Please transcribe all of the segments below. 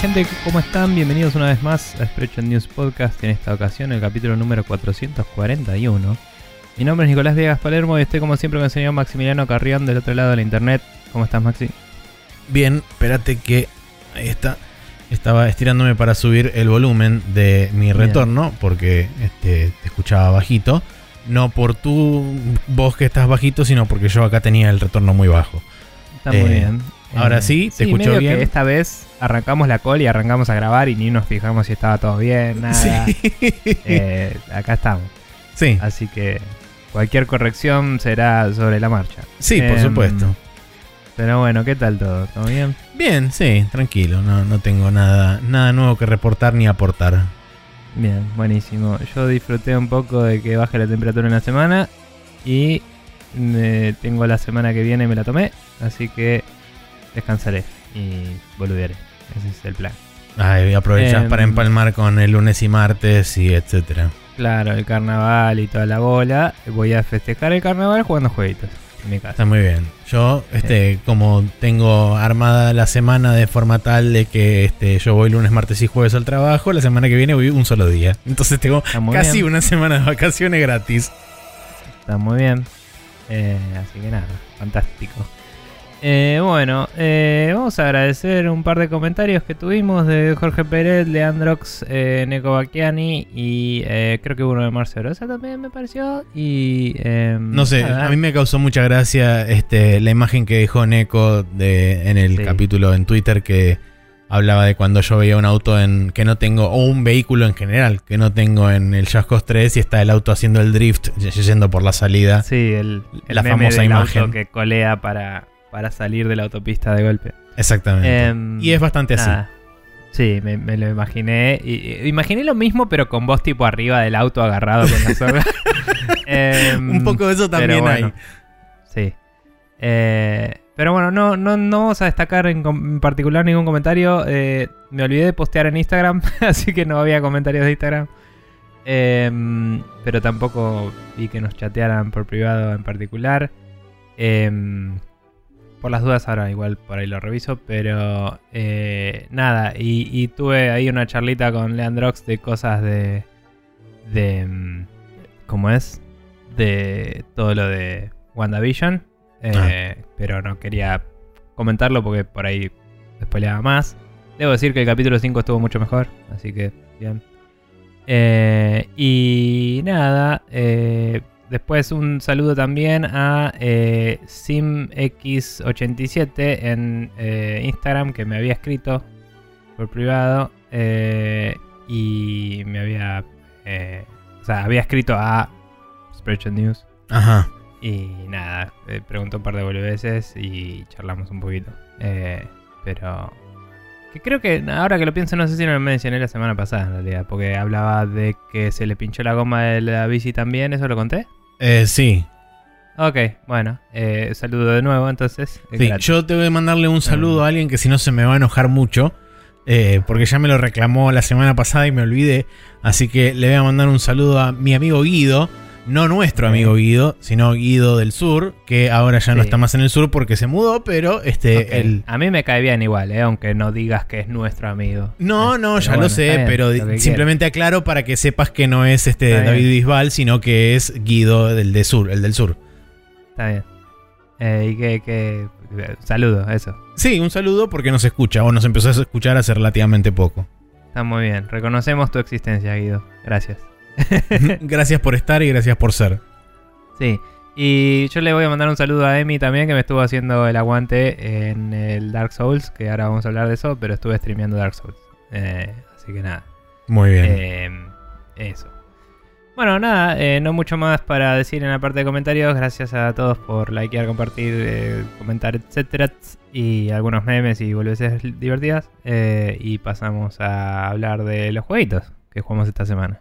Gente, ¿cómo están? Bienvenidos una vez más a Spreadshot News Podcast, en esta ocasión el capítulo número 441. Mi nombre es Nicolás Viegas Palermo y estoy como siempre con el señor Maximiliano Carrión del otro lado de la internet. ¿Cómo estás Maxi? Bien, espérate que ahí está. Estaba estirándome para subir el volumen de mi Bien. retorno porque este, te escuchaba bajito. No por tu voz que estás bajito, sino porque yo acá tenía el retorno muy bajo. Está muy Eh, bien. Ahora sí, te escucho medio bien. que esta vez arrancamos la call y arrancamos a grabar y ni nos fijamos si estaba todo bien, nada. Eh, acá estamos. sí, Así que cualquier corrección será sobre la marcha. sí, por Em, supuesto. Pero bueno, ¿qué tal todo? ¿Todo bien? Bien, sí, tranquilo. No, no tengo nada, nada nuevo que reportar ni aportar. Bien, buenísimo. Yo disfruté un poco de que baje la temperatura en la semana y me- tengo la semana que viene me la tomé, así que descansaré y boludearé. Ese es el plan. Ay, aprovechas Em, para empalmar con el lunes y martes y etcétera. Claro, el carnaval y toda la bola. Voy a festejar el carnaval jugando jueguitos en mi Está casa. muy bien. Yo, este, como tengo armada la semana de forma tal de que este, yo voy lunes, martes y jueves al trabajo, la semana que viene voy un solo día. Entonces tengo Está casi bien. una semana de vacaciones gratis. Está muy bien. Eh, así que nada, fantástico. Eh, bueno, eh, vamos a agradecer un par de comentarios que tuvimos de Jorge Pérez, Leandrox, eh, Neko Bacchiani y eh, creo que uno de Marcelo Rosa también me pareció. Y em, No sé, nada, a mí me causó mucha gracia este, la imagen que dejó Neko de, en el Sí. capítulo en Twitter que hablaba de cuando yo veía un auto en que no tengo, o un vehículo en general que no tengo en el Cause 3 y está el auto haciendo el drift yendo por la salida. Sí, el, el La meme famosa del imagen. auto que colea para, para salir de la autopista de golpe. Exactamente. Em, y es bastante así. Sí, me, me lo imaginé. Y, imaginé lo mismo, pero con vos tipo arriba del auto agarrado con la soga. Em, Un poco de eso también bueno, hay. Sí. Eh, pero bueno, no, no, no vamos a destacar en, particular ningún comentario. Eh, me olvidé de postear en Instagram, así que no había comentarios de Instagram. Em, pero tampoco vi que nos chatearan por privado en particular. Em, por las dudas ahora igual por ahí lo reviso, pero eh, nada, y, y tuve ahí una charlita con Leandrox de cosas de... de mm, ¿Cómo es? De todo lo de WandaVision, eh, pero no quería comentarlo porque por ahí spoileaba más. Debo decir que el capítulo 5 estuvo mucho mejor, así que bien. Eh, y nada, eh, después un saludo también a eh, SimX87 en eh, Instagram que me había escrito por privado eh, y me había, eh, o sea, había escrito a Spreadshot News Ajá. y nada, preguntó un par de veces y charlamos un poquito. Eh, pero que creo que ahora que lo pienso no sé si no lo mencioné la semana pasada en realidad, porque hablaba de que se le pinchó la goma de la bici también, ¿eso lo conté? Eh, sí. Ok, bueno, eh, saludo de nuevo entonces. Sí, Gratis. yo te voy a mandarle un saludo Ah. a alguien que si no se me va a enojar mucho. eh, porque ya me lo reclamó la semana pasada y me olvidé. Así que le voy a mandar un saludo a mi amigo Guido. No nuestro amigo Guido, sino Guido del Sur, que ahora ya no Sí. está más en el sur porque se mudó, pero este, él... A mí me cae bien igual, eh, aunque no digas que es nuestro amigo. No, Eh, no, pero ya bueno, lo sé, bien, pero lo simplemente aclaro para que sepas que no es este Está David bien. Bisbal, sino que es Guido del de sur, el del sur. Está bien. Eh, y que, que... Saludo, eso. Sí, un saludo porque nos escucha, o nos empezó a escuchar hace relativamente poco. Está muy bien. Reconocemos tu existencia, Guido. Gracias. gracias por estar y gracias por ser. Sí. Y yo le voy a mandar un saludo a Emi también, que me estuvo haciendo el aguante en el Dark Souls, que ahora vamos a hablar de eso, pero estuve streameando Dark Souls. Eh, así que nada. Muy bien. Eh, eso. Bueno, nada, eh, no mucho más para decir en la parte de comentarios. Gracias a todos por likear, compartir, comentar, etcétera. Y algunos memes y boludeces divertidas. Y pasamos a hablar de los jueguitos que jugamos esta semana.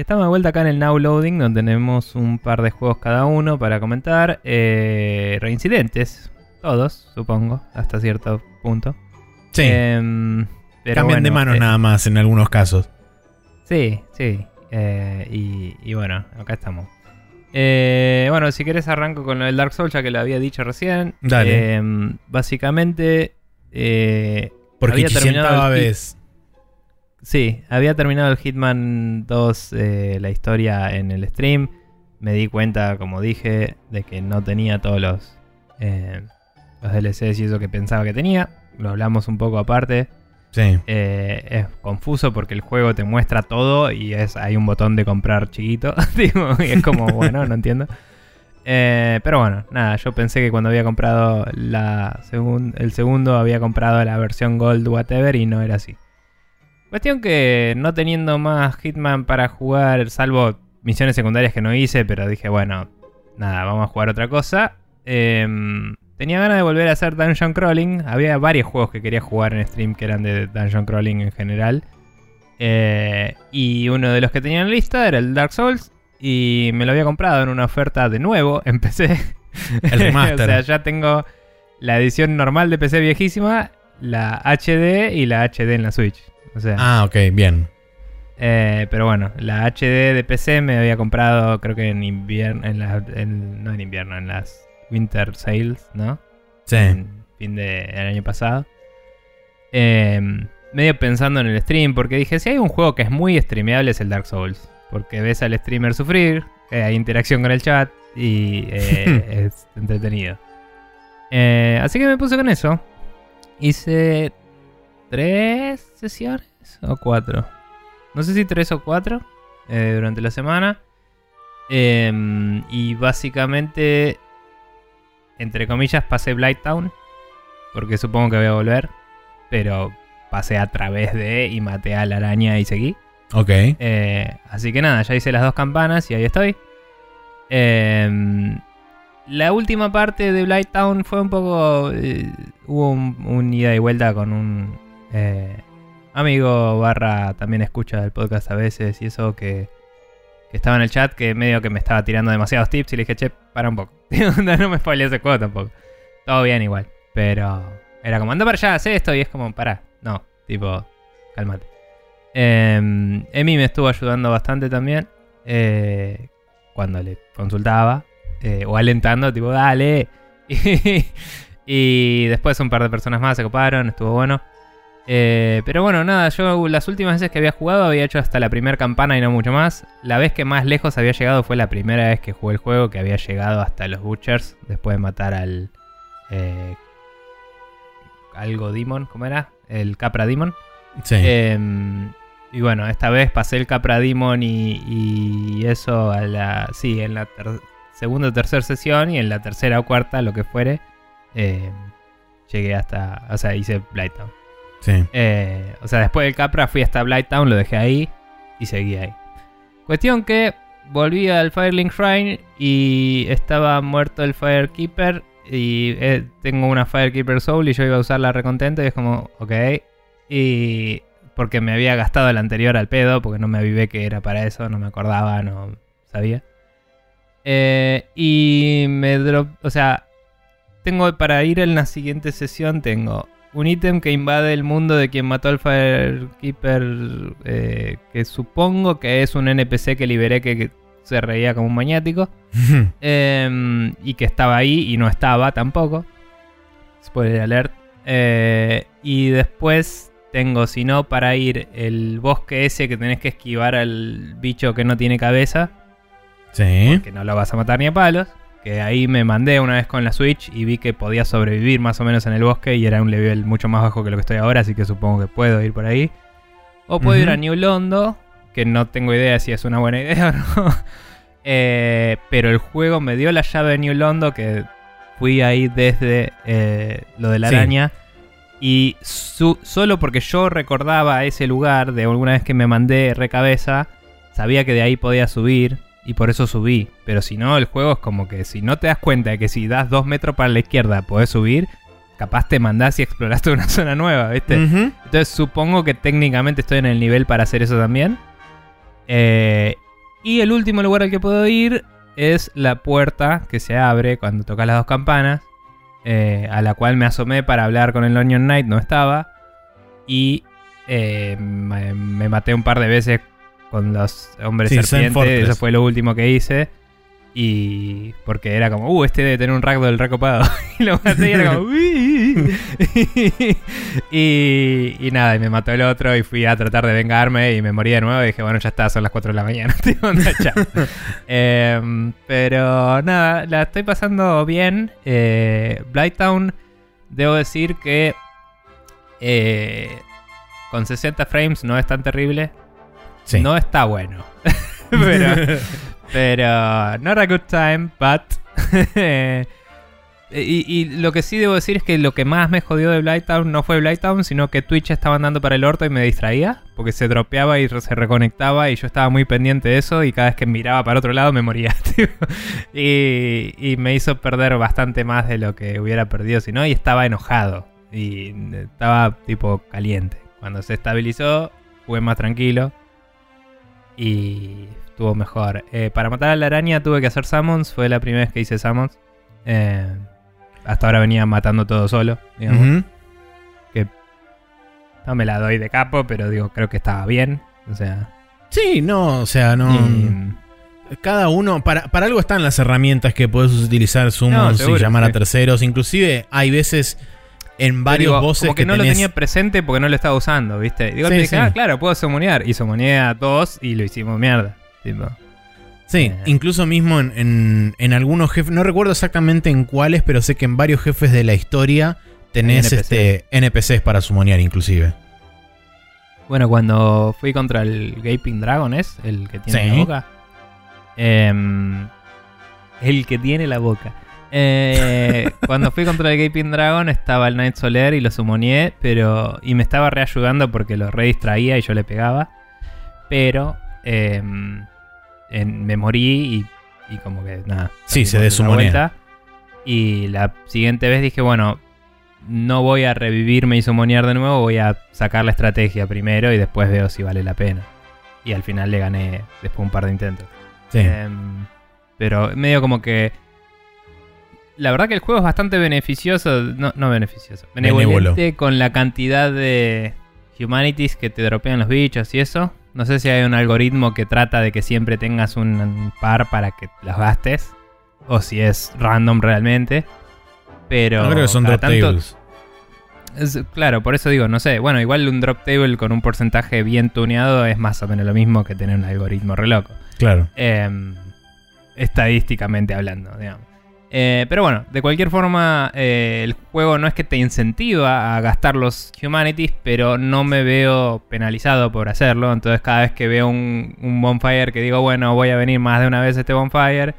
Estamos de vuelta acá en el Now Loading, donde tenemos un par de juegos cada uno para comentar. Eh, reincidentes, todos, supongo, hasta cierto punto. Sí. Em, pero Cambian de manos eh, nada más en algunos casos. Sí, sí. eh, y, y bueno, acá estamos. Bueno, si querés arranco con lo del Dark Souls, ya que lo había dicho recién. Dale. Em, básicamente, Porque había terminado el vez. Sí, había terminado el Hitman 2, eh, la historia en el stream. Me di cuenta, como dije, de que no tenía todos los, eh, los DLCs y eso que pensaba que tenía. Lo hablamos un poco aparte. Sí. Eh, es confuso porque el juego te muestra todo y es hay un botón de comprar chiquito. Digo, y es como, bueno, no entiendo. Eh, pero bueno, nada, yo pensé que cuando había comprado la segun- el segundo había comprado la versión Gold Whatever y no era así. Cuestión que no teniendo más Hitman para jugar, salvo misiones secundarias que no hice, pero dije, bueno, nada, vamos a jugar otra cosa. Em, tenía ganas de volver a hacer Dungeon Crawling. Había varios juegos que quería jugar en stream que eran de Dungeon Crawling en general. Eh, y uno de los que tenía en lista era el Dark Souls. Y me lo había comprado en una oferta de nuevo en PC. El remaster. o sea, ya tengo la edición normal de PC viejísima, la HD y la HD en la Switch. O sea, Ah, ok, bien. eh, pero bueno, la HD de PC me había comprado, creo que en invierno, en la, en- no en invierno, en las Winter Sales, ¿no? Sí. En fin de- del año pasado. Eh, medio pensando en el stream, porque dije, si hay un juego que es muy streameable es el Dark Souls. Porque ves al streamer sufrir, eh, hay interacción con el chat y eh, es entretenido. Así que me puse con eso. Hice tres sesiones o cuatro. No sé si tres o cuatro eh, durante la semana. Em, y básicamente, entre comillas, pasé Blighttown. Porque supongo que voy a volver. Pero pasé a través de y maté a la araña y seguí. Ok. Eh, así que nada, ya hice las dos campanas y ahí estoy. Em, la última parte de Blighttown fue un poco. eh, hubo un, un ida y vuelta con un eh, amigo barra también escucha el podcast a veces y eso que, estaba en el chat que medio que me estaba tirando demasiados tips y le dije, che, para un poco. no me spoileé ese juego tampoco. Todo bien igual. Pero era como, anda para allá, haz esto y es como, pará. No, tipo, cálmate. Eh, Emi me estuvo ayudando bastante también. eh, cuando le consultaba. eh, o alentando, tipo, dale. Y, y después un par de personas más se coparon, estuvo bueno. Eh, pero bueno, nada, yo las últimas veces que había jugado había hecho hasta la primera campana y no mucho más. La vez que más lejos había llegado fue la primera vez que jugué el juego, que había llegado hasta los Butchers, después de matar al... eh, algo Demon, ¿cómo era? El Capra Demon. Sí. Em, y bueno, esta vez pasé el Capra Demon y, y eso a la. Sí, en la ter- segunda o tercera sesión y en la tercera o cuarta, lo que fuere, em, llegué hasta. O sea, hice Blighttown. Eh, o sea, después del Capra fui hasta Blighttown, lo dejé ahí y seguí ahí. Cuestión que volví al Firelink Shrine y estaba muerto el Firekeeper y eh, tengo una Firekeeper Soul y yo iba a usarla recontento y es como, ok. Y porque me había gastado el anterior al pedo, porque no me avivé que era para eso, no me acordaba, no sabía. Eh, y me drop, o sea, tengo para ir en la siguiente sesión, tengo un ítem que invade el mundo de quien mató al Firekeeper, eh, que supongo que es un NPC que liberé que, que se reía como un maniático. Em, y que estaba ahí y no estaba tampoco. Spoiler alert. Eh, y después tengo, si no, para ir el bosque ese que tenés que esquivar al bicho que no tiene cabeza. sí. Que no lo vas a matar ni a palos. Que ahí me mandé una vez con la Switch y vi que podía sobrevivir más o menos en el bosque y era un level mucho más bajo que lo que estoy ahora, así que supongo que puedo ir por ahí. O puedo ir a New Londo, que no tengo idea si es una buena idea o no. Eh, pero el juego me dio la llave de New Londo, que fui ahí desde eh, lo de la Sí. araña. Y su- solo porque yo recordaba ese lugar de alguna vez que me mandé recabeza, sabía que de ahí podía subir y por eso subí. Pero si no, el juego es como que si no te das cuenta de que si das dos metros para la izquierda podés subir, capaz te mandás y exploraste una zona nueva, ¿viste? Entonces supongo que técnicamente estoy en el nivel para hacer eso también. Eh, Y el último lugar al que puedo ir es la puerta que se abre cuando tocas las dos campanas, eh, a la cual me asomé para hablar con el Onion Knight, no estaba. Y eh, me maté un par de veces con los hombres Sí, serpientes, eso fue lo último que hice. Y porque era como, uh, este debe tener un ragdoll recopado. y lo maté y era como, y, y nada, y me mató el otro y fui a tratar de vengarme y me morí de nuevo y dije, bueno, ya está, son las 4 de la mañana. Em, pero nada, la estoy pasando bien. Eh, Blighttown, debo decir que eh, con 60 frames no es tan terrible. Sí. No está bueno. pero, pero, not a good time, but. y, y lo que sí debo decir es que lo que más me jodió de Blighttown no fue Blighttown, sino que Twitch estaba andando para el orto y me distraía. Porque se dropeaba y se reconectaba y yo estaba muy pendiente de eso y cada vez que miraba para otro lado me moría. y, y me hizo perder bastante más de lo que hubiera perdido si no. Y estaba enojado. Y estaba tipo caliente. Cuando se estabilizó, fue más tranquilo y estuvo mejor. Eh, para matar a la araña tuve que hacer summons, fue la primera vez que hice summons. Eh, hasta ahora venía matando todo solo, digamos. Ujú. No me la doy de capo, pero digo, creo que estaba bien. O sea, Sí, no, o sea, no. y- Cada uno, para, para algo están las herramientas que puedes utilizar summons seguro, y llamar sí. a terceros. Inclusive hay veces en varios digo, voces como que, no lo tenía presente porque no lo estaba usando, ¿viste? Digo, Sí, dije, sí. ah, claro, puedo summonear. Y summoneé a dos y lo hicimos mierda. Tipo, Sí, Eh. incluso mismo en, en- en algunos jefes, no recuerdo exactamente en cuáles, pero sé que en varios jefes de la historia tenés NPC. este NPCs para sumonear inclusive. Bueno, cuando fui contra el Gaping Dragon, ¿es? El que tiene Sí. la boca. Em, el que tiene la boca. Eh, cuando fui contra el Gaping Dragon estaba el Knight Soler y lo sumonié, pero. Y me estaba reayudando porque lo re distraía y yo le pegaba. Pero. en- me morí y, y como que nada. Sí, se vuelta. Y la siguiente vez dije, bueno, no voy a revivirme y sumonear de nuevo, voy a sacar la estrategia primero y después veo si vale la pena. Y al final le gané después de un par de intentos. Sí. Em, pero medio como que... La verdad que el juego es bastante beneficioso, no, no beneficioso, benevolente con la cantidad de humanities que te dropean los bichos y eso. No sé si hay un algoritmo que trata de que siempre tengas un par para que los gastes. O si es random realmente. Pero... No creo que son drop tanto- tables. es- claro, por eso digo, no sé. Bueno, igual un drop table con un porcentaje bien tuneado es más o menos lo mismo que tener un algoritmo re loco. Claro. Em, estadísticamente hablando, digamos. Eh, pero bueno, de cualquier forma, eh, el juego no es que te incentiva a gastar los humanities, pero no me veo penalizado por hacerlo. Entonces, cada vez que veo un, bonfire que digo, bueno, voy a venir más de una vez a este bonfire,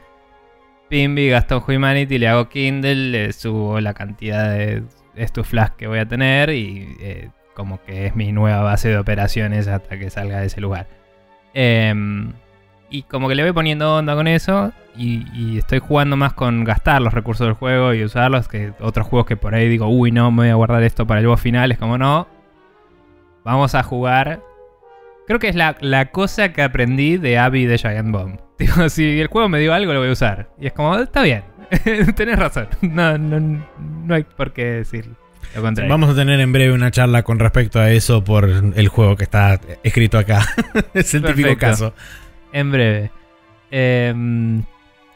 Pimby gasto un humanity, le hago Kindle, le subo la cantidad de estos flash que voy a tener y eh, como que es mi nueva base de operaciones hasta que salga de ese lugar. Em, y como que le voy poniendo onda con eso. Y, y estoy jugando más con gastar los recursos del juego y usarlos. Que otros juegos que por ahí digo, uy, no, me voy a guardar esto para el boss final. Es como, no. Vamos a jugar. Creo que es la, la cosa que aprendí de Abby de Giant Bomb. Digo, si el juego me dio algo, lo voy a usar. Y es como, está bien. Tenés razón. No, no, no hay por qué decir lo contrario. Vamos a tener en breve una charla con respecto a eso por el juego que está escrito acá. es el típico caso. En breve. Em,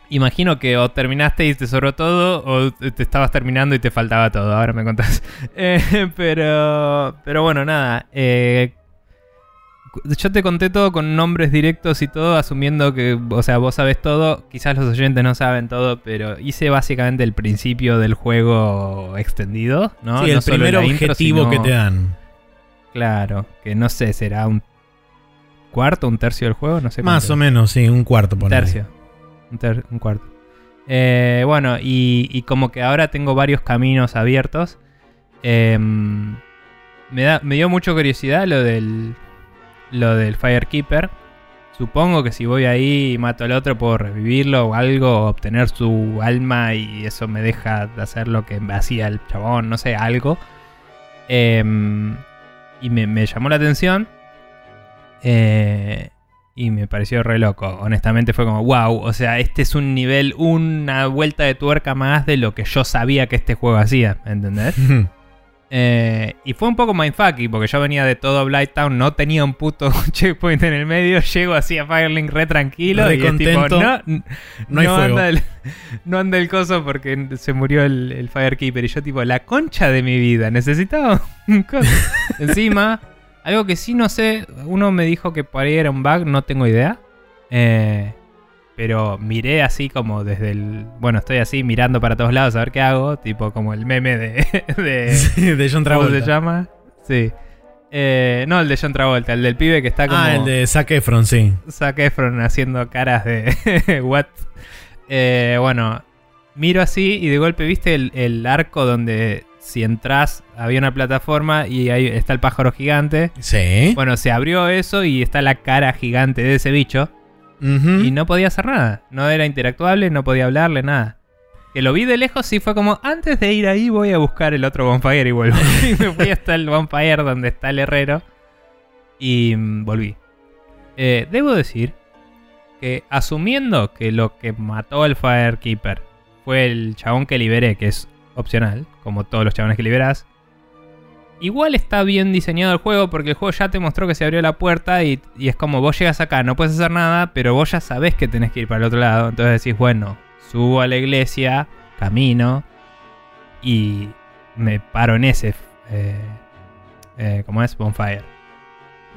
imagino que o terminaste y te sobró todo, o te estabas terminando y te faltaba todo. Ahora me contás. Eh, pero, pero bueno, nada. eh, yo te conté todo con nombres directos y todo, asumiendo que, o sea, vos sabes todo. Quizás los oyentes no saben todo, pero hice básicamente el principio del juego extendido, ¿no? sí, el primer intro, objetivo sino- que te dan. Claro, que no sé, será un cuarto, un tercio del juego, no sé. Más o menos, sí, un cuarto Un ponele. tercio. Un, ter- un cuarto. Eh, bueno, y, y como que ahora tengo varios caminos abiertos. em, me, da, me dio mucha curiosidad lo del. Lo del Firekeeper. Supongo que si voy ahí y mato al otro puedo revivirlo o algo, o obtener su alma y eso me deja de hacer lo que hacía el chabón, no sé, algo. Em, y me, me llamó la atención. Eh, y me pareció re loco. Honestamente fue como, wow, o sea, este es un nivel, una vuelta de tuerca más de lo que yo sabía que este juego hacía, ¿entendés? Eh, y fue un poco mindfucky, porque yo venía de todo Blighttown, no tenía un puto checkpoint en el medio, llego así a Firelink re tranquilo Re y es tipo, contento. no, No hay fuego. anda el, no anda el coso porque se murió el, el Firekeeper. Y yo tipo, la concha de mi vida, necesitaba un coso. Encima, algo que sí no sé, uno me dijo que por ahí era un bug, no tengo idea. Eh, pero miré así como desde el... Bueno, estoy así mirando para todos lados a ver qué hago, tipo como el meme de... de Sí, de John ¿Cómo se Travolta. llama? Sí. Eh, no, el de John Travolta, el del pibe que está como... Ah, el de Zac Efron, sí. Zac Efron haciendo caras de what. Eh, bueno, miro así y de golpe, ¿viste el, el arco donde si entras había una plataforma y ahí está el pájaro gigante? Sí. Bueno, se abrió eso y está la cara gigante de ese bicho y no podía hacer nada. No era interactuable, no podía hablarle, nada. Que lo vi de lejos sí fue como, antes de ir ahí voy a buscar el otro bonfire y vuelvo. y me fui hasta el bonfire donde está el herrero y mm, volví. Eh, debo decir que asumiendo que lo que mató al Firekeeper fue el chabón que liberé, que es opcional, como todos los chabones que liberás, igual está bien diseñado el juego porque el juego ya te mostró que se abrió la puerta y, y es como vos llegas acá, no puedes hacer nada, pero vos ya sabés que tenés que ir para el otro lado. Entonces decís, bueno, subo a la iglesia, camino y me paro en ese, eh, eh, ¿cómo es? Bonfire.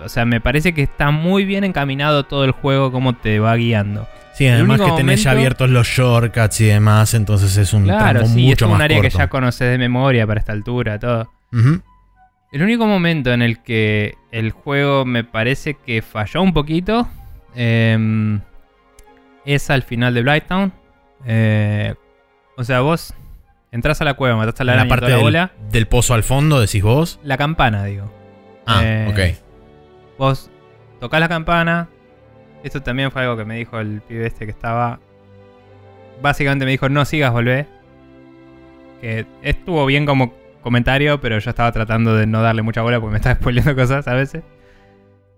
O sea, me parece que está muy bien encaminado todo el juego, cómo te va guiando. Sí, además que tenés ya abiertos los shortcuts y demás, entonces es un Claro, sí, mucho es más un área que ya conoces de memoria para esta altura, todo. El único momento en el que el juego me parece que falló un poquito eh, es al final de Blighttown. Eh, o sea, vos entras a la cueva, mataste a la, la parte toda la del, bola. del pozo al fondo, decís vos. La campana, digo. Ah, Eh, ok. Vos tocas la campana. Esto también fue algo que me dijo el pibe este que estaba. Básicamente me dijo, no sigas, volvé. Que estuvo bien como comentario, pero yo estaba tratando de no darle mucha bola porque me estaba spoileando cosas a veces.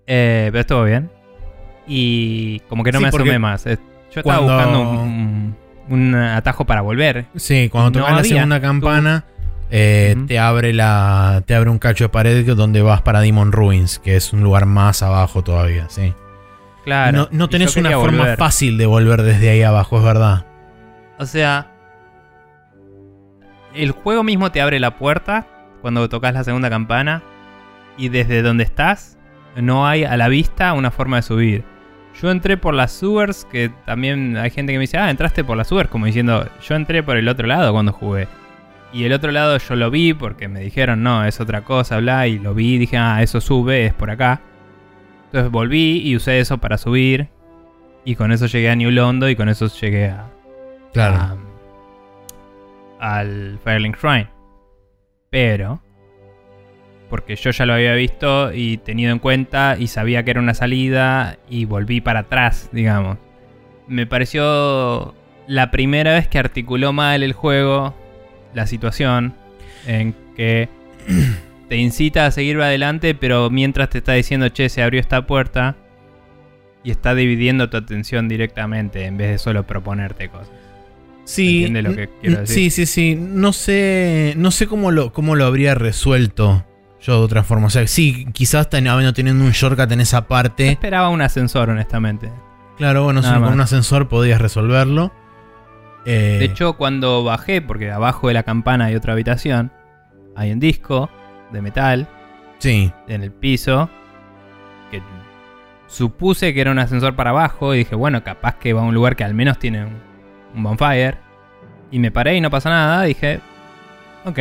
Eh, pero estuvo bien. Y como que no Sí, me asumé más. Yo estaba cuando- buscando un, un atajo para volver. Sí, cuando no tocas la segunda campana, eh, te abre la. te abre un cacho de pared donde vas para Demon Ruins, que es un lugar más abajo todavía, sí. Claro. no no tenés una forma volver. fácil de volver desde ahí abajo, es verdad. O sea, el juego mismo te abre la puerta cuando tocas la segunda campana y desde donde estás no hay a la vista una forma de subir. Yo entré por las sewers, que también hay gente que me dice, ah, entraste por las sewers, como diciendo, yo entré por el otro lado cuando jugué. Y el otro lado yo lo vi porque me dijeron, no, es otra cosa, bla, y lo vi y dije, ah, eso sube, es por acá. Entonces volví y usé eso para subir. Y con eso llegué a New London y con eso llegué a, Claro. a- al Firelink Shrine. Pero, porque yo ya lo había visto y tenido en cuenta y sabía que era una salida y volví para atrás, digamos. Me pareció la primera vez que articuló mal el juego, la situación, en que te incita a seguir adelante, pero mientras te está diciendo, che, se abrió esta puerta. Y está dividiendo tu atención directamente en vez de solo proponerte cosas. Sí, ¿Entiende lo que quiero n- decir? sí, sí, sí. No sé, no sé cómo lo, cómo lo habría resuelto yo de otra forma. O sea, sí, quizás ten- habiendo teniendo un shortcut en esa parte. Esperaba un ascensor, honestamente. Claro, bueno, Nada con un ascensor podías resolverlo. Eh, De hecho, cuando bajé, porque abajo de la campana hay otra habitación, hay un disco de metal sí. en el piso que supuse que era un ascensor para abajo y dije, bueno, capaz que va a un lugar que al menos tiene un, un bonfire. Y me paré y no pasó nada. Dije, ok.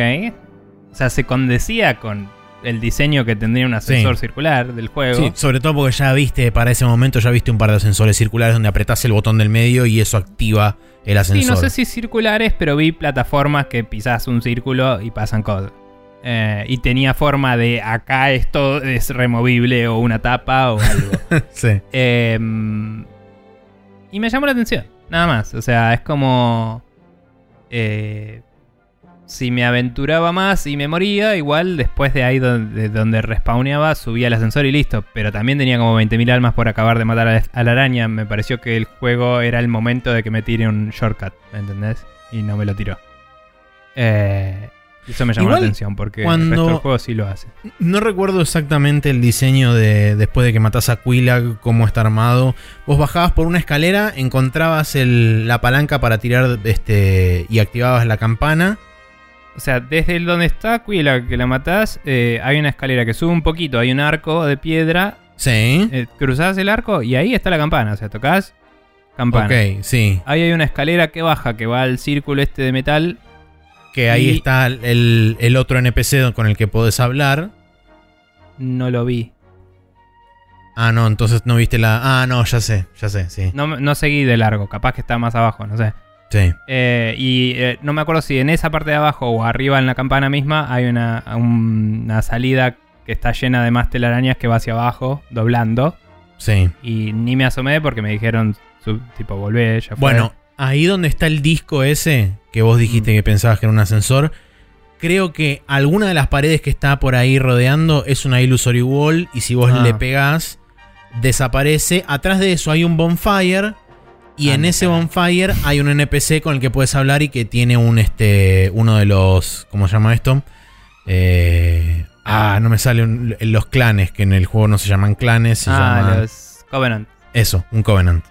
O sea, se condecía con el diseño que tendría un ascensor Sí. circular del juego. Sí, sobre todo porque ya viste, para ese momento ya viste un par de ascensores circulares donde apretás el botón del medio y eso activa el Sí, ascensor. no sé si circulares, pero vi plataformas que pisás un círculo y pasan cosas. Eh, y tenía forma de acá esto es removible o una tapa o algo. Sí. Eh, y me llamó la atención, nada más. O sea, es como... eh, si me aventuraba más y me moría, igual después de ahí donde, donde respawneaba, subía el ascensor y listo. Pero también tenía como 20.000 almas por acabar de matar a la, a la araña. Me pareció que el juego era el momento de que me tire un shortcut, ¿me entendés? Y no me lo tiró. Eh, eso me llamó Igual, la atención porque el cuando- resto del juego sí lo hace. No recuerdo exactamente el diseño de después de que matás a Quillag, cómo está armado. Vos bajabas por una escalera, encontrabas el- la palanca para tirar este y activabas la campana. O sea, desde el donde está Quilla que la matás, eh, hay una escalera que sube un poquito, hay un arco de piedra, Sí. eh, cruzás el arco y ahí está la campana. O sea, tocas campana. ok, sí. Ahí hay una escalera que baja, que va al círculo este de metal. Que ahí Y- está el, el otro NPC con el que podés hablar. No lo vi. Ah, no, entonces no viste la. Ah, no, ya sé, ya sé, sí. No, no seguí de largo, capaz que está más abajo, no sé. Sí. Eh, y eh, no me acuerdo si en esa parte de abajo o arriba en la campana misma hay una, un- una salida que está llena de más telarañas que va hacia abajo, doblando. Sí. Y ni me asomé porque me dijeron, tipo, volvé, ya fue. Bueno, ahí donde está el disco ese, que vos dijiste Mm. que pensabas que era un ascensor, creo que alguna de las paredes que está por ahí rodeando es una illusory wall y si vos Ah. le pegás, desaparece. Atrás de eso hay un bonfire y Ah, en no ese bonfire hay un NPC con el que puedes hablar y que tiene un este uno de los ¿cómo se llama esto? Eh, ah, no me salen los clanes que en el juego no se llaman clanes, se ah, llaman los Covenant. eso, un covenant.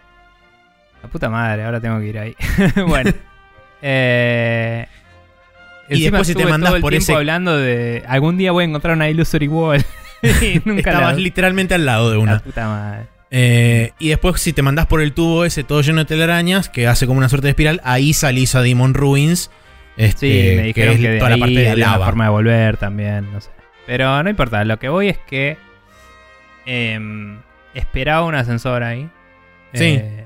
La puta madre, ahora tengo que ir ahí. bueno. eh, Y después si te el por ese- algún de algún día voy a encontrar una Illusory Wall. y nunca Estabas la, literalmente al lado de una. La puta madre. Eh, y después, si te mandás por el tubo ese todo lleno de telarañas, que hace como una suerte de espiral, ahí salís a Demon Ruins. Este, Sí, me dijeron es que, de toda la parte de una lava. forma de volver también, no sé. Pero no importa, lo que voy es que em, esperaba un ascensor ahí. Sí. Eh,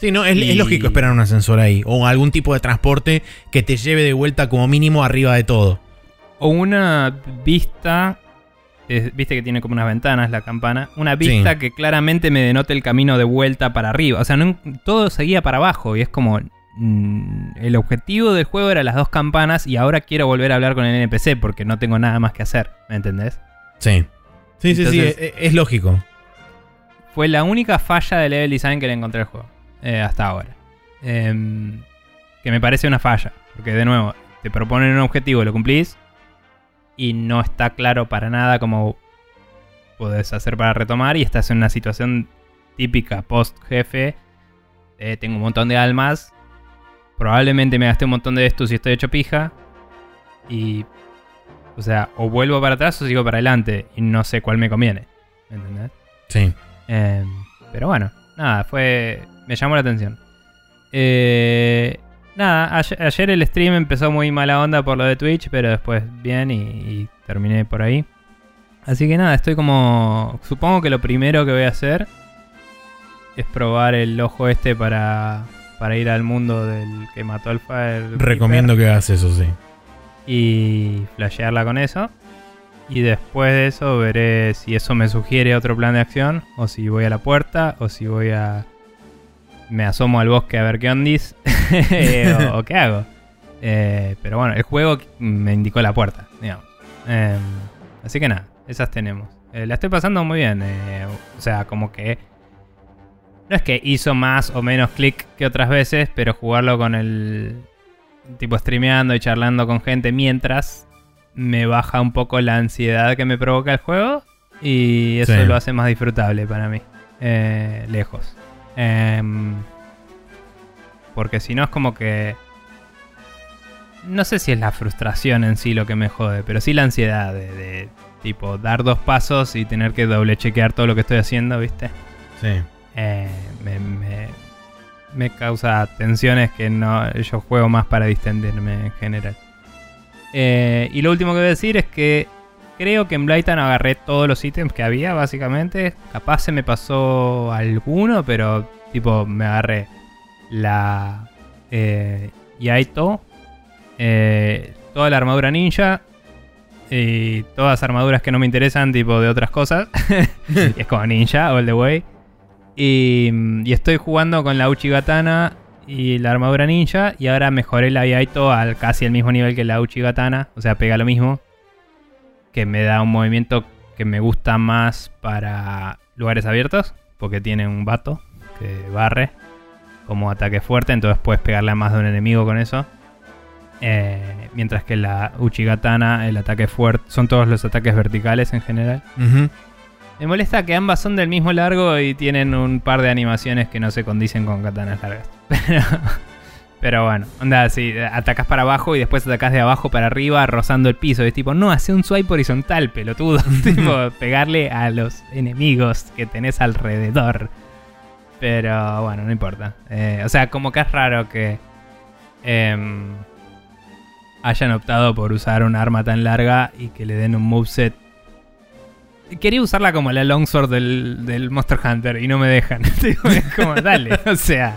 Sí, no, es, lógico esperar un ascensor ahí. O algún tipo de transporte que te lleve de vuelta como mínimo arriba de todo. o una vista. Eh, Viste que tiene como unas ventanas la campana. Una vista Sí. que claramente me denota el camino de vuelta para arriba. O sea, no- todo seguía para abajo. Y es como. mm, el objetivo del juego era las dos campanas. Y ahora quiero volver a hablar con el NPC. Porque no tengo nada más que hacer. ¿Me entendés? Sí. Sí, sí, sí, Entonces- es, es lógico. Fue la única falla de level design que le encontré al juego. eh, hasta ahora. Em, que me parece una falla. Porque de nuevo, te proponen un objetivo, lo cumplís. Y no está claro para nada cómo podés hacer para retomar. Y estás en una situación típica post jefe. Eh, tengo un montón de almas. Probablemente me gasté un montón de estos y estoy hecho pija. Y. O sea, o vuelvo para atrás o sigo para adelante. Y no sé cuál me conviene. ¿Me entendés? Sí. Eh, pero bueno, nada, fue. Me llamó la atención. Eh, nada, ayer, ayer el stream empezó muy mala onda por lo de Twitch, pero después bien y, y terminé por ahí. Así que nada, estoy como. Supongo que lo primero que voy a hacer es probar el ojo este para, para ir al mundo del que mató al Fire. Recomiendo que hagas eso, sí. y flashearla con eso. Y después de eso veré si eso me sugiere otro plan de acción, o si voy a la puerta, o si voy a... Me asomo al bosque a ver qué ondis, o, o qué hago. Eh, pero bueno, el juego me indicó la puerta, digamos. Eh, así que nada, esas tenemos. Eh, la estoy pasando muy bien. eh, o sea, como que... No es que hizo más o menos clic que otras veces, pero jugarlo con el, tipo streameando y charlando con gente mientras me baja un poco la ansiedad que me provoca el juego y eso Sí. lo hace más disfrutable para mí, eh, lejos. Em, porque si no es como que... No sé si es la frustración en sí lo que me jode, pero sí la ansiedad de, de, tipo dar dos pasos y tener que doble chequear todo lo que estoy haciendo, ¿viste? Sí. Eh, me, me- me causa tensiones que no yo juego más para distenderme en general. Eh, y lo último que voy a decir es que creo que en Blighton agarré todos los ítems que había, básicamente. Capaz se me pasó alguno, pero tipo me agarré la eh, Yaito, eh, toda la armadura ninja y todas armaduras que no me interesan, tipo de otras cosas. Es como ninja all the way. Y, estoy jugando con la Uchigatana y la armadura ninja. Y ahora mejoré la Yaito al casi el mismo nivel que la Uchigatana. O sea, pega lo mismo. Que me da un movimiento que me gusta más para lugares abiertos. Porque tiene un vato que barre como ataque fuerte. Entonces puedes pegarle a más de un enemigo con eso. Eh, mientras que la Uchigatana, el ataque fuerte, son todos los ataques verticales en general. Me molesta que ambas son del mismo largo y tienen un par de animaciones que no se condicen con katanas largas. Pero, pero bueno, onda, si atacas para abajo y después atacas de abajo para arriba rozando el piso. Es tipo, no, hace un swipe horizontal, pelotudo. tipo, pegarle a los enemigos que tenés alrededor. Pero bueno, no importa. Eh, o sea, como que es raro que em, hayan optado por usar un arma tan larga y que le den un moveset Quería usarla como la longsword del, del Monster Hunter y no me dejan. Es como, dale, o sea.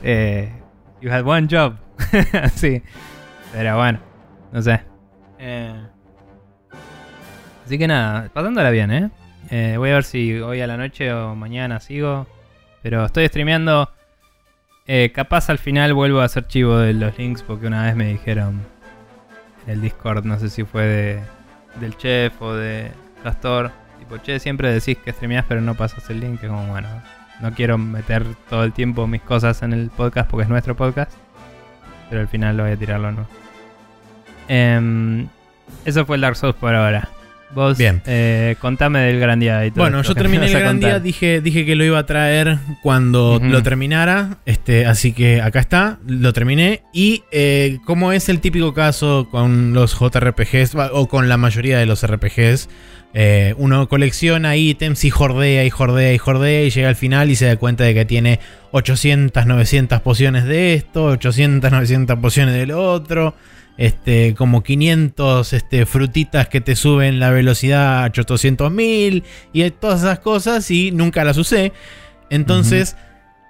eh, you had one job. sí. Pero bueno, no sé. Eh, así que nada, pasándola bien, ¿eh? ¿eh? Voy a ver si hoy a la noche o mañana sigo. Pero estoy streameando. Eh, capaz al final vuelvo a hacer chivo de los links porque una vez me dijeron en el Discord, no sé si fue de, del chef o de Castor. Tipo, che, siempre decís que streameás pero no pasas el link. Es como, bueno, no quiero meter todo el tiempo mis cosas en el podcast porque es nuestro podcast. Pero al final lo voy a tirarlo, ¿no? Em, eso fue el Dark Souls por ahora. Vos, Bien. eh, contame del Gran Día y todo Bueno, yo terminé el gran día, dije, dije que lo iba a traer cuando lo terminara, este, así que acá está, lo terminé. Y eh, como es el típico caso con los JRPGs, o con la mayoría de los RPGs, eh, uno colecciona ítems y jordea y jordea y jordea y llega al final y se da cuenta de que tiene 800, 900 pociones de esto, 800, 900 pociones del otro. Este, como 500 este, frutitas que te suben la velocidad a 800.000 y todas esas cosas y nunca las usé. Entonces,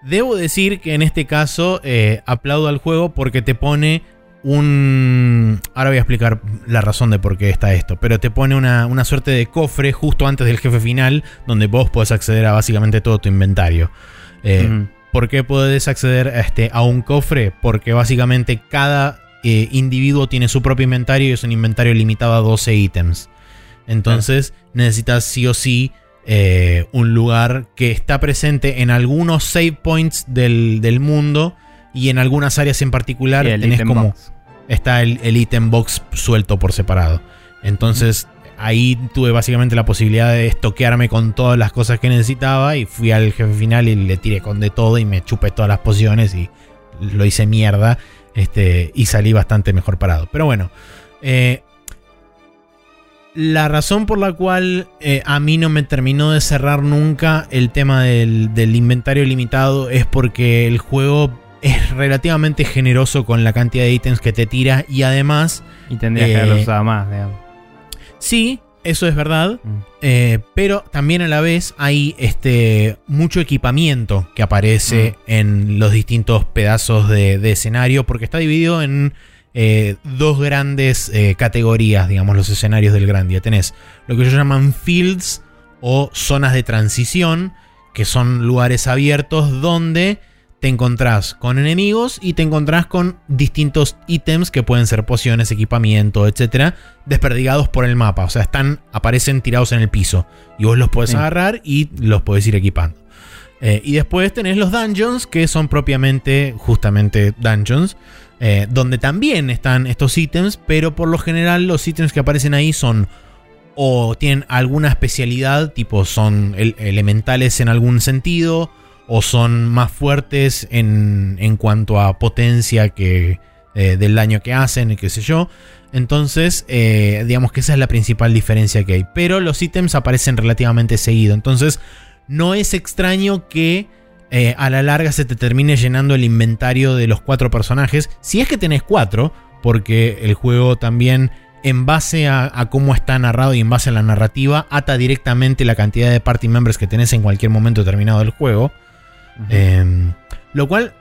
debo decir que en este caso eh, aplaudo al juego porque te pone un... Ahora voy a explicar la razón de por qué está esto, pero te pone una, una suerte de cofre justo antes del jefe final donde vos podés acceder a básicamente todo tu inventario. Eh. ¿Por qué puedes acceder a, este, a un cofre? Porque básicamente cada eh, individuo tiene su propio inventario y es un inventario limitado a 12 ítems. Entonces necesitas sí o sí eh, un lugar que está presente en algunos save points del, del mundo y en algunas áreas en particular tenés como box. está el, item box suelto por separado. Entonces ahí tuve básicamente la posibilidad de estoquearme con todas las cosas que necesitaba y fui al jefe final y le tiré con de todo y me chupé todas las pociones y lo hice mierda este, y salí bastante mejor parado. Pero bueno, eh, la razón por la cual eh, a mí no me terminó de cerrar nunca el tema del, del inventario limitado es porque el juego es relativamente generoso con la cantidad de ítems que te tira y además, Y tendrías que eh, haberlo usado más, digamos. sí, eso es verdad, Mm. eh, pero también a la vez hay este, mucho equipamiento que aparece en los distintos pedazos de, de escenario, porque está dividido en eh, dos grandes eh, categorías, digamos, los escenarios del gran día. Tenés lo que ellos llaman fields o zonas de transición, que son lugares abiertos donde te encontrás con enemigos y te encontrás con distintos ítems que pueden ser pociones, equipamiento, etcétera, desperdigados por el mapa. O sea, están, aparecen tirados en el piso. Y vos los podés Sí. agarrar y los podés ir equipando. Eh, y después tenés los dungeons, que son propiamente, justamente, dungeons. eh, donde también están estos ítems, pero por lo general los ítems que aparecen ahí son o tienen alguna especialidad, tipo son el- elementales en algún sentido, o son más fuertes en, en cuanto a potencia que eh, del daño que hacen y qué sé yo. Entonces, eh, digamos que esa es la principal diferencia que hay. Pero los ítems aparecen relativamente seguido. Entonces, no es extraño que eh, a la larga se te termine llenando el inventario de los cuatro personajes. Si es que tenés cuatro, porque el juego también, en base a, a cómo está narrado y en base a la narrativa, ata directamente la cantidad de party members que tenés en cualquier momento determinado del juego. Eh, lo cual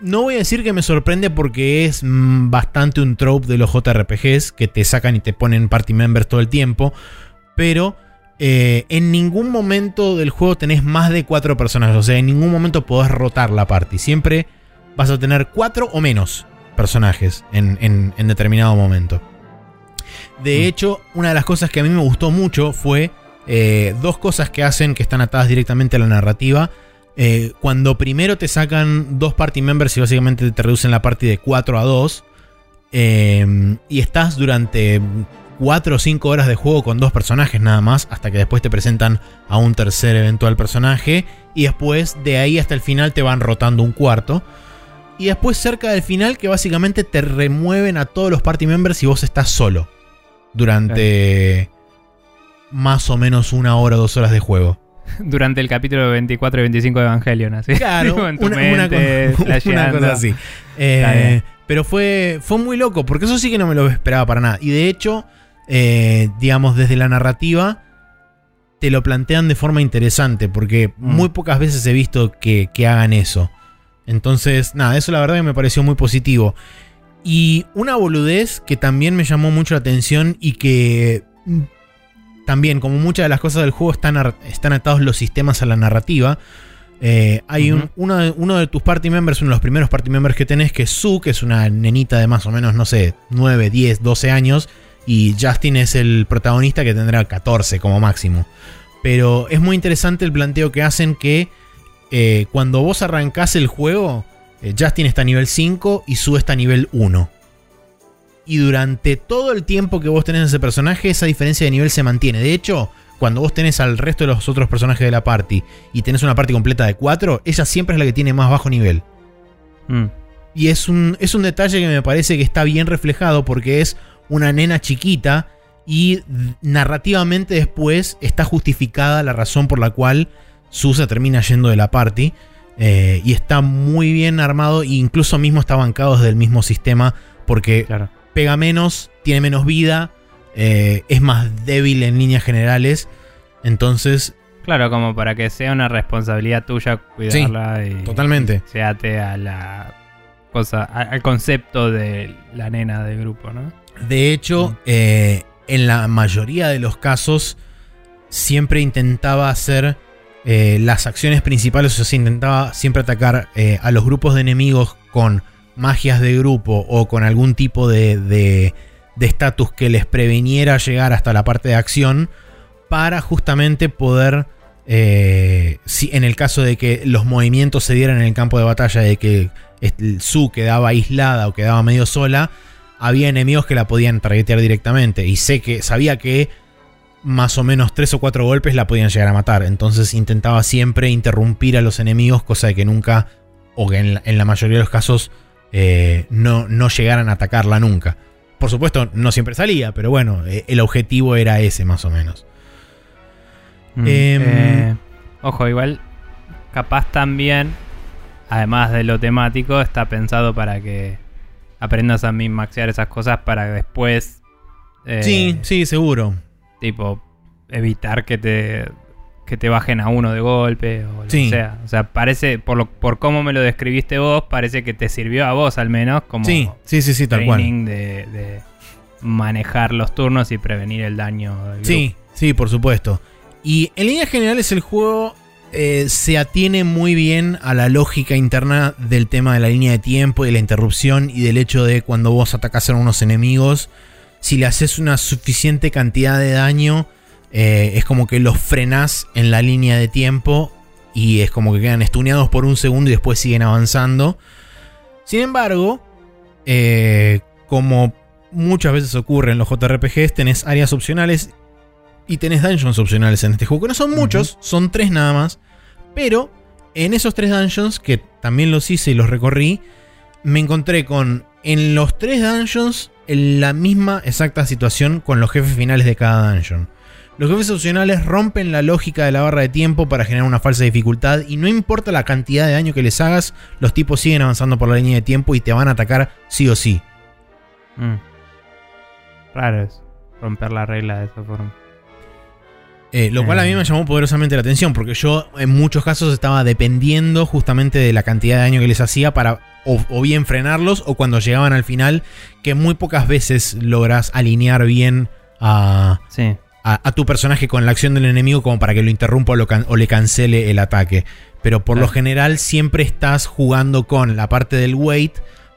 no voy a decir que me sorprende porque es mm, bastante un trope de los JRPGs que te sacan y te ponen party members todo el tiempo. Pero eh, en ningún momento del juego tenés más de cuatro personajes. O sea, en ningún momento podés rotar la party. Siempre vas a tener cuatro o menos personajes en, en- en determinado momento. De Mm. hecho, una de las cosas que a mí me gustó mucho fue eh, dos cosas que hacen que están atadas directamente a la narrativa. Eh, cuando primero te sacan dos party members y básicamente te reducen la party de 4 a 2. eh, y estás durante 4 o 5 horas de juego con dos personajes nada más. Hasta que después te presentan a un tercer eventual personaje. Y después de ahí hasta el final te van rotando un cuarto. Y después cerca del final que básicamente te remueven a todos los party members y vos estás solo. Durante más o menos una hora o dos horas de juego. Durante el capítulo 24 y 25 de Evangelion, así. Claro, en tu una, mente, una cosa así. Eh, pero fue, fue muy loco, porque eso sí que no me lo esperaba para nada. Y de hecho, eh, digamos, desde la narrativa, te lo plantean de forma interesante, porque Mm. muy pocas veces he visto que, que hagan eso. Entonces, nada, eso la verdad que me pareció muy positivo. Y una boludez que también me llamó mucho la atención y que también, como muchas de las cosas del juego, están, están atados los sistemas a la narrativa. Eh, hay un- Ujú. uno, de, uno de tus party members, uno de los primeros party members que tenés, que es Sue, que es una nenita de más o menos, no sé, 9, 10, 12 años. Y Justin es el protagonista que tendrá 14 como máximo. Pero es muy interesante el planteo que hacen que eh, cuando vos arrancás el juego, eh, Justin está a nivel 5 y Sue está a nivel 1. Y durante todo el tiempo que vos tenés a ese personaje, esa diferencia de nivel se mantiene. De hecho, cuando vos tenés al resto de los otros personajes de la party y tenés una party completa de 4, ella siempre es la que tiene más bajo nivel. Mm. Y es un, es un detalle que me parece que está bien reflejado porque es una nena chiquita y narrativamente después está justificada la razón por la cual Susa termina yendo de la party. eh, y está muy bien armado e incluso mismo está bancado desde el mismo sistema porque Claro. Pega menos, tiene menos vida, eh, es más débil en líneas generales. Entonces, Claro, como para que sea una responsabilidad tuya cuidarla y totalmente. se ate a la cosa, al concepto de la nena del grupo, ¿no? De hecho, Mm. eh, en la mayoría de los casos, siempre intentaba hacer eh, las acciones principales, o sea, intentaba siempre atacar a los grupos de enemigos con magias de grupo o con algún tipo de de- de estatus que les previniera llegar hasta la parte de acción para justamente poder, eh, si, en el caso de que los movimientos se dieran en el campo de batalla, de que Su quedaba aislada o quedaba medio sola, había enemigos que la podían targetear directamente. Y sé que sabía que más o menos tres o cuatro golpes la podían llegar a matar. Entonces intentaba siempre interrumpir a los enemigos, cosa de que nunca, o que en la mayoría de los casos, eh, no, no llegaran a atacarla nunca. Por supuesto, no siempre salía, pero bueno, eh, el objetivo era ese más o menos. Mm, Em, eh, ojo, igual, capaz también, además de lo temático, está pensado para que aprendas a min-maxear esas cosas para después. sí, sí, seguro. Tipo, evitar que te. Que te bajen a uno de golpe o lo Sí. que sea. O sea, parece, por, lo, por cómo me lo describiste vos, parece que te sirvió a vos al menos como Sí, sí, sí, sí, tal cual. training de, de manejar los turnos y prevenir el daño. del Sí, sí, por supuesto. Y en líneas generales el juego eh, se atiene muy bien a la lógica interna del tema de la línea de tiempo y de la interrupción y del hecho de cuando vos atacás a unos enemigos, si le haces una suficiente cantidad de daño, eh, es como que los frenás en la línea de tiempo y es como que quedan estuneados por un segundo y después siguen avanzando. Sin embargo, eh, como muchas veces ocurre en los JRPGs, tenés áreas opcionales y tenés dungeons opcionales en este juego, que no son muchos, son tres nada más. Pero en esos tres dungeons, que también los hice y los recorrí, me encontré con en los tres dungeons en la misma exacta situación con los jefes finales de cada dungeon. Los jefes opcionales rompen la lógica de la barra de tiempo para generar una falsa dificultad y no importa la cantidad de daño que les hagas, los tipos siguen avanzando por la línea de tiempo y te van a atacar sí o sí. Mm. Raro es romper la regla de esa forma. Eh, lo cual a mí Eh. me llamó poderosamente la atención, porque yo en muchos casos estaba dependiendo justamente de la cantidad de daño que les hacía para o, o bien frenarlos o cuando llegaban al final, que muy pocas veces logras alinear bien a, Sí. A- a tu personaje con la acción del enemigo como para que lo interrumpa o, lo can- o le cancele el ataque. Pero por lo general siempre estás jugando con la parte del wait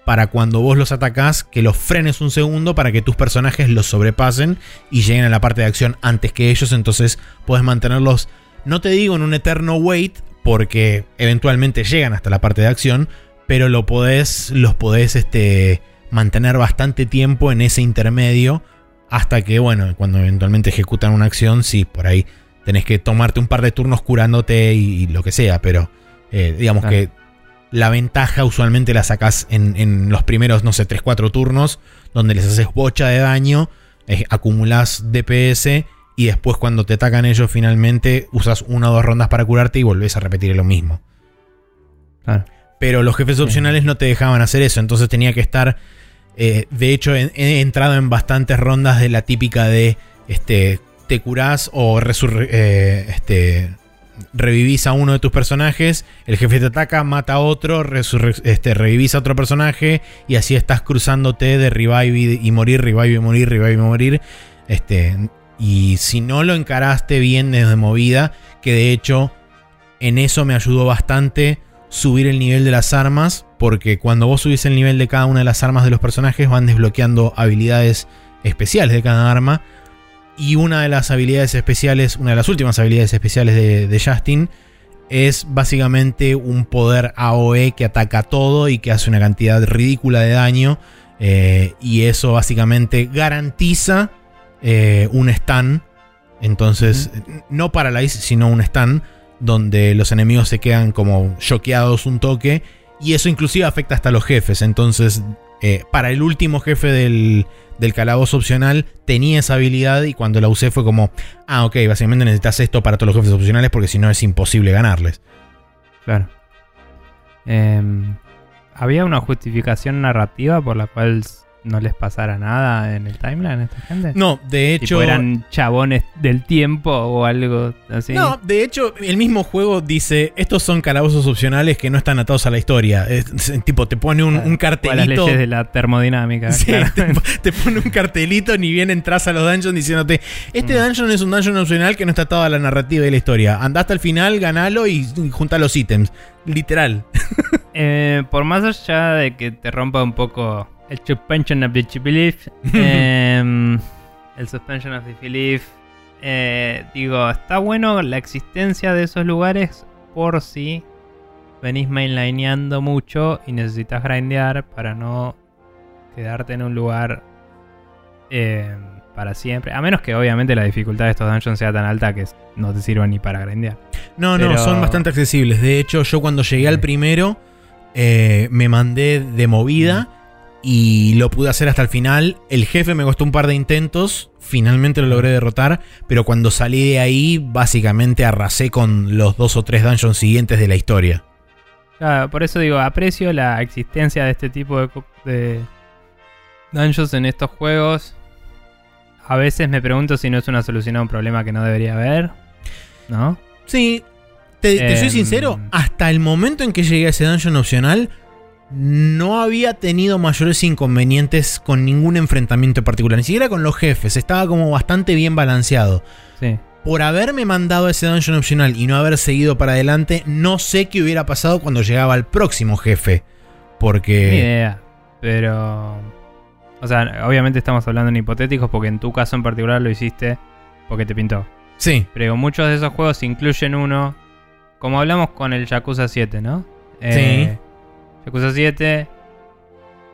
para cuando vos los atacás, que los frenes un segundo para que tus personajes los sobrepasen y lleguen a la parte de acción antes que ellos. Entonces puedes mantenerlos, no te digo en un eterno wait, porque eventualmente llegan hasta la parte de acción, pero lo podés, los podés este, mantener bastante tiempo en ese intermedio hasta que, bueno, cuando eventualmente ejecutan una acción, sí, por ahí tenés que tomarte un par de turnos curándote y, y lo que sea, pero eh, digamos Claro. que la ventaja usualmente la sacás en, en los primeros, no sé, 3-4 turnos, donde les haces bocha de daño, eh, acumulás DPS y después cuando te atacan ellos finalmente usas una o dos rondas para curarte y volvés a repetir lo mismo. Claro. Pero los jefes opcionales no te dejaban hacer eso, entonces tenía que estar... eh, de hecho, he, entrado en bastantes rondas de la típica de este, te curás o eh, este, revivís a uno de tus personajes, el jefe te ataca, mata a otro, este, revivís a otro personaje y así estás cruzándote de revive y, y morir, revive y morir, revive y morir. Este, y si no lo encaraste bien desde movida, que de hecho en eso me ayudó bastante subir el nivel de las armas, porque cuando vos subís el nivel de cada una de las armas de los personajes van desbloqueando habilidades especiales de cada arma. Y una de las habilidades especiales, una de las últimas habilidades especiales de, de Justin, es básicamente un poder AOE que ataca todo y que hace una cantidad ridícula de daño. eh, y eso básicamente garantiza eh, un stun. Entonces, no paralyze, sino un stun. Donde los enemigos se quedan como choqueados un toque. Y eso inclusive afecta hasta los jefes. Entonces, eh, para el último jefe del, del calabozo opcional tenía esa habilidad y cuando la usé fue como, ah, ok, básicamente necesitas esto para todos los jefes opcionales porque si no es imposible ganarles. Claro. Em, ¿Había una justificación narrativa por la cual no les pasara nada en el timeline a esta gente? No, de hecho... Eran chabones del tiempo o algo así. No, de hecho, el mismo juego dice, estos son calabozos opcionales que no están atados a la historia. Es- es- tipo, te pone un, un O a las cartelito... leyes de la termodinámica. Sí, te, te pone un cartelito ni bien entras a los dungeons diciéndote, este Mm. dungeon es un dungeon opcional que no está atado a la narrativa y la historia. Andá hasta el final, ganalo y, y junta los ítems. Literal. Eh, por más allá de que te rompa un poco el suspension of disbelief, em, el suspension of disbelief, eh, digo, está bueno la existencia de esos lugares por si venís mainlineando mucho y necesitas grindear para no quedarte en un lugar em, para siempre. A menos que obviamente la dificultad de estos dungeons sea tan alta que no te sirva ni para grindear. No, no, son bastante accesibles. De hecho, yo cuando llegué al primero, eh, me mandé de movida y lo pude hacer hasta el final. El jefe me costó un par de intentos, finalmente lo logré derrotar, pero cuando salí de ahí, básicamente arrasé con los dos o tres dungeons siguientes de la historia. Claro, por eso digo, aprecio la existencia de este tipo de, dungeons en estos juegos. A veces me pregunto si no es una solución a un problema que no debería haber. ¿No? Sí, te, te soy Em. sincero, hasta el momento en que llegué a ese dungeon opcional, no había tenido mayores inconvenientes con ningún enfrentamiento en particular, ni siquiera con los jefes, estaba como bastante bien balanceado. Sí. Por haberme mandado ese dungeon opcional y no haber seguido para adelante, no sé qué hubiera pasado cuando llegaba al próximo jefe. Ni Porque... idea. Pero. O sea, obviamente estamos hablando en hipotéticos porque en tu caso en particular lo hiciste porque te pintó. Sí, Pero muchos de esos juegos incluyen uno. Como hablamos con el Yakuza 7, ¿no? Eh, Yakuza 7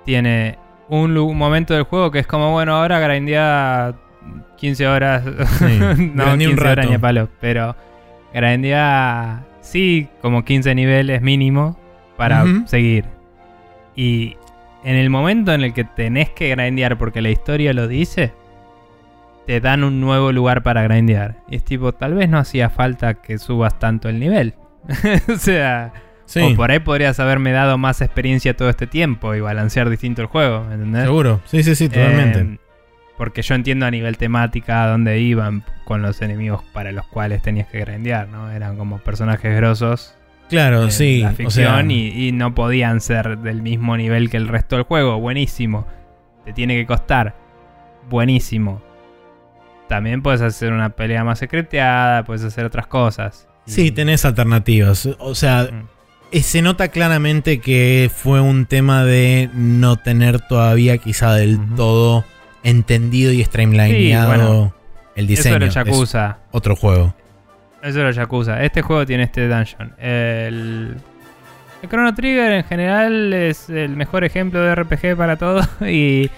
tiene un, momento del juego que es como, bueno, ahora grindea 15 horas. no, grindea 15 un horas rato. ni a palo. Pero grindea, sí, como 15 niveles mínimo para seguir. Y en el momento en el que tenés que grindear porque la historia lo dice, te dan un nuevo lugar para grindear. Y es tipo, tal vez no hacía falta que subas tanto el nivel. o sea, sí, o por ahí podrías haberme dado más experiencia todo este tiempo y balancear distinto el juego, ¿me ¿entendés? seguro. Sí, sí, sí, totalmente. Eh, porque yo entiendo a nivel temática a dónde iban con los enemigos para los cuales tenías que grindear, ¿no? Eran como personajes grosos claro, en sí. la o ficción sea, y, y no podían ser del mismo nivel que el resto del juego. Buenísimo. Te tiene que costar. Buenísimo. También puedes hacer una pelea más secreteada, puedes hacer otras cosas. Sí, tenés alternativas. O sea, Mm. Eh, se nota claramente que fue un tema de no tener todavía quizá del todo entendido y streamlineado Sí, bueno, el Eso diseño. era Es Yakuza. otro juego. Eso era Yakuza. Este juego tiene este dungeon. El, el Chrono Trigger en general es el mejor ejemplo de RPG para todo. Y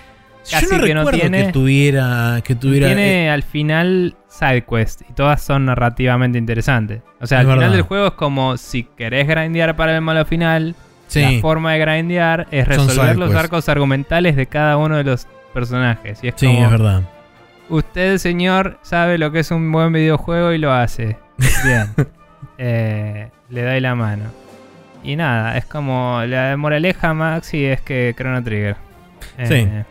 Casi Yo no que no tiene- que tuviera. Que tuviera tiene al final side quest y todas son narrativamente interesantes. O sea, al final del juego es como si querés grindear para el malo final, sí, la forma de grindear es resolver los arcos argumentales de cada uno de los personajes. Y es sí, como, es verdad. usted, señor, sabe lo que es un buen videojuego y lo hace. Bien. Eh, le da la mano. Y nada, es como la moraleja Maxi es que Chrono Trigger. Eh,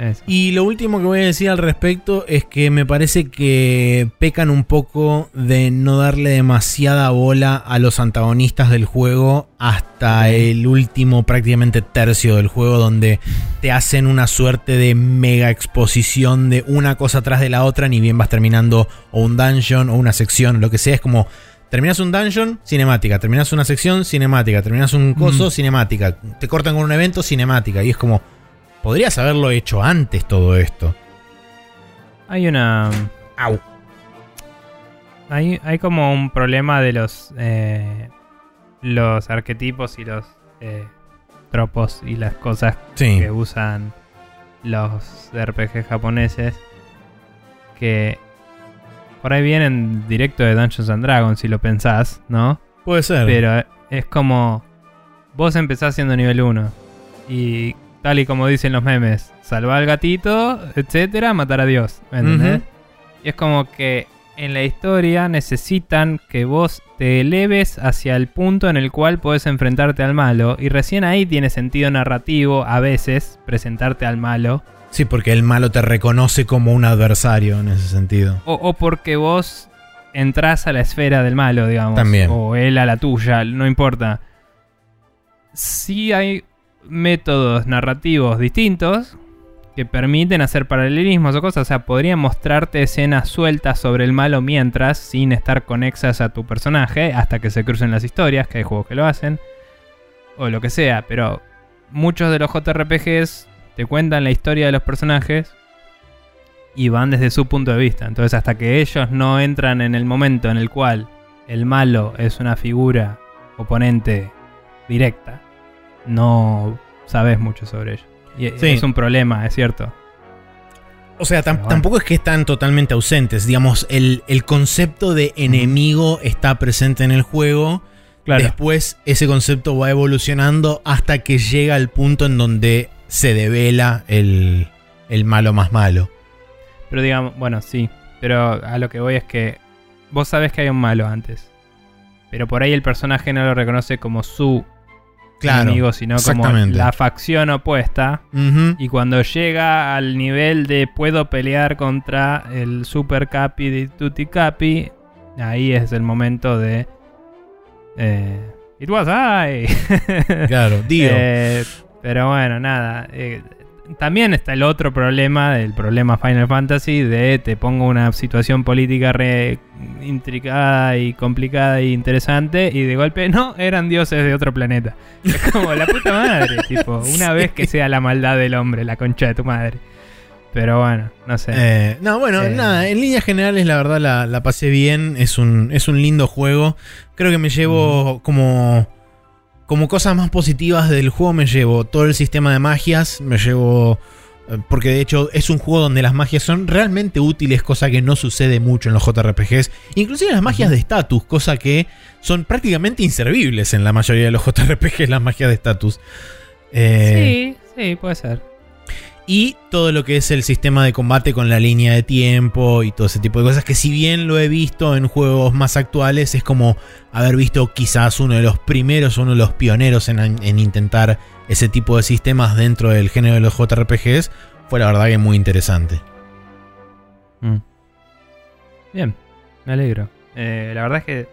eso. Y lo último que voy a decir al respecto es que me parece que pecan un poco de no darle demasiada bola a los antagonistas del juego hasta el último prácticamente tercio del juego donde te hacen una suerte de mega exposición de una cosa tras de la otra ni bien vas terminando o un dungeon o una sección, lo que sea, es como terminas un dungeon, cinemática, terminas una sección, cinemática, terminas un coso, Mm. cinemática, te cortan con un evento, cinemática y es como Podrías haberlo hecho antes todo esto. Hay una. Au. Hay, hay como un problema de los. eh, los arquetipos y los eh, tropos y las cosas Sí. que usan los RPG japoneses. Que por ahí vienen directo de Dungeons and Dragons, si lo pensás, ¿no? Puede ser. Pero es como. Vos empezás siendo nivel 1. Y tal y como dicen los memes, salvar al gatito, etcétera, matar a Dios. ¿Me entendés? Y es como que en la historia necesitan que vos te eleves hacia el punto en el cual podés enfrentarte al malo. Y recién ahí tiene sentido narrativo, a veces, presentarte al malo. Sí, porque el malo te reconoce como un adversario en ese sentido. O, o porque vos entrás a la esfera del malo, digamos. También. O él a la tuya, no importa. Sí hay métodos narrativos distintos que permiten hacer paralelismos o cosas. O sea, podrían mostrarte escenas sueltas sobre el malo mientras, sin estar conexas a tu personaje, hasta que se crucen las historias, que hay juegos que lo hacen. O lo que sea, pero muchos de los JRPGs te cuentan la historia de los personajes y van desde su punto de vista. Entonces, hasta que ellos no entran en el momento en el cual el malo es una figura oponente directa, no sabes mucho sobre ello. Y Sí. es un problema, es cierto. O sea, tam- Pero bueno. tampoco es que están totalmente ausentes. Digamos, el, el concepto de enemigo está presente en el juego. Claro. Después ese concepto va evolucionando hasta que llega al punto en donde se devela el, el malo más malo. Pero digamos, bueno, sí. Pero a lo que voy es que vos sabés que hay un malo antes. Pero por ahí el personaje no lo reconoce como su Claro. enemigo, sino como la facción opuesta. Y cuando llega al nivel de puedo pelear contra el Super Capi de Tutti Capi, ahí es el momento de. Eh, It was I. Claro, Dio. Eh, pero bueno, nada. eh, también está el otro problema, el problema Final Fantasy, de te pongo una situación política re intricada y complicada y interesante, y de golpe, no, eran dioses de otro planeta. Es como la puta madre, tipo, una Sí. vez que sea la maldad del hombre, la concha de tu madre. Pero bueno, no sé. Eh, no, bueno, Eh. nada, en líneas generales la verdad la, la pasé bien, es un, es un lindo juego. Creo que me llevo como, como cosas más positivas del juego, me llevo todo el sistema de magias, me llevo... eh, Porque de hecho es un juego donde las magias son realmente útiles, cosa que no sucede mucho en los JRPGs. Inclusive las magias de estatus, cosa que son prácticamente inservibles en la mayoría de los JRPGs, las magias de estatus. Eh, sí, sí, puede ser. Y todo lo que es el sistema de combate con la línea de tiempo y todo ese tipo de cosas que si bien lo he visto en juegos más actuales es como haber visto quizás uno de los primeros, uno de los pioneros en, en intentar ese tipo de sistemas dentro del género de los JRPGs, fue la verdad que muy interesante. Mm. Bien, me alegro. Eh, la verdad es que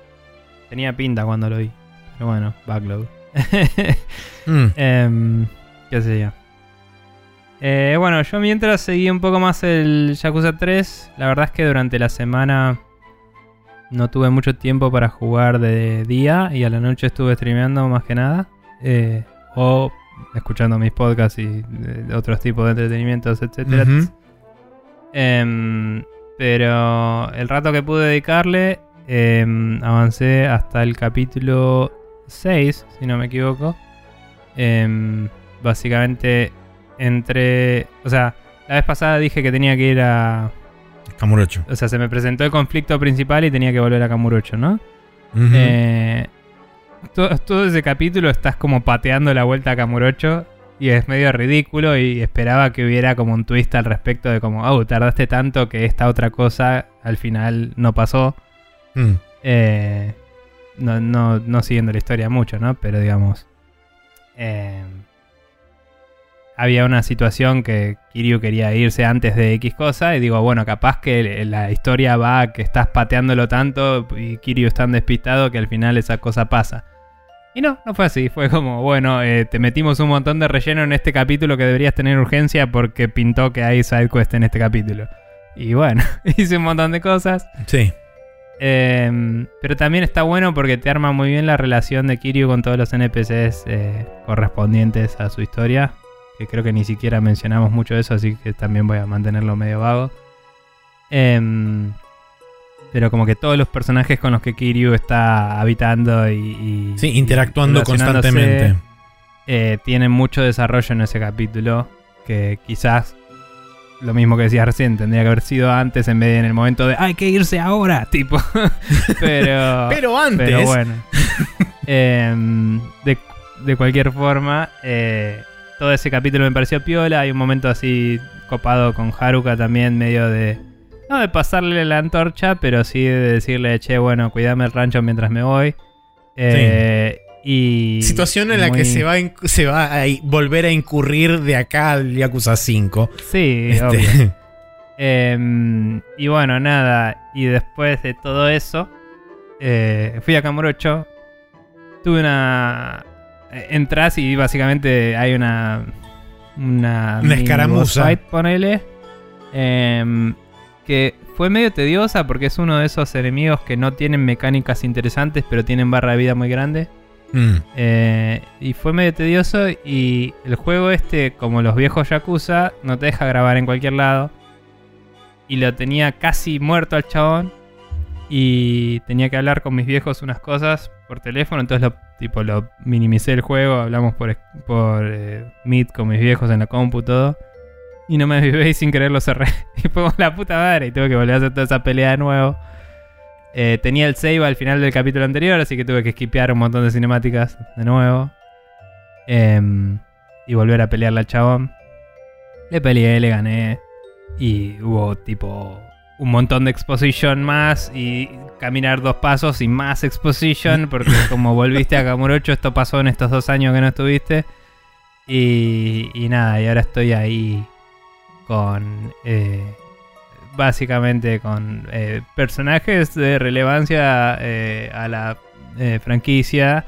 tenía pinta cuando lo vi. Pero bueno, backlog. Mm, Em, ¿Qué sé yo? Eh, bueno, yo mientras seguí un poco más el Yakuza 3, la verdad es que durante la semana no tuve mucho tiempo para jugar de día y a la noche estuve streameando más que nada. eh, o escuchando mis podcasts y eh, otros tipos de entretenimientos, etcétera. Em, pero el rato que pude dedicarle, em, avancé hasta el capítulo 6, si no me equivoco. Em, básicamente, entre. O sea, la vez pasada dije que tenía que ir a. Camurocho. O sea, se me presentó el conflicto principal y tenía que volver a Kamurocho, ¿no? Eh, todo, todo ese capítulo estás como pateando la vuelta a Kamurocho y es medio ridículo y esperaba que hubiera como un twist al respecto de como, oh, tardaste tanto que esta otra cosa al final no pasó. Mm. Eh, no, no, no siguiendo la historia mucho, ¿no? Pero digamos... eh, había una situación que Kiryu quería irse antes de X cosa y digo, bueno, capaz que la historia va a que estás pateándolo tanto y Kiryu es tan despistado que al final esa cosa pasa. Y no, no fue así, fue como, bueno, eh, te metimos un montón de relleno en este capítulo que deberías tener urgencia porque pintó que hay sidequest en este capítulo. Y bueno, hice un montón de cosas. Sí. Eh, pero también está bueno porque te arma muy bien la relación de Kiryu con todos los NPCs eh, correspondientes a su historia. Que creo que ni siquiera mencionamos mucho de eso, así que también voy a mantenerlo medio vago. Em, pero como que todos los personajes con los que Kiryu está habitando y, y- Sí, interactuando y constantemente. eh, tienen mucho desarrollo en ese capítulo. Que quizás lo mismo que decías recién, tendría que haber sido antes en vez de en el momento de hay que irse ahora, tipo. pero, Pero antes. pero bueno. Em, de, de cualquier forma, eh, todo ese capítulo me pareció piola. Hay un momento así copado con Haruka también, medio de. No de pasarle la antorcha, pero sí de decirle, che, bueno, cuidame el rancho mientras me voy. Eh, Y. Situación en la muy- que se va, se va a volver a incurrir de acá al Yakuza 5. Sí, Este, obvio. Em, y bueno, nada. Y después de todo eso, eh, fui a Kamurocho. Tuve una. Entras y básicamente hay una. Una, Una escaramuza. fight, ponele. Em, que fue medio tediosa porque es uno de esos enemigos que no tienen mecánicas interesantes, pero tienen barra de vida muy grande. mm, Eh, y fue medio tedioso y el juego este, como los viejos Yakuza, no te deja grabar en cualquier lado. Y lo tenía casi muerto al chabón. Y tenía que hablar con mis viejos unas cosas por teléfono. Entonces lo, tipo, lo minimicé el juego. Hablamos por, por eh, Meet con mis viejos en la compu todo. Y no me avivé y sin querer lo cerré. Y fue la puta madre. Y tuve que volver a hacer toda esa pelea de nuevo. Eh, tenía el save al final del capítulo anterior, así que tuve que skipear un montón de cinemáticas de nuevo. Em, y volver a pelearle al chabón. Le peleé, le gané. Y hubo tipo un montón de exposition más y caminar dos pasos y más exposition porque como volviste a Kamurocho esto pasó en estos dos años que no estuviste. Y, y nada, y ahora estoy ahí con... eh, básicamente con eh, personajes de relevancia eh, a la franquicia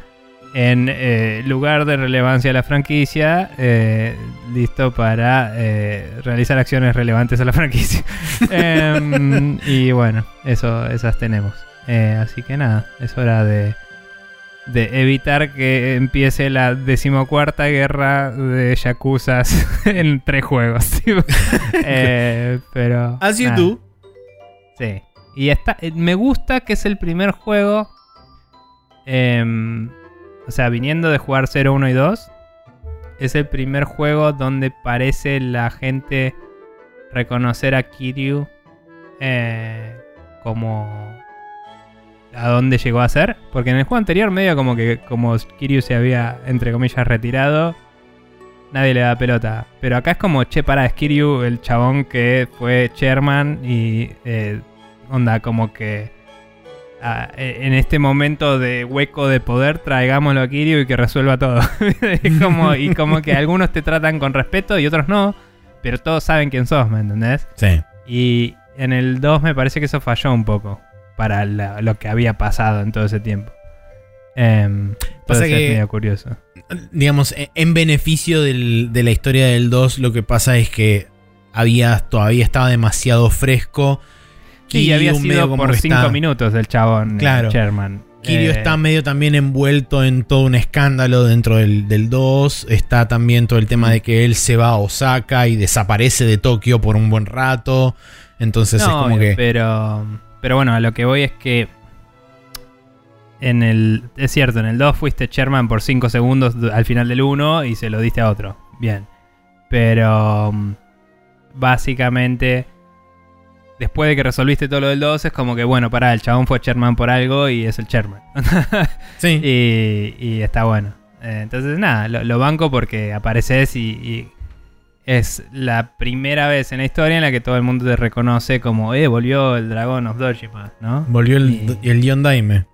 en eh, lugar de relevancia a la franquicia, eh, listo para eh, realizar acciones relevantes a la franquicia. Em, y bueno, eso, esas tenemos. Así que nada, es hora de, de evitar que empiece la decimocuarta guerra de Yakuzas en tres juegos. pero. As you nada. do. Sí. Y está, me gusta que es el primer juego. em, o sea, viniendo de jugar 0, 1 y 2. Es el primer juego donde parece la gente reconocer a Kiryu eh, como a dónde llegó a ser. Porque en el juego anterior, medio como que como Kiryu se había, entre comillas, retirado, nadie le da pelota. Pero acá es como, che, para, es Kiryu, el chabón que fue chairman y eh, onda como que eh, en este momento de hueco de poder traigámoslo a Kiryu y que resuelva todo. Es como, y como que algunos te tratan con respeto y otros no, pero todos saben quién sos, ¿me entendés? Sí. Y en el 2 me parece que eso falló un poco para la- lo que había pasado en todo ese tiempo. Em, Pasa que- es medio curioso. digamos, e- en beneficio del- de la historia del 2, lo que pasa es que había, todavía estaba demasiado fresco Sí, había Kiryu medio sido como por que 5 está- minutos del chabón, Claro. Sherman. Kiryu Eh, está medio también envuelto en todo un escándalo dentro del, del 2. Está también todo el tema de que él se va a Osaka y desaparece de Tokio por un buen rato. Entonces es no, como obvio, que. Pero, pero bueno, a lo que voy es que. En el. Es cierto, en el 2 fuiste Sherman por 5 segundos al final del 1 y se lo diste a otro. Bien. Pero. mm, Básicamente. Después de que resolviste todo lo del 2, es como que, bueno, pará, el chabón fue Sherman por algo y es el Sherman. Sí. y, y está bueno. Eh, entonces, nada, lo, lo banco porque apareces y, y es la primera vez en la historia en la que todo el mundo te reconoce como, eh, volvió el dragón of Dojima, ¿no? Volvió el, Y- el Yondaime.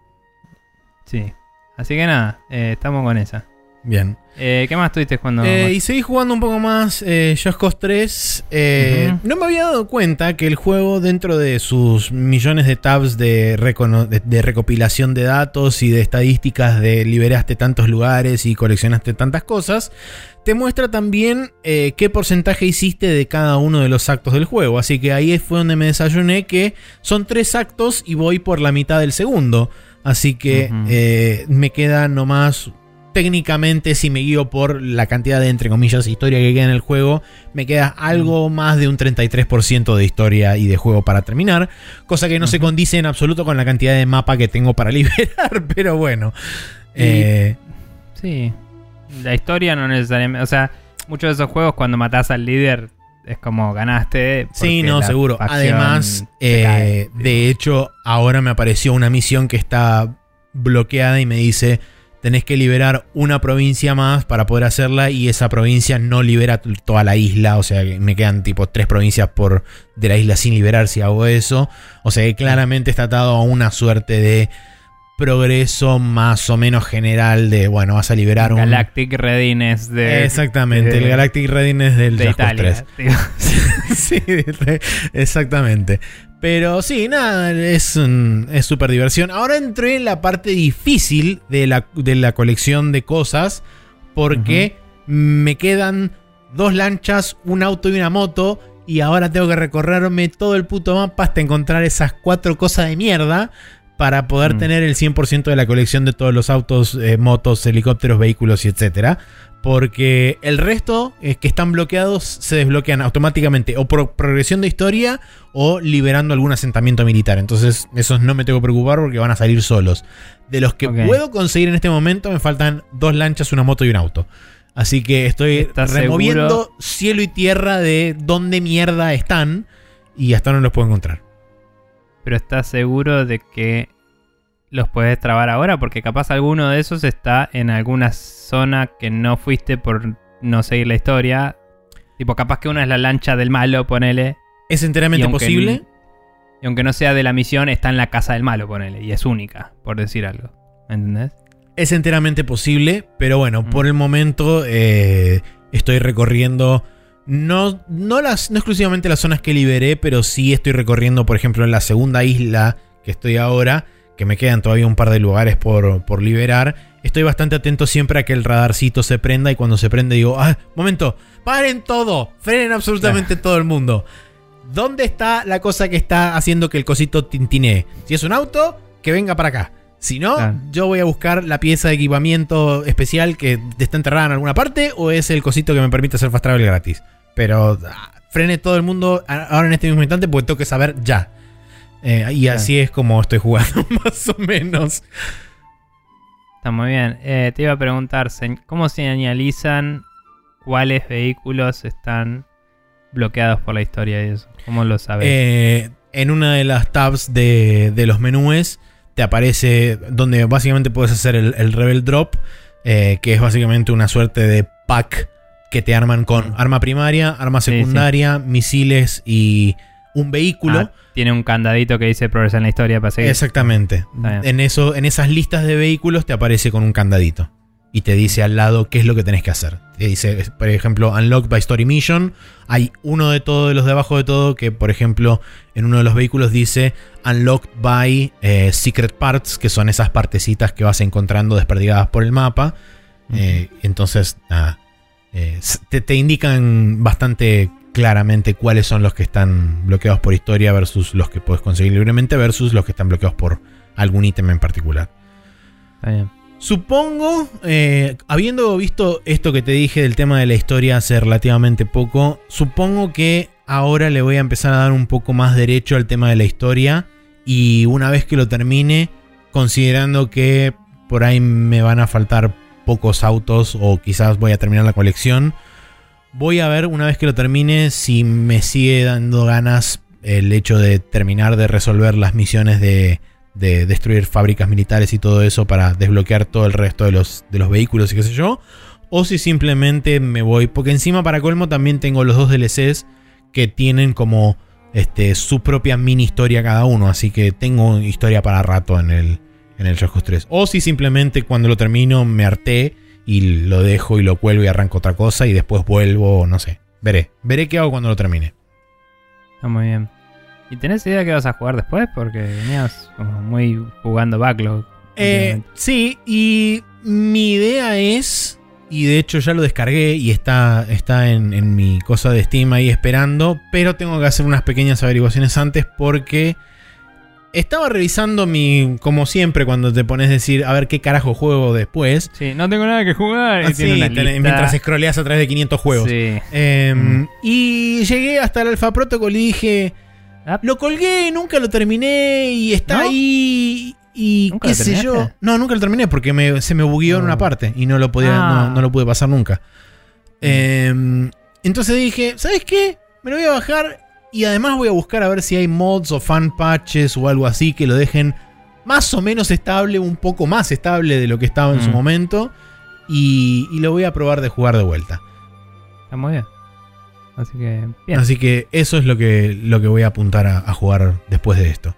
Sí. Así que nada, eh, estamos con esa. Bien. Eh, ¿Qué más tuviste cuando.? Eh, y seguí jugando un poco más eh, Just Cause 3. Eh. No me había dado cuenta que el juego, dentro de sus millones de tabs de, de- de recopilación de datos y de estadísticas de liberaste tantos lugares y coleccionaste tantas cosas, te muestra también eh, qué porcentaje hiciste de cada uno de los actos del juego. Así que ahí fue donde me desayuné que son tres actos y voy por la mitad del segundo. Así que Ujú. eh, me queda nomás técnicamente, si me guío por la cantidad de, entre comillas, historia que queda en el juego, me queda algo más de un 33% de historia y de juego para terminar. Cosa que no se condice en absoluto con la cantidad de mapa que tengo para liberar, pero bueno. Y- Eh, Sí. La historia no necesariamente. O sea, muchos de esos juegos cuando matás al líder es como ganaste. sí, no, seguro. Además, eh, cae, de hecho, ahora me apareció una misión que está bloqueada y me dice... Tenés que liberar una provincia más para poder hacerla y esa provincia no libera toda la isla. O sea, me quedan tipo tres provincias por de la isla sin liberar si hago eso. O sea que claramente está atado a una suerte de progreso más o menos general de, bueno, vas a liberar un... Galactic Readiness de. Exactamente, de- el Galactic Readiness del de Just Cause Italia. 3. tío. sí, exactamente. Pero sí, nada, es un- es súper diversión. Ahora entré en la parte difícil de la, de la colección de cosas porque me quedan dos lanchas, un auto y una moto y ahora tengo que recorrerme todo el puto mapa hasta encontrar esas cuatro cosas de mierda para poder Mm. tener el 100% de la colección de todos los autos, eh, motos, helicópteros, vehículos y etcétera. Porque el resto eh, que están bloqueados se desbloquean automáticamente o por progresión de historia o liberando algún asentamiento militar. Entonces, esos no me tengo que preocupar porque van a salir solos. De los que puedo conseguir en este momento, me faltan dos lanchas, una moto y un auto. Así que estoy ¿Estás removiendo seguro? cielo y tierra de dónde mierda están y hasta no los puedo encontrar. Pero estás seguro de que los puedes trabar ahora, porque capaz alguno de esos está en alguna zona que no fuiste por no seguir la historia. Tipo, capaz que una es la lancha del malo, ponele. ¿Es Y enteramente aunque posible? Y aunque no sea de la misión, está en la casa del malo, ponele. Y es única, por decir algo. ¿Entendés? Es enteramente posible, pero bueno, Mm. por el momento eh, estoy recorriendo. No, no, las, no exclusivamente las zonas que liberé, pero sí estoy recorriendo, por ejemplo, en la segunda isla que estoy ahora, que me quedan todavía un par de lugares por, por liberar. Estoy bastante atento siempre a que el radarcito se prenda y cuando se prende digo, ah, momento, paren todo, frenen absolutamente todo el mundo. ¿Dónde está la cosa que está haciendo que el cosito tintinee? Si es un auto, que venga para acá. Si no, Claro. yo voy a buscar la pieza de equipamiento especial que está enterrada en alguna parte o es el cosito que me permite hacer fast travel gratis. Pero ah, frene todo el mundo ahora en este mismo instante porque tengo que saber ya. Eh, y Claro. así es como estoy jugando más o menos. Está muy bien. Eh, te iba a preguntar, se- ¿cómo señalizan cuáles vehículos están bloqueados por la historia y eso? ¿Cómo lo sabes? Eh, en una de las tabs de, de los menús te aparece donde básicamente puedes hacer el, el Rebel Drop, que es básicamente una suerte de pack que te arman con arma primaria, arma Sí, sí. secundaria, misiles y un vehículo. Ah, tiene un candadito que dice progresar en la historia para seguir. Exactamente. En, eso, en esas listas de vehículos te aparece con un candadito. Y te dice al lado qué es lo que tenés que hacer. Te dice, por ejemplo, Unlocked by Story Mission. Hay uno de todos los de abajo de todo que, por ejemplo, en uno de los vehículos dice Unlocked by eh, Secret Parts, que son esas partecitas que vas encontrando desperdigadas por el mapa. Eh, entonces, nada. eh, te, te indican bastante claramente cuáles son los que están bloqueados por historia versus los que puedes conseguir libremente versus los que están bloqueados por algún ítem en particular. Está bien. Supongo, eh, habiendo visto esto que te dije del tema de la historia hace relativamente poco, supongo que ahora le voy a empezar a dar un poco más derecho al tema de la historia y una vez que lo termine, considerando que por ahí me van a faltar pocos autos o quizás voy a terminar la colección, voy a ver una vez que lo termine si me sigue dando ganas el hecho de terminar de resolver las misiones de, de destruir fábricas militares y todo eso para desbloquear todo el resto de los, de los vehículos y qué sé yo. O si simplemente me voy. Porque encima para colmo también tengo los dos DLCs que tienen como este, su propia mini historia cada uno. Así que tengo historia para rato en el, en el Just 3. O si simplemente cuando lo termino me harté y lo dejo y lo cuelgo y arranco otra cosa y después vuelvo, no sé. Veré. Veré qué hago cuando lo termine. Está muy bien. ¿Y tenés idea de qué vas a jugar después? Porque venías como muy jugando backlog. Eh, sí, y mi idea es, y de hecho ya lo descargué y está, está en, en mi cosa de Steam ahí esperando, pero tengo que hacer unas pequeñas averiguaciones antes porque estaba revisando mi, como siempre cuando te pones a decir, a ver qué carajo juego después. Sí, no tengo nada que jugar. y Así, tiene una tenés- lista. mientras scrolleas a través de 500 juegos. Sí. Em, Mm. Y llegué hasta el Alpha Protocol y dije, Ah, lo colgué, nunca lo terminé y está ¿No? ahí. Y ¿Nunca qué sé yo. No, nunca lo terminé porque me- se me bugueó en Oh. una parte y no lo podía, Ah. no, no lo pude pasar nunca. Em, entonces dije, ¿sabes qué? Me lo voy a bajar y además voy a buscar a ver si hay mods o fan patches o algo así que lo dejen más o menos estable, un poco más estable de lo que estaba en su Mm. momento. Y, y lo voy a probar de jugar de vuelta. Está muy bien. Así que, bien. Así que eso es lo que, lo que voy a apuntar a, a jugar después de esto.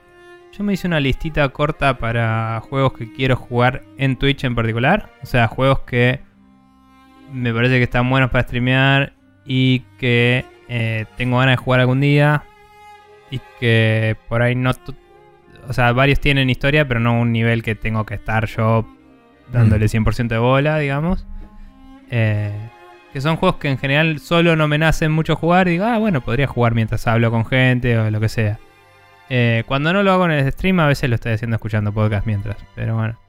Yo me hice una listita corta para juegos que quiero jugar en Twitch en particular. O sea, juegos que me parece que están buenos para streamear y que eh, tengo ganas de jugar algún día. Y que por ahí no... O sea, varios tienen historia, pero no un nivel que tengo que estar yo dándole 100% de bola, digamos. Eh, que son juegos que en general solo no me nacen mucho jugar. Y digo, ah, bueno, podría jugar mientras hablo con gente o lo que sea. Eh, cuando no lo hago en el stream, a veces lo estoy haciendo escuchando podcast mientras. Pero bueno.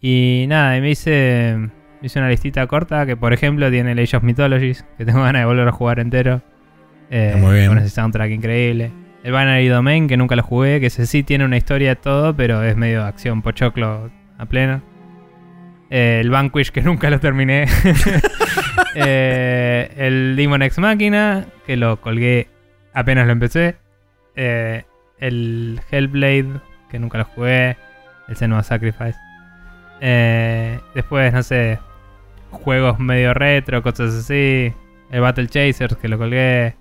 Y nada, y me hice, me hice una listita corta que, por ejemplo, tiene el Age of Mythologies, que tengo ganas de volver a jugar entero. Eh, Está muy bien. Con ese soundtrack increíble. El Binary Domain, que nunca lo jugué, que ese sí tiene una historia todo, pero es medio acción pochoclo a pleno. Eh, el Vanquish, que nunca lo terminé. Eh, el Demon X Máquina, que lo colgué apenas lo empecé. Eh, el Hellblade, que nunca lo jugué. El Senua Sacrifice. Después, no sé, juegos medio retro, cosas así. El Battle Chasers, que lo colgué.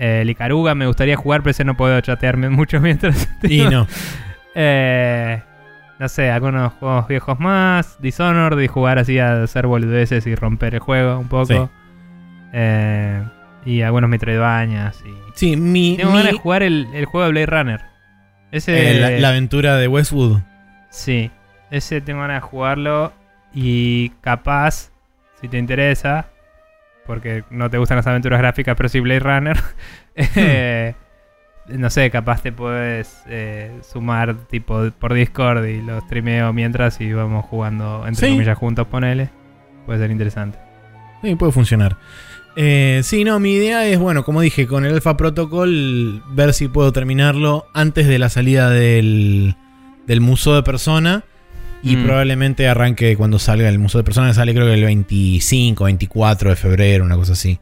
Eh, el Icaruga me gustaría jugar, pero ese no puedo chatearme mucho mientras. Y no. Eh, no sé, algunos juegos viejos más. Dishonored y jugar así a hacer boludeces y romper el juego un poco. Sí. Eh, y algunos Metroidvanias. Y... Sí, mi, Tengo mi- ganas de jugar el, el juego de Blade Runner. Ese. eh, la, la aventura de Westwood. Sí, ese tengo ganas de jugarlo. Y capaz, si te interesa, porque no te gustan las aventuras gráficas, pero sí Blade Runner. eh, no sé, capaz te puedes eh, sumar tipo por Discord y lo streameo mientras y vamos jugando entre Sí. comillas juntos, ponele. Puede ser interesante. Sí, puede funcionar. Eh, sí, no, mi idea es, bueno, como dije, con el Alpha Protocol, ver si puedo terminarlo antes de la salida del, del Museo de Persona. Y Mm. probablemente arranque cuando salga el Museo de Persona, que sale creo que el 25, 24 de febrero, una cosa así.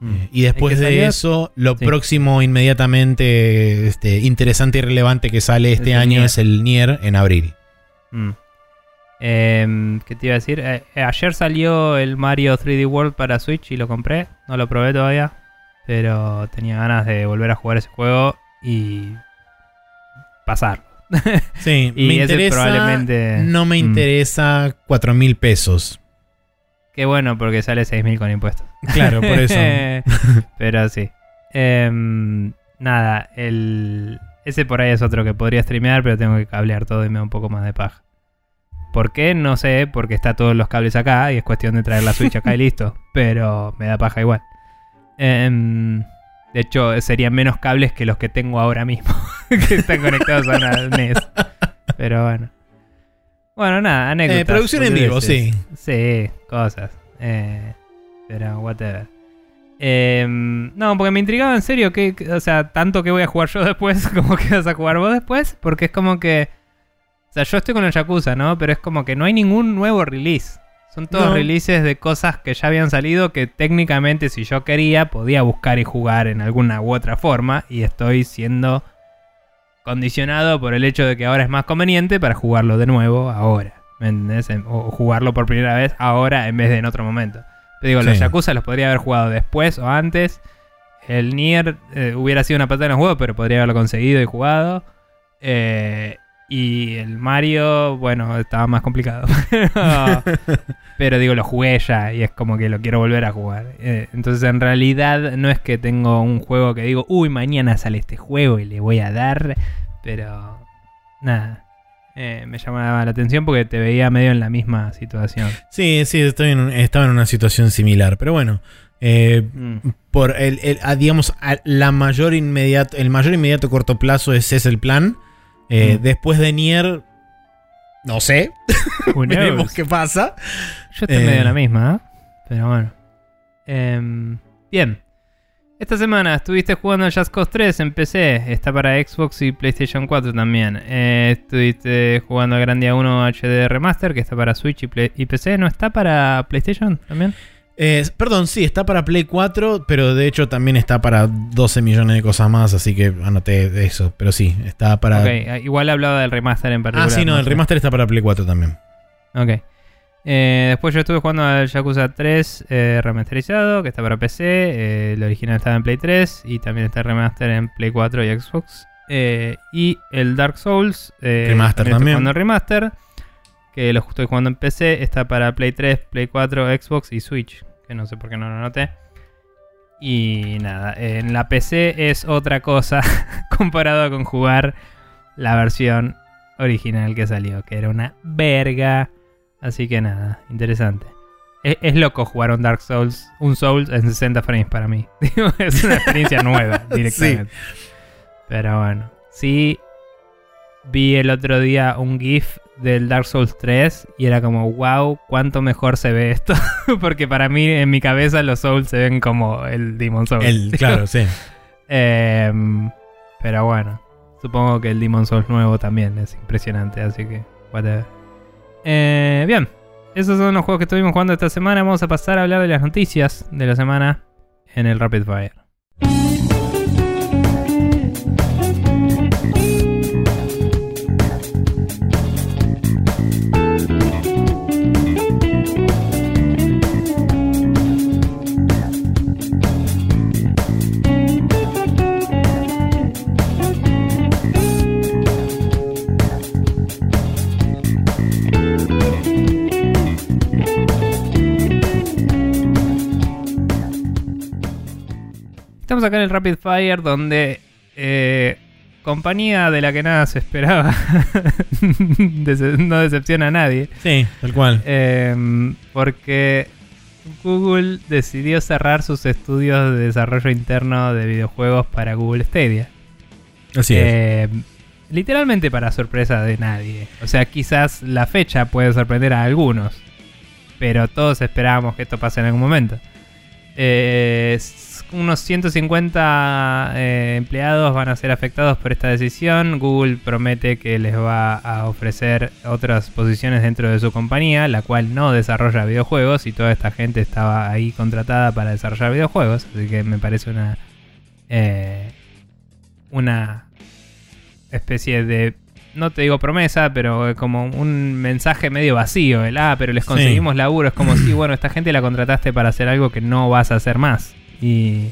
Eh, y después ¿El que de salió? eso, lo Sí. próximo inmediatamente este, interesante y relevante que sale este Es año Nier. es el Nier en abril. Mm. Em, ¿Qué te iba a decir? Eh, eh, ayer salió el Mario 3D World para Switch y lo compré. No lo probé todavía. Pero tenía ganas de volver a jugar ese juego y pasar. Sí, Y me ese interesa. probablemente- No me Mm. interesa 4 mil pesos. Qué bueno porque sale 6.000 con impuestos. Claro, por eso. Pero sí. Em, nada, el... ese por ahí es otro que podría streamear, pero tengo que cablear todo y me da un poco más de paja. ¿Por qué? No sé, porque está todos los cables acá y es cuestión de traer la Switch acá y listo. Pero me da paja igual. Em, De hecho, serían menos cables que los que tengo ahora mismo, que están conectados a una NES. Pero bueno. Bueno, nada, anécdotas. Eh, producción en vivo, sí. Sí, cosas. Eh, pero whatever. Eh, no, porque me intrigaba en serio que, que- o sea, tanto que voy a jugar yo después como que vas a jugar vos después, porque es como que, o sea, yo estoy con el Yakuza, ¿no? Pero es como que no hay ningún nuevo release. Son todos No. releases de cosas que ya habían salido que técnicamente si yo quería podía buscar y jugar en alguna u otra forma y estoy siendo condicionado por el hecho de que ahora es más conveniente para jugarlo de nuevo ahora. ¿Me entendés? En- O jugarlo por primera vez ahora en vez de en otro momento. Te digo, los. Yakuza los podría haber jugado después o antes. El Nier eh, hubiera sido una patada en los huevos, pero podría haberlo conseguido y jugado. Eh, y el Mario, bueno, estaba más complicado. pero, pero digo, lo jugué ya y es como que lo quiero volver a jugar. Eh, entonces, en realidad, no es que tengo un juego que digo, uy, mañana sale este juego y le voy a dar. Pero, nada. Eh, me llamaba la atención porque te veía medio en la misma situación. Sí, sí, estoy en estaba en una situación similar. Pero bueno, eh, Mm. por el, el- a, digamos, a la mayor inmediato, el mayor inmediato corto plazo ese es el plan. Eh, Mm. Después de Nier, no sé, veremos qué pasa. Yo estoy Eh. medio en la misma, ¿eh? Pero bueno. Em, bien. Esta semana estuviste jugando al Just Cause 3 en PC. Está para Xbox y PlayStation 4 también. Eh, estuviste jugando a Grandia 1 HD Remaster, que está para Switch y, Play- y PC. ¿No está para PlayStation también? Eh, perdón, sí, está para Play 4, pero de hecho también está para 12 millones de cosas más, así que anoté eso. Pero sí, está para... Ok, eh, igual hablaba del remaster en particular. ah, sí, no, el remaster está para Play 4 también. Ok. Eh, después yo estuve jugando al Yakuza 3 eh, remasterizado, que está para PC. el original estaba en Play 3 y también está el remaster en Play 4 y Xbox. Y el Dark Souls. Remaster estoy también. jugando el remaster, que lo estoy jugando en PC. Está para Play 3, Play 4, Xbox y Switch, que no sé por qué no lo anoté. Y nada, en la PC es otra cosa comparado con jugar la versión original que salió, que era una verga. Así que nada, interesante. Es, es loco jugar un Dark Souls, un Souls en 60 frames para mí. Es una experiencia nueva directamente. Pero bueno, sí vi el otro día un GIF del Dark Souls 3 y era como, wow, cuánto mejor se ve esto. Porque para mí, en mi cabeza, los Souls se ven como el Demon Souls. El, claro, sí. Em, pero bueno, supongo que el Demon Souls nuevo también es impresionante, así que whatever. Eh, bien, esos son los juegos que estuvimos jugando esta semana. Vamos a pasar a hablar de las noticias de la semana en el Rapid Fire. Acá en el Rapid Fire donde eh, compañía de la que nada se esperaba Dece- no decepciona a nadie. Sí, tal cual. Em, porque Google decidió cerrar sus estudios de desarrollo interno de videojuegos para Google Stadia. Así es. Eh, literalmente para sorpresa de nadie. O sea, quizás la fecha puede sorprender a algunos. Pero todos esperábamos que esto pase en algún momento. Eh, unos 150 eh, empleados van a ser afectados por esta decisión. Google promete que les va a ofrecer otras posiciones dentro de su compañía, la cual no desarrolla videojuegos y toda esta gente estaba ahí contratada para desarrollar videojuegos. Así que me parece una... eh, una especie de, no te digo promesa, pero como un mensaje medio vacío. El, ah, pero les Sí. conseguimos laburo. Es como si, bueno, esta gente la contrataste para hacer algo que no vas a hacer más. Y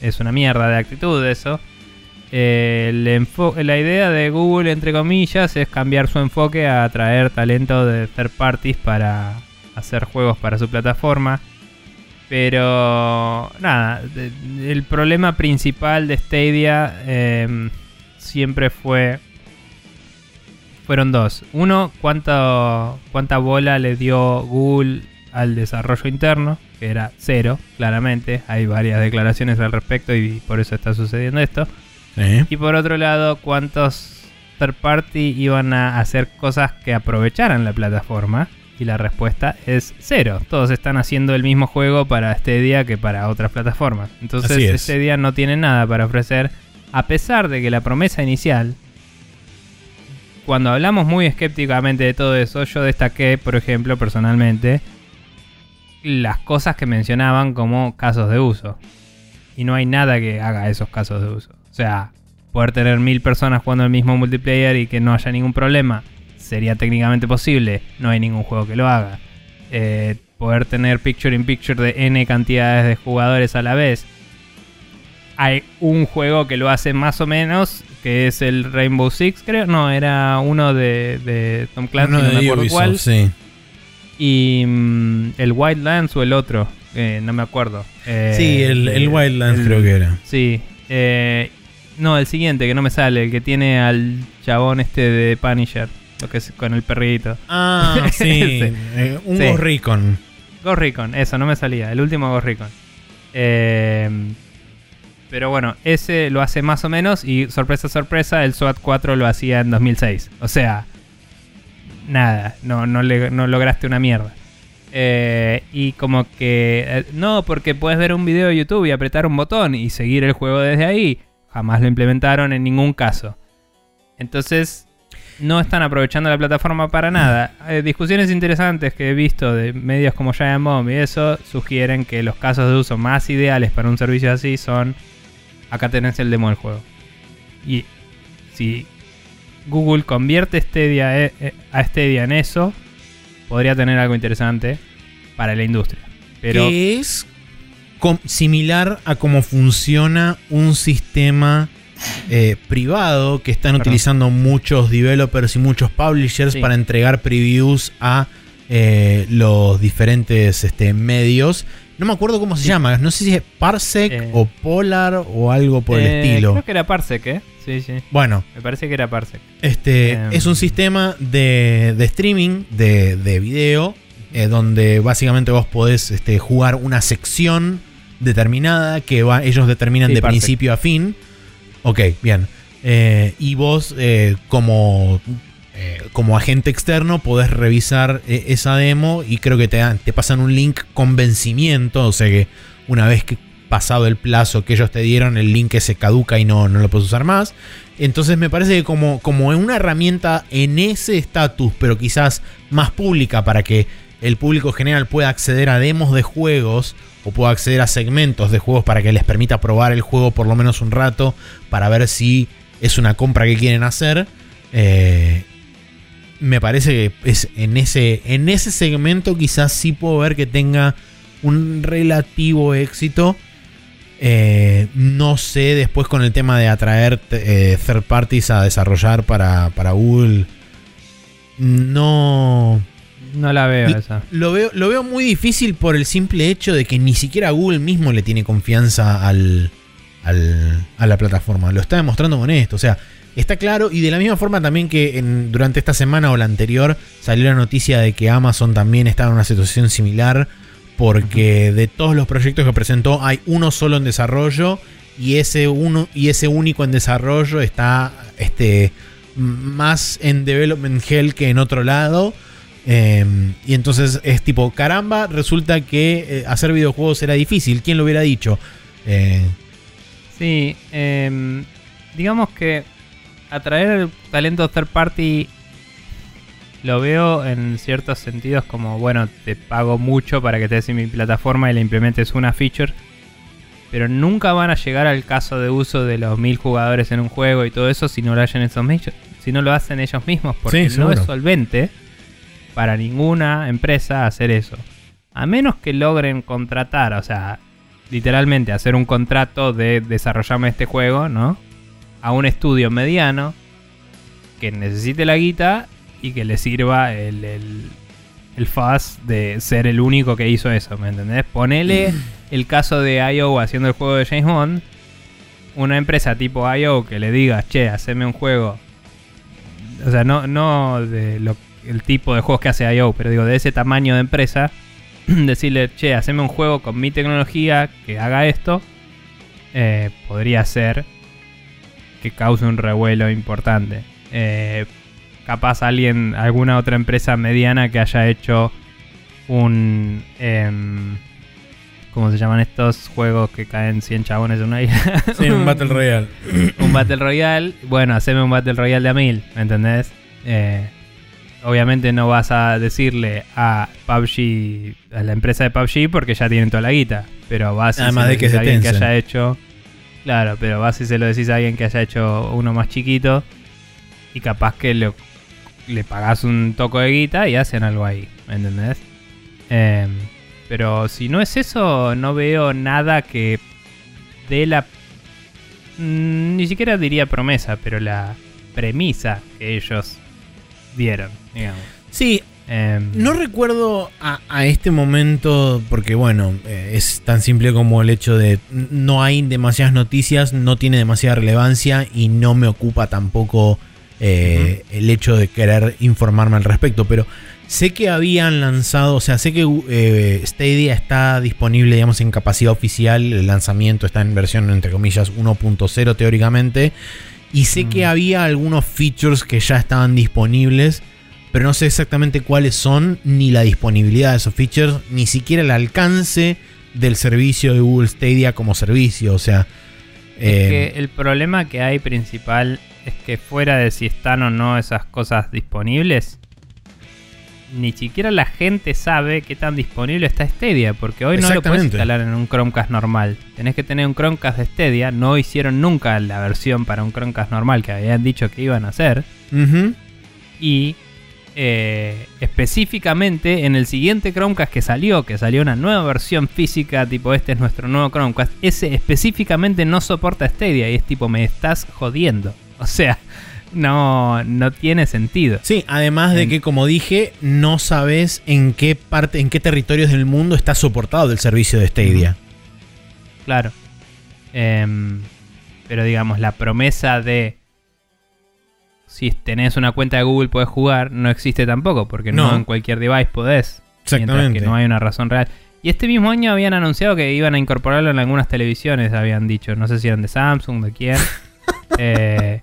es una mierda de actitud eso. Eh, el la idea de Google, entre comillas, es cambiar su enfoque a atraer talento de third parties para hacer juegos para su plataforma. Pero nada, el problema principal de Stadia eh, siempre fue... Fueron dos. Uno, cuánto, cuánta bola le dio Google al desarrollo interno, que era cero, claramente. Hay varias declaraciones al respecto y por eso está sucediendo esto. Y por otro lado, cuántos third party iban a hacer cosas que aprovecharan la plataforma. Y la respuesta es cero. Todos están haciendo el mismo juego para Stadia que para otras plataformas. Entonces es. Stadia no tiene nada para ofrecer. A pesar de que la promesa inicial cuando hablamos muy escépticamente de todo eso, yo destaqué, por ejemplo, personalmente, las cosas que mencionaban como casos de uso. Y no hay nada que haga esos casos de uso. O sea, poder tener mil personas jugando el mismo multiplayer y que no haya ningún problema, sería técnicamente posible. No hay ningún juego que lo haga. Eh, poder tener picture in picture de n cantidades de jugadores a la vez. Hay un juego que lo hace más o menos, que es el Rainbow Six, creo. No, era uno de, de Tom Clancy, no de me acuerdo Ubisoft, cuál. sí. Y mm, el Wildlands o el otro, eh, no me acuerdo. Eh, Sí, el, el Wildlands el- creo que era. Sí. eh, no, el siguiente, que no me sale, el que tiene al chabón este de Punisher, lo que es con el perrito. Ah, sí. Eh, un Sí. Ghost Recon. Ghost Recon, eso, no me salía, el último Ghost Recon. Eh, pero bueno, ese lo hace más o menos y sorpresa, sorpresa, el SWAT 4 lo hacía en 2006. O sea, nada, no, no, le- no lograste una mierda. Eh, y como que, eh, no, porque puedes ver un video de YouTube y apretar un botón y seguir el juego desde ahí. Jamás lo implementaron en ningún caso. Entonces, no están aprovechando la plataforma para nada. Eh, discusiones interesantes que he visto de medios como Giant Bomb y eso sugieren que los casos de uso más ideales para un servicio así son acá tenés el demo del juego. Y si Google convierte Stadia, eh, eh, a Stadia en eso, podría tener algo interesante para la industria. Pero que es similar a cómo funciona un sistema eh, privado que están Perdón. utilizando muchos developers y muchos publishers Sí. para entregar previews a eh, los diferentes este, medios. No me acuerdo cómo se llama, no sé si es Parsec Eh. o Polar o algo por el eh, estilo. Creo que era Parsec, ¿eh? Sí, sí. Bueno, Me parece que era Parsec. este Em. es un sistema de, de streaming de, de video eh, donde básicamente vos podés este, jugar una sección determinada que va, ellos determinan Sí, de Parsec. principio a fin. Ok, bien. Y vos como, eh, como agente externo podés revisar eh, esa demo y creo que te, te pasan un link con vencimiento, o sea que una vez que pasado el plazo que ellos te dieron, el link se caduca y no, no lo puedes usar más. Entonces me parece que como, como una herramienta en ese estatus, pero quizás más pública para que el público general pueda acceder a demos de juegos o pueda acceder a segmentos de juegos para que les permita probar el juego por lo menos un rato para ver si es una compra que quieren hacer. eh, me parece que es en ese, en ese segmento quizás sí puedo ver que tenga un relativo éxito. Eh, no sé después con el tema de atraer eh, third parties a desarrollar para, para Google. No. No la veo esa. Lo veo, lo veo muy difícil por el simple hecho de que ni siquiera Google mismo le tiene confianza al, al- a la plataforma. Lo está demostrando con esto. O sea, está claro. Y de la misma forma también que en- durante esta semana o la anterior salió la noticia de que Amazon también estaba en una situación similar. Porque de todos los proyectos que presentó hay uno solo en desarrollo. Y ese uno y ese único en desarrollo está este, más en development hell que en otro lado. Eh, y entonces es tipo, caramba, resulta que eh, hacer videojuegos era difícil. ¿Quién lo hubiera dicho? Eh, Sí, em, digamos que atraer el talento third party lo veo en ciertos sentidos como, bueno, te pago mucho para que estés en mi plataforma y le implementes una feature, pero nunca van a llegar al caso de uso de los mil jugadores en un juego y todo eso si no lo hacen esos si no lo hacen ellos mismos, porque Sí, no es solvente para ninguna empresa hacer eso. A menos que logren contratar, o sea, literalmente hacer un contrato de desarrollarme este juego, ¿no? A un estudio mediano que necesite la guita y que le sirva el, el, el fuzz de ser el único que hizo eso, ¿me entendés? Ponele el caso de IO haciendo el juego de James Bond. Una empresa tipo IO que le diga, che, haceme un juego. O sea, no, no de lo, el tipo de juegos que hace IO, pero digo, de ese tamaño de empresa decirle, che, haceme un juego con mi tecnología que haga esto, eh, podría ser que cause un revuelo importante. Eh, capaz alguien, alguna otra empresa mediana que haya hecho un... em, ¿Cómo se llaman estos juegos que caen 100 chabones en una isla? Sí, un Battle Royale. un Battle Royale. Bueno, haceme un Battle Royale de a mil, ¿me entendés? Eh, obviamente no vas a decirle a PUBG, a la empresa de PUBG, porque ya tienen toda la guita. Pero vas y Además se de que de alguien que haya hecho. Claro, pero vas y se lo decís a alguien que haya hecho uno más chiquito. Y capaz que lo- le pagás un toco de guita y hacen algo ahí, ¿me entendés? Em, pero si no es eso, no veo nada que dé la. mm, Ni siquiera diría promesa, pero la premisa que ellos dieron, digamos. Sí, Em, no recuerdo a, a este momento, porque bueno, eh, es tan simple como el hecho de no hay demasiadas noticias, no tiene demasiada relevancia y no me ocupa tampoco eh, el hecho de querer informarme al respecto, pero sé que habían lanzado, o sea, sé que eh, Stadia está disponible, digamos, en capacidad oficial, el lanzamiento está en versión, entre comillas, 1.0 teóricamente, y sé Mm. que había algunos features que ya estaban disponibles pero no sé exactamente cuáles son, ni la disponibilidad de esos features, ni siquiera el alcance del servicio de Google Stadia como servicio. O sea, Es eh, que el problema que hay principal es que fuera de si están o no esas cosas disponibles, ni siquiera la gente sabe qué tan disponible está Stadia, porque hoy no lo puedes instalar en un Chromecast normal. Tenés que tener un Chromecast de Stadia, no hicieron nunca la versión para un Chromecast normal que habían dicho que iban a hacer, ujú, y eh, específicamente en el siguiente Chromecast que salió, que salió una nueva versión física, tipo este es nuestro nuevo Chromecast, ese específicamente no soporta Stadia y es tipo me estás jodiendo. O sea, no, no tiene sentido. Sí, además de que, como dije, no sabes en qué parte, en qué territorios del mundo está soportado el servicio de Stadia. Claro. Em, pero digamos, la promesa de si tenés una cuenta de Google podés jugar, no existe tampoco, porque no, No. en cualquier device podés. Mientras Exactamente. que no hay una razón real. Y este mismo año habían anunciado que iban a incorporarlo en algunas televisiones, habían dicho. No sé si eran de Samsung, de quién. Eh,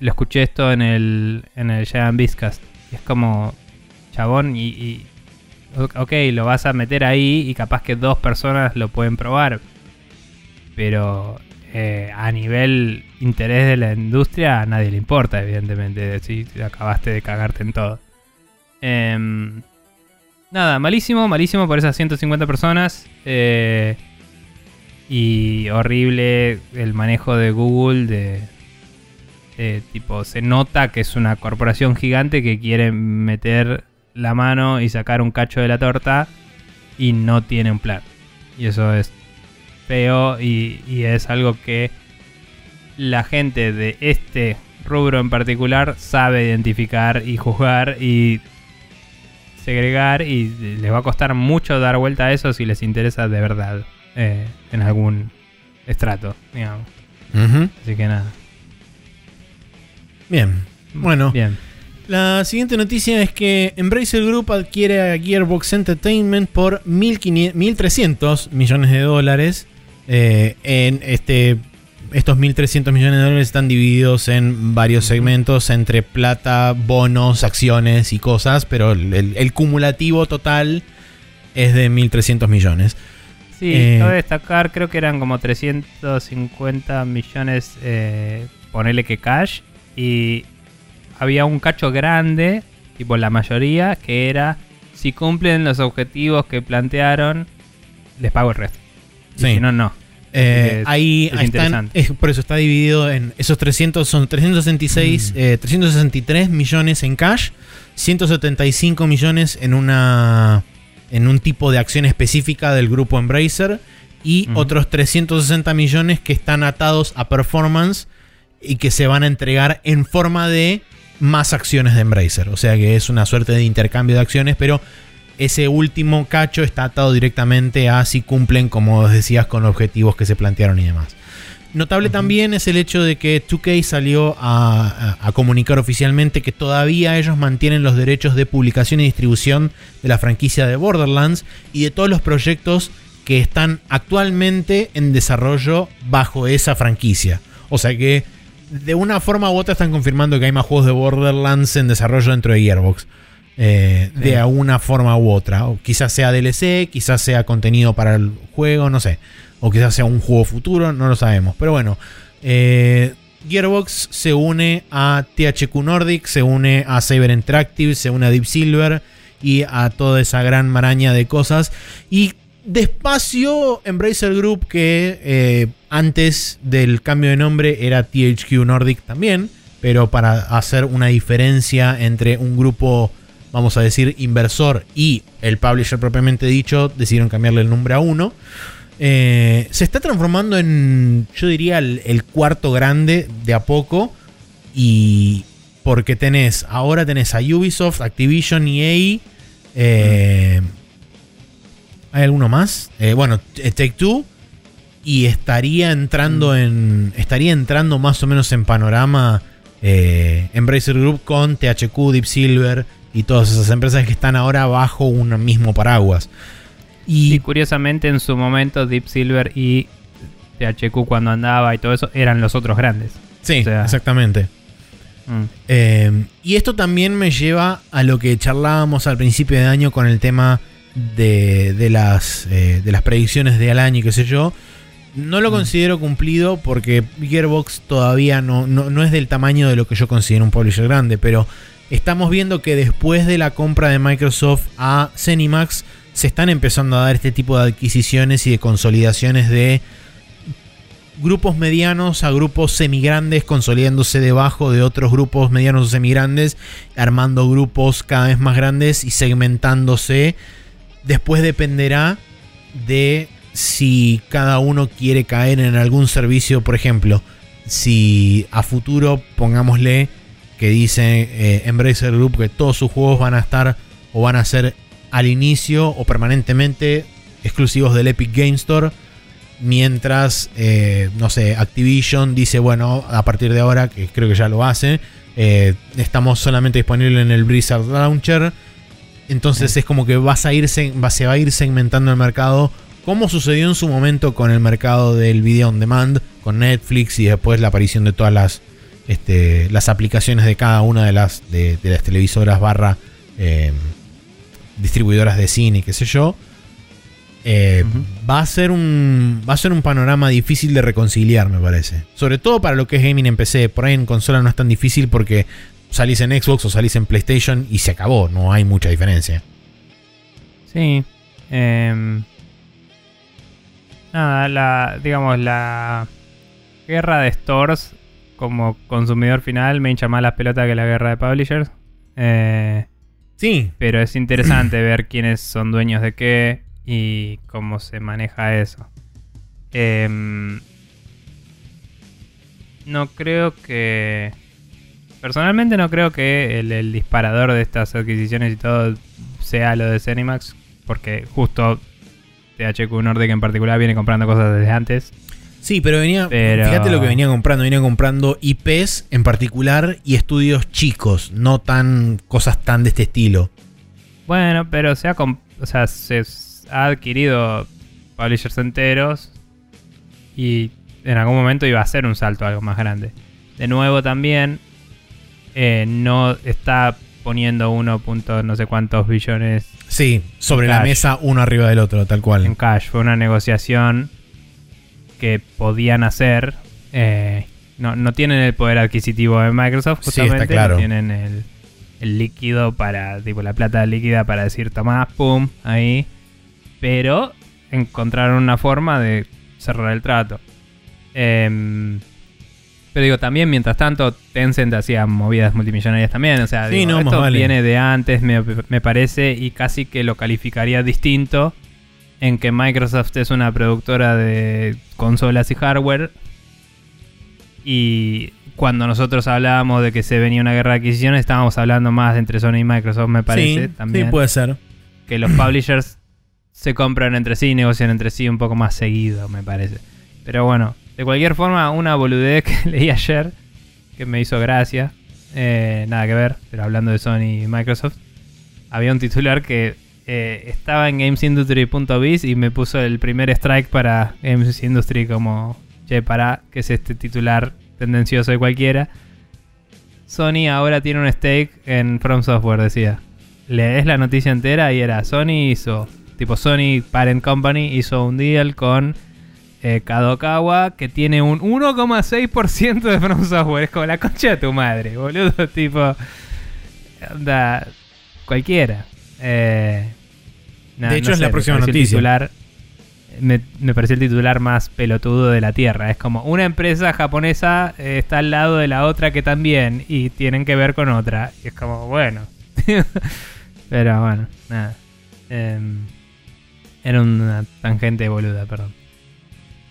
lo escuché esto en el, en el Giant Bizcast. Y es como, chabón, y, y- Ok, lo vas a meter ahí y capaz que dos personas lo pueden probar. Pero eh, a nivel interés de la industria a nadie le importa, evidentemente. Si acabaste de cagarte en todo. Em, nada, malísimo, malísimo por esas 150 personas. eh, y horrible el manejo de Google tipo se nota que es una corporación gigante que quiere meter la mano y sacar un cacho de la torta y no tiene un plan. Y eso es feo y, y es algo que la gente de este rubro en particular sabe identificar y juzgar y segregar y les va a costar mucho dar vuelta a eso si les interesa de verdad eh, en algún estrato, digamos. Así que nada. Bien. Bueno, Bien. La siguiente noticia es que Embracer Group adquiere a Gearbox Entertainment por 1.500 1.300 millones de dólares. Eh, en este, estos 1.300 millones de dólares están divididos en varios segmentos entre plata, bonos, acciones y cosas, pero el, el- el cumulativo total es de 1.300 millones. Sí, Eh, cabe destacar, creo que eran como 350 millones, eh, ponele que cash, y había un cacho grande, tipo la mayoría, que era, si cumplen los objetivos que plantearon, les pago el resto. Y Sí. Si no, no. Eh, es- ahí es están, es- por eso está dividido en esos 300, son 366, Mm. eh, 363 millones en cash, 175 millones en una en un tipo de acción específica del grupo Embracer y otros 360 millones que están atados a performance y que se van a entregar en forma de más acciones de Embracer. O sea que es una suerte de intercambio de acciones, pero ese último cacho está atado directamente a si cumplen, como decías, con objetivos que se plantearon y demás. Notable también es el hecho de que 2K salió a, a- a comunicar oficialmente que todavía ellos mantienen los derechos de publicación y distribución de la franquicia de Borderlands y de todos los proyectos que están actualmente en desarrollo bajo esa franquicia. O sea que de una forma u otra están confirmando que hay más juegos de Borderlands en desarrollo dentro de Gearbox. Eh, Sí. De una forma u otra. O quizás sea DLC, quizás sea contenido para el juego, no sé. O quizás sea un juego futuro, no lo sabemos. Pero bueno, eh, Gearbox se une a THQ Nordic, se une a Saber Interactive, se une a Deep Silver y a toda esa gran maraña de cosas. Y despacio, Embracer Group, que eh, antes del cambio de nombre era THQ Nordic también, pero para hacer una diferencia entre un grupo, vamos a decir, inversor y el publisher propiamente dicho, decidieron cambiarle el nombre a uno. Eh, se está transformando en, yo diría, el, el cuarto grande de a poco. Y porque tenés, ahora tenés a Ubisoft, Activision, EA. eh, ¿Hay alguno más? Eh, bueno, Take Two. Y estaría entrando en. Estaría entrando más o menos en panorama. Embracer Group con THQ, Deep Silver y todas esas empresas que están ahora bajo un mismo paraguas. Y Y curiosamente en su momento Deep Silver y THQ cuando andaba y todo eso eran los otros grandes. sí, o sea- exactamente. Mm. Eh, y esto también me lleva a lo que charlábamos al principio de año con el tema de, de las, eh, de las predicciones de al año y qué sé yo. No lo Mm. considero cumplido porque Gearbox todavía no, no, no es del tamaño de lo que yo considero un publisher grande, pero estamos viendo que después de la compra de Microsoft a Zenimax se están empezando a dar este tipo de adquisiciones y de consolidaciones de grupos medianos a grupos semigrandes consolidándose debajo de otros grupos medianos o semigrandes, armando grupos cada vez más grandes y segmentándose. Después dependerá de si cada uno quiere caer en algún servicio, por ejemplo, si a futuro pongámosle que dice eh, Embracer Group que todos sus juegos van a estar o van a ser al inicio o permanentemente exclusivos del Epic Game Store Mientras, eh, no sé, Activision dice, bueno, a partir de ahora, que creo que ya lo hace, eh, estamos solamente disponibles en el Blizzard Launcher. Entonces es como que vas a ir, se, va, se va a ir segmentando el mercado, como sucedió en su momento con el mercado del video on demand, con Netflix y después la aparición de todas las, este, las aplicaciones de cada una de las, de, de las televisoras barra eh, distribuidoras de cine, qué sé yo. Eh, va, a ser un, va a ser un panorama difícil de reconciliar, me parece. Sobre todo para lo que es gaming en PC. Por ahí en consola no es tan difícil porque salís en Xbox o salís en PlayStation y se acabó. No hay mucha diferencia. Sí. em, nada, la, digamos, la guerra de stores como consumidor final me hincha más las pelotas que la guerra de publishers. Eh, Sí, pero es interesante ver quiénes son dueños de qué y cómo se maneja eso. Em, no creo que... Personalmente no creo que el, el disparador de estas adquisiciones y todo sea lo de Cenimax, porque justo THQ Nordic en particular viene comprando cosas desde antes. Sí, pero venía. Pero- Fíjate lo que venía comprando. Venía comprando IPs en particular y estudios chicos, no tan cosas tan de este estilo. Bueno, pero se ha, o sea, se ha adquirido publishers enteros y en algún momento iba a ser un salto a algo más grande. De nuevo también eh, no está poniendo 1. punto no sé cuántos billones Sí, sobre la mesa uno arriba del otro, tal cual. en cash. Fue una negociación que podían hacer. eh, no, no tienen el poder adquisitivo de Microsoft, Sí, está justamente. claro. No tienen el, el líquido para, tipo, la plata líquida para decir, tomá, pum, ahí. Pero encontraron una forma de cerrar el trato. Em, pero digo, también, mientras tanto, Tencent hacía movidas multimillonarias también. O sea, Sí, digo, no, esto vale. viene de antes, me, me parece, y casi que lo calificaría distinto en que Microsoft es una productora de consolas y hardware. Y cuando nosotros hablábamos de que se venía una guerra de adquisiciones, estábamos hablando más entre Sony y Microsoft, me parece. sí, también sí, puede ser. que los publishers se compran entre sí y negocian entre sí un poco más seguido, me parece. Pero bueno, De cualquier forma, una boludez que leí ayer que me hizo gracia. eh, nada que ver, pero hablando de Sony y Microsoft. Había un titular que eh, estaba en gamesindustry.biz y me puso el primer strike para Games Industry como, che, para, que es este titular tendencioso de cualquiera. Sony ahora tiene un stake en From Software, decía. Lees la noticia entera y era Sony hizo, tipo Sony Parent Company hizo un deal con eh, Kadokawa que tiene un 1,6% de From Software. Es como la concha de tu madre, boludo. Tipo, anda, cualquiera. Eh, De hecho, no es la próxima noticia. titular- me, me pareció el titular más pelotudo de la Tierra. Es como una empresa japonesa eh, está al lado de la otra que también y tienen que ver con otra. Y es como, bueno. Pero bueno, nada. Em, era una tangente boluda, perdón.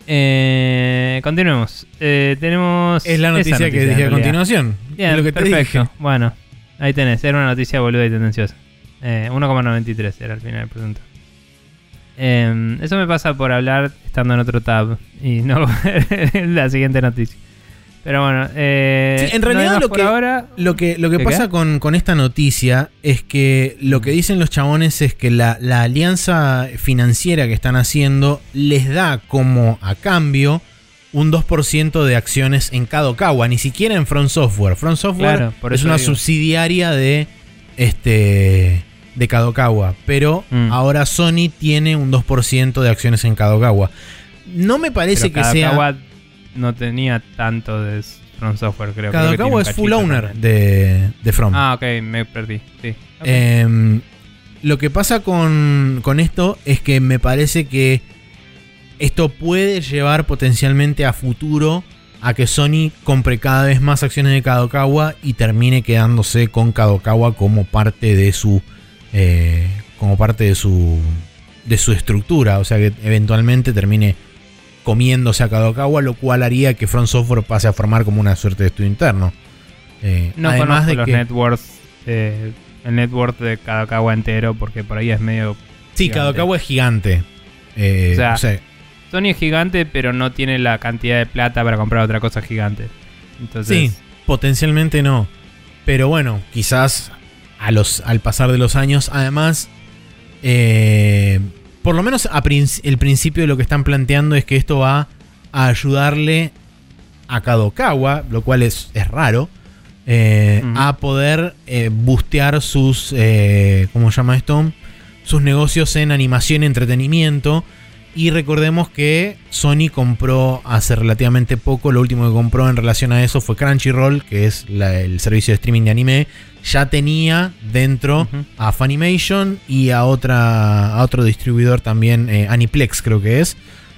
Eh, continuemos. Eh, tenemos. Es la noticia, que dije a continuación. Bien, lo que te perfecto. dije. Bueno, ahí tenés. Era una noticia boluda y tendenciosa. Eh, 1,93 era al final el presunto. Eh, eso me pasa por hablar estando en otro tab y no la siguiente noticia. Pero bueno, eh, Sí, en realidad lo que- ahora. Lo que, lo que ¿Qué, pasa con, con esta noticia es que lo que dicen los chabones es que la, la alianza financiera que están haciendo les da como a cambio un 2% de acciones en Kadokawa, ni siquiera en Front Software. Front Software Claro, por es una digo. subsidiaria de este de Kadokawa, pero Mm. ahora Sony tiene un 2% de acciones en Kadokawa. No me parece pero que sea Kadokawa no tenía tanto de From Software, creo. Que Kadokawa un es full owner de, de From. Ah, ok, me perdí. Sí. Eh, lo que pasa con, con esto es que me parece que esto puede llevar potencialmente a futuro a que Sony compre cada vez más acciones de Kadokawa y termine quedándose con Kadokawa como parte de su eh, como parte de su de su estructura, o sea que eventualmente termine comiéndose a Kadokawa, lo cual haría que Front Software pase a formar como una suerte de estudio interno. Eh, No además de los que networks, eh, el network de Kadokawa entero, porque por ahí es medio. sí, gigante. Kadokawa es gigante. Eh, O sea, o sea, Sony es gigante, pero no tiene la cantidad de plata para comprar otra cosa gigante. Entonces, Sí, potencialmente no. Pero bueno, quizás a los, al pasar de los años, además, eh, por lo menos a princ- el principio de lo que están planteando es que esto va a ayudarle a Kadokawa, lo cual es, es raro, eh, a poder eh, bustear sus, eh, ¿cómo se llama esto? Sus negocios en animación y entretenimiento. Y recordemos que Sony compró hace relativamente poco, lo último que compró en relación a eso fue Crunchyroll, que es la- el servicio de streaming de anime. Ya tenía dentro a Funimation y a, otra, a otro distribuidor también, eh, Aniplex creo que es,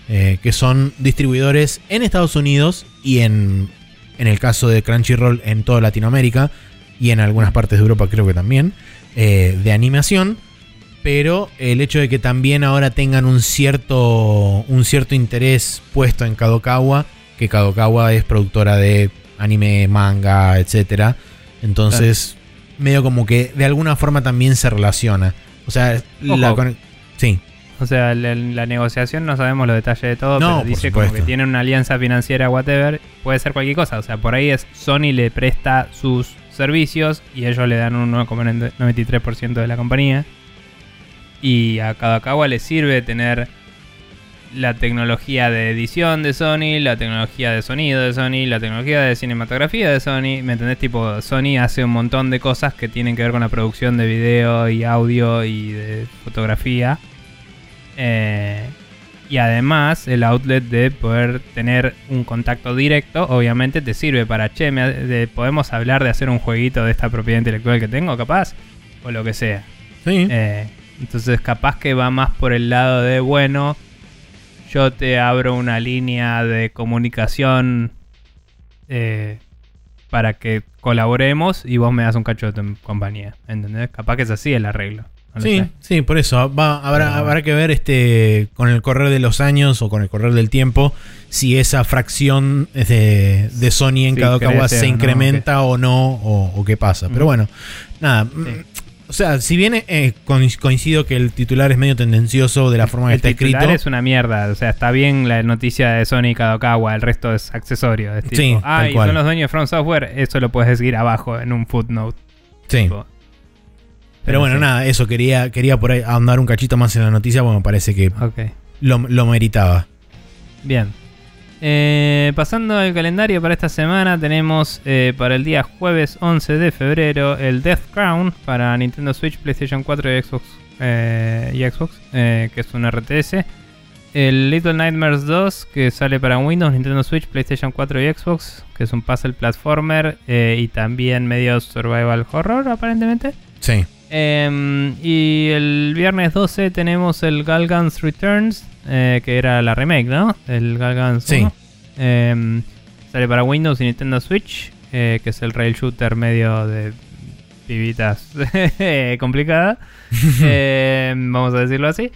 eh, que son distribuidores en Estados Unidos y en, en el caso de Crunchyroll en toda Latinoamérica y en algunas partes de Europa creo que también, eh, de animación pero el hecho de que también ahora tengan un cierto, un cierto interés puesto en Kadokawa, que Kadokawa es productora de anime, manga, etcétera, entonces medio como que de alguna forma también se relaciona. O sea, la con- sí, O sea, la, la negociación no sabemos los detalles de todo, No, pero dice como que tienen una alianza financiera, whatever. Puede ser cualquier cosa. O sea, por ahí es Sony le presta sus servicios y ellos le dan un 9,93% de la compañía. Y a Kadokawa le sirve tener la tecnología de edición de Sony, la tecnología de sonido de Sony, la tecnología de cinematografía de Sony. ¿Me entendés? Tipo, Sony hace un montón de cosas que tienen que ver con la producción de video y audio y de fotografía. Eh, y además, el outlet de poder tener un contacto directo, obviamente te sirve para, che, me- de- podemos hablar de hacer un jueguito de esta propiedad intelectual que tengo, capaz, o lo que sea. sí. Eh, entonces, capaz que va más por el lado de, bueno, yo te abro una línea de comunicación eh, para que colaboremos y vos me das un cacho de tu compañía. ¿Entendés? Capaz que es así el arreglo. No Sí, sé. sí, por eso. Va, habrá, Pero- habrá que ver este con el correr de los años o con el correr del tiempo si esa fracción de, de Sony en Sí, Kadokawa se no, incrementa o no, o, o qué pasa. Pero bueno, nada. Sí. O sea, si bien eh, coinc- coincido que el titular es medio tendencioso de la forma que el está titular escrito. es una mierda. O sea, está bien la noticia de Sony Kadokawa, el resto es accesorio. Es tipo, Sí, ah, y cual. son los dueños de From Software, eso lo puedes seguir abajo en un footnote. Sí. tipo. Pero bueno, sí. nada, eso quería, quería por ahí ahondar un cachito más en la noticia porque me parece que lo, lo meritaba. Bien. Eh, pasando al calendario para esta semana, tenemos eh, para el día jueves 11 de febrero el Death Crown para Nintendo Switch, PlayStation 4 y Xbox, eh, y Xbox que es un RTS. El Little Nightmares 2, que sale para Windows, Nintendo Switch, PlayStation 4 y Xbox, que es un puzzle platformer y también medio survival horror, aparentemente. Sí. Em, y el viernes 12 tenemos el Galgans Returns, eh, que era la remake, ¿no? El Galgans Sí. 1. Em, sale para Windows y Nintendo Switch, eh, que es el rail shooter medio de pibitas complicada. Em, vamos a decirlo así.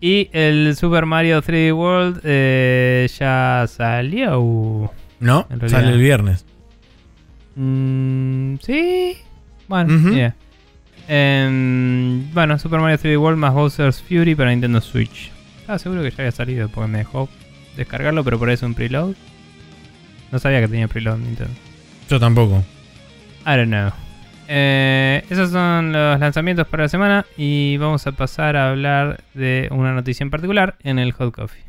Y el Super Mario 3D World eh, ya salió. ¿No? Sale el viernes. Mm, sí. Bueno, yeah. Bueno, Super Mario 3D World más Bowser's Fury para Nintendo Switch. Ah, seguro que ya había salido porque me dejó descargarlo, pero por eso un preload. No sabía que tenía preload Nintendo. Yo tampoco. I don't know. Eh, esos son los lanzamientos para la semana y vamos a pasar a hablar de una noticia en particular en el Hot Coffee.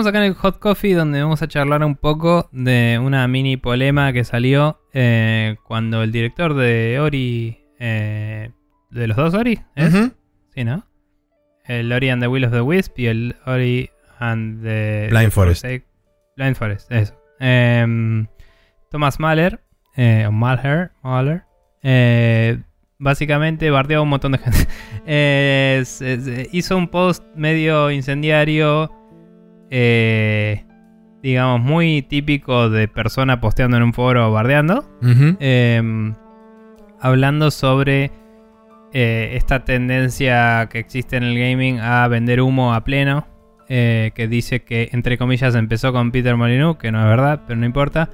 Estamos acá en el Hot Coffee donde vamos a charlar un poco de una mini polema que salió eh, cuando el director de Ori, eh, de los dos Ori, ¿es? Sí, ¿no? El Ori and the Will of the Wisp y el Ori and the... Blind Forest. Blind Forest, eso. Em, Thomas Mahler, eh, o Mahler, Mahler eh, básicamente bardeó a un montón de gente. Eh, hizo un post medio incendiario, eh, digamos, muy típico de persona posteando en un foro bardeando. Ujú. Eh, hablando sobre eh, esta tendencia que existe en el gaming a vender humo a pleno. eh, que dice que, entre comillas, empezó con Peter Molyneux, que no es verdad, pero no importa.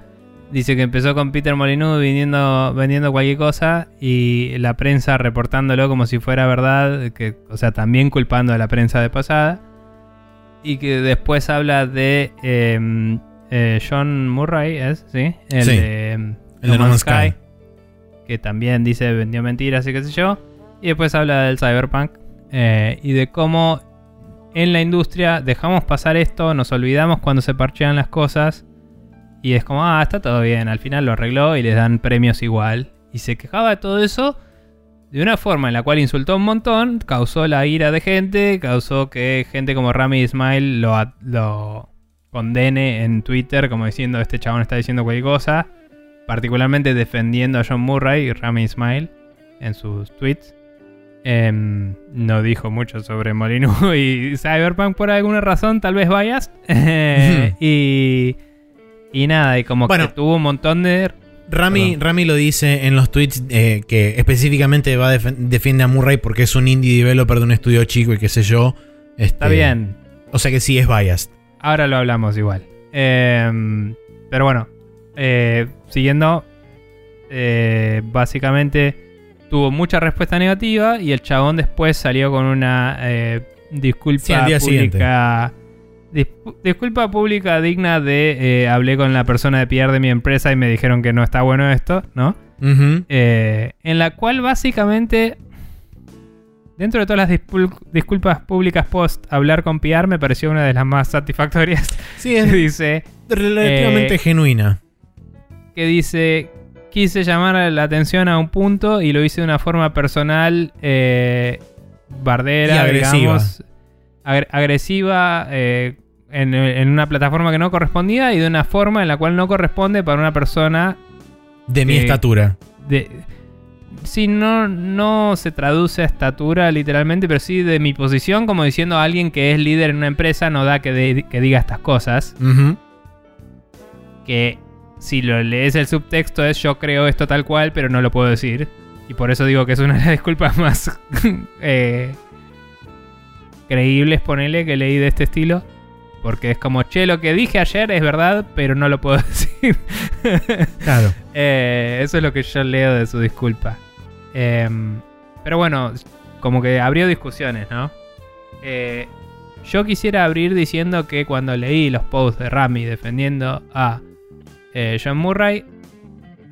Dice que empezó con Peter Molyneux vendiendo, vendiendo cualquier cosa y la prensa reportándolo como si fuera verdad, que, o sea, también culpando a la prensa de pasada. Y que después habla de eh, eh, John Murray, ¿es? ¿Sí? El Sí. de, El de No Man's Sky. que también dice vendió mentiras y qué sé yo. Y después habla del cyberpunk eh, y de cómo en la industria dejamos pasar esto, nos olvidamos cuando se parchean las cosas y es como, ah, está todo bien, al final lo arregló y les dan premios igual. Y se quejaba de todo eso de una forma en la cual insultó un montón, causó la ira de gente, causó que gente como Rami Ismail lo, lo condene en Twitter como diciendo este chabón está diciendo cualquier cosa, particularmente defendiendo a John Murray y Rami Ismail en sus tweets. Em, no dijo mucho sobre Molyneux y Cyberpunk por alguna razón, tal vez vayas. y, y nada, y como Bueno. que tuvo un montón de Rami, Perdón. Rami lo dice en los tweets eh, que específicamente va defiende a Murray porque es un indie developer de un estudio chico y qué sé yo. Está Este, bien, O sea que sí es biased. ahora lo hablamos igual. Em, pero bueno, eh, siguiendo, eh, básicamente tuvo mucha respuesta negativa y el chabón después salió con una disculpa Sí, al día pública. Disculpa pública digna de eh, hablé con la persona de PR de mi empresa y me dijeron que no está bueno esto, ¿no? Eh, en la cual básicamente, dentro de todas las disculpas públicas post hablar con PR, me pareció una de las más satisfactorias. Sí, es dice, relativamente eh, genuina. que dice, quise llamar la atención a un punto y lo hice de una forma personal, eh, bardera, Y agresiva. digamos, agre- agresiva. En, en una plataforma que no correspondía y de una forma en la cual no corresponde para una persona De mi eh, estatura. de sí, no, no se traduce a estatura literalmente, pero sí de mi posición, como diciendo a alguien que es líder en una empresa, no da que, de- que diga estas cosas. Que si lo lees el subtexto es yo creo esto tal cual, pero no lo puedo decir. Y por eso digo que es una de las disculpas más eh, creíbles, ponele, que leí de este estilo. Porque es como, che, lo que dije ayer es verdad, pero no lo puedo decir. Claro. Eh, eso es lo que yo leo de su disculpa. Em, pero bueno, como que abrió discusiones, ¿no? Eh, yo quisiera abrir diciendo que cuando leí los posts de Rami defendiendo a eh, John Murray,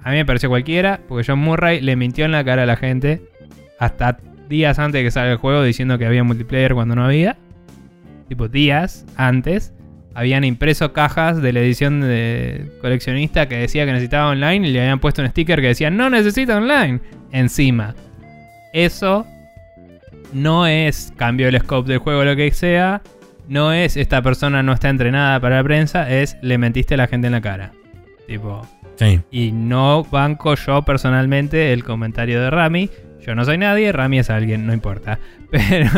a mí me pareció cualquiera, porque John Murray le mintió en la cara a la gente hasta días antes de que salga el juego diciendo que había multiplayer cuando no había. Tipo días antes. Habían impreso cajas de la edición de coleccionista que decía que necesitaba online y le habían puesto un sticker que decía no necesita online encima. Eso no es cambio el scope del juego o lo que sea. No es esta persona no está entrenada para la prensa. Es le mentiste a la gente en la cara. Tipo. Sí. Y no banco yo personalmente el comentario de Rami. Yo no soy nadie, Rami es alguien, no importa. Pero,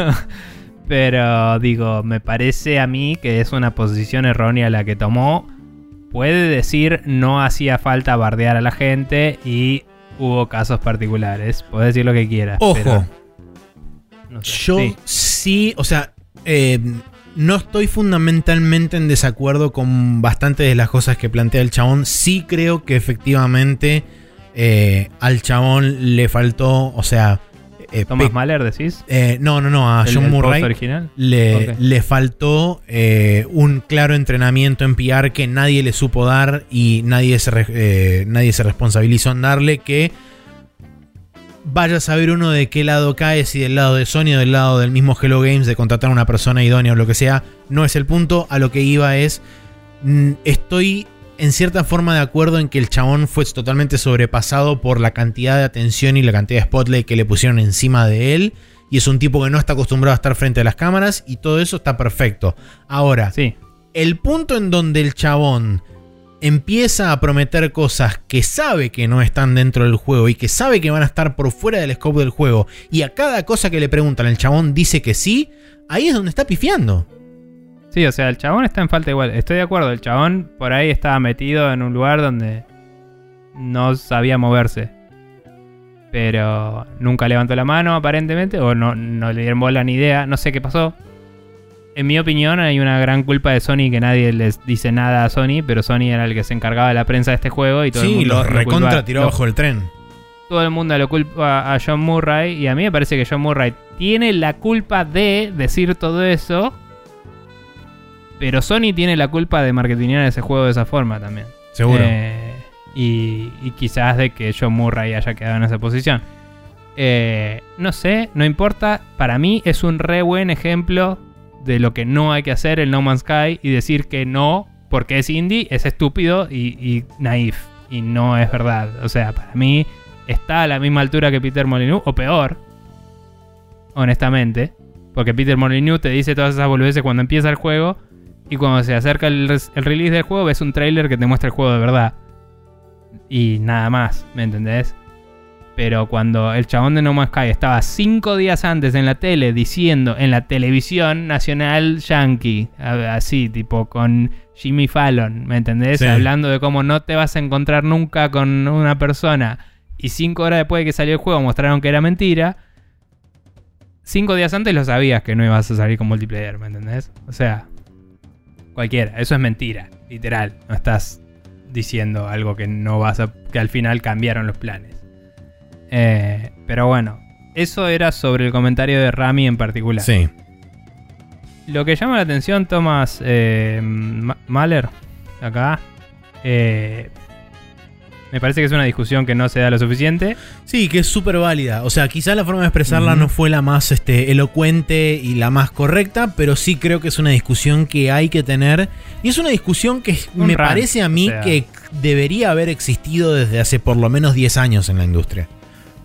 pero digo, me parece a mí que es una posición errónea la que tomó. Puede decir no hacía falta bardear a la gente y hubo casos particulares. Puede decir lo que quiera. Ojo, pero no sé. yo Sí. sí, o sea, eh, no estoy fundamentalmente en desacuerdo con bastantes de las cosas que plantea el chabón. Sí creo que efectivamente eh, al chabón le faltó, o sea... eh, Thomas Mahler, decís. eh, no, no, no, a El- John el Murray original. le, le faltó eh, un claro entrenamiento en PR que nadie le supo dar y nadie se, eh, nadie se responsabilizó en darle que vaya a saber uno de qué lado cae, si del lado de Sony o del lado del mismo Hello Games de contratar a una persona idónea o lo que sea, no es el punto, a lo que iba es, mm, estoy en cierta forma de acuerdo en que el chabón fue totalmente sobrepasado por la cantidad de atención y la cantidad de spotlight que le pusieron encima de él. Y es un tipo que no está acostumbrado a estar frente a las cámaras y todo eso está perfecto. Ahora, Sí. el punto en donde el chabón empieza a prometer cosas que sabe que no están dentro del juego y que sabe que van a estar por fuera del scope del juego y a cada cosa que le preguntan el chabón dice que sí, ahí es donde está pifiando. Sí, o sea, el chabón está en falta igual. Estoy de acuerdo, el chabón por ahí estaba metido en un lugar donde no sabía moverse. Pero nunca levantó la mano aparentemente, o no, no le dieron bola ni idea, no sé qué pasó. En mi opinión hay una gran culpa de Sony que nadie les dice nada a Sony, pero Sony era el que se encargaba de la prensa de este juego y todo el Sí, mundo los lo recontra tiró bajo el tren. todo el mundo lo culpa a John Murray y a mí me parece que John Murray tiene la culpa de decir todo eso, pero Sony tiene la culpa de marketinear ese juego de esa forma también. Seguro. Eh, y, y quizás de que John Murray haya quedado en esa posición. Eh, no sé, no importa. Para mí es un re buen ejemplo de lo que no hay que hacer en No Man's Sky y decir que no porque es indie es estúpido y, y naif. Y no es verdad. O sea, para mí está a la misma altura que Peter Molyneux o peor. Honestamente. Porque Peter Molyneux te dice todas esas boludeces cuando empieza el juego. Y cuando se acerca el, release del juego, ves un trailer que te muestra el juego de verdad. Y nada más, ¿me entendés? Pero cuando el chabón de No Man's Sky estaba cinco días antes en la tele diciendo, en la televisión nacional yankee, así, tipo con Jimmy Fallon, ¿me entendés? Sí. Hablando de cómo no te vas a encontrar nunca con una persona. Y cinco horas después de que salió el juego mostraron que era mentira. Cinco días antes lo sabías que no ibas a salir con multiplayer, ¿me entendés? O sea, cualquiera, eso es mentira, literal. No estás diciendo algo que no vas a. que al final cambiaron los planes. Eh, pero bueno, eso era sobre el comentario de Rami en particular. Sí. Lo que llama la atención, Thomas eh, Ma- Mahler, acá, eh, me parece que es una discusión que no se da lo suficiente. Sí, que es súper válida. O sea, quizás la forma de expresarla no fue la más este, elocuente y la más correcta, pero sí creo que es una discusión que hay que tener. Y es una discusión que Un me rant, parece a mí o sea. que debería haber existido desde hace por lo menos 10 años en la industria.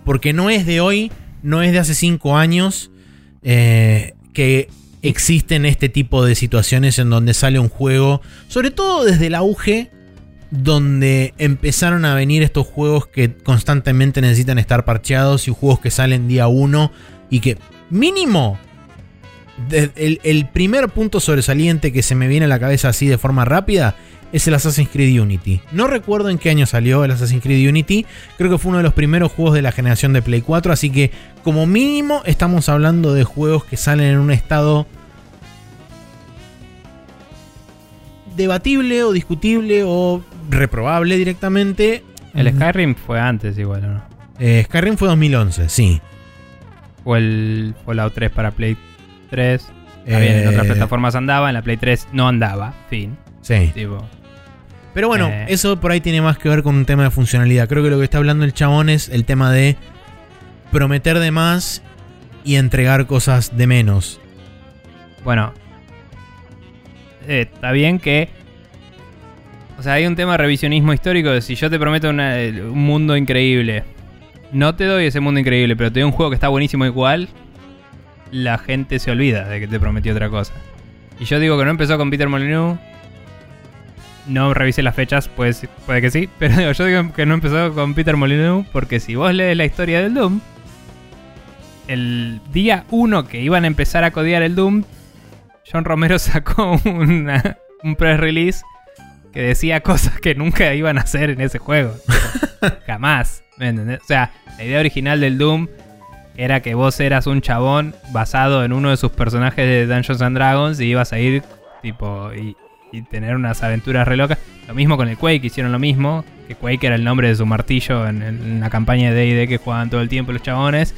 Porque no es de hoy, no es de hace 5 años eh, que existen este tipo de situaciones en donde sale un juego, sobre todo desde el auge donde empezaron a venir estos juegos que constantemente necesitan estar parcheados y juegos que salen día uno y que mínimo el, el primer punto sobresaliente que se me viene a la cabeza así de forma rápida es el Assassin's Creed Unity. No recuerdo en qué año salió el Assassin's Creed Unity, creo que fue uno de los primeros juegos de la generación de Play 4, así que como mínimo estamos hablando de juegos que salen en un estado debatible o discutible o reprobable directamente. El Skyrim fue antes igual, ¿no? Eh, Skyrim fue 2011, sí. O el Fallout 3 para Play 3. También en otras Eh, plataformas andaba, en la Play 3 no andaba. Fin. Sí. Tipo, Pero bueno, Eh. eso por ahí tiene más que ver con un tema de funcionalidad. Creo que lo que está hablando el chabón es el tema de prometer de más y entregar cosas de menos. Bueno, está bien que. O sea, hay un tema de revisionismo histórico de si yo te prometo un mundo increíble. No te doy ese mundo increíble, pero te doy un juego que está buenísimo igual. La gente se olvida de que te prometí otra cosa. Y yo digo que no empezó con Peter Molyneux. No revisé las fechas, pues puede que sí. Pero digo, yo digo que no empezó con Peter Molyneux porque si vos lees la historia del Doom, el día 1 que iban a empezar a codear el Doom, John Romero sacó una- un press release que decía cosas que nunca iban a hacer en ese juego. Jamás. ¿Me entendés? O sea, la idea original del Doom era que vos eras un chabón basado en uno de sus personajes de Dungeons and Dragons y ibas a ir tipo y, y tener unas aventuras re locas. Lo mismo con el Quake, hicieron lo mismo. Que Quake era el nombre de su martillo en, en la campaña de D&D que jugaban todo el tiempo los chabones.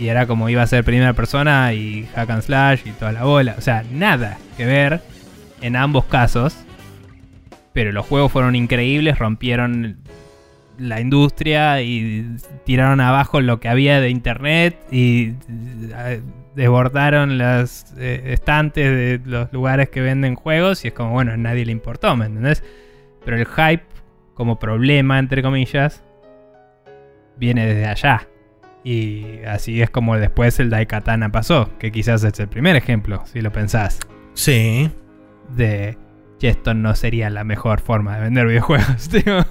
Y era como iba a ser primera persona y hack and slash y toda la bola. O sea, nada que ver en ambos casos. Pero los juegos fueron increíbles, rompieron la industria y tiraron abajo lo que había de internet y eh, desbordaron las eh, estantes de los lugares que venden juegos y es como, bueno, a nadie le importó, ¿me entendés? Pero el hype como problema, entre comillas, viene desde allá. Y así es como después el Daikatana pasó, que quizás es el primer ejemplo, si lo pensás, Sí. de que esto no sería la mejor forma de vender videojuegos. digo.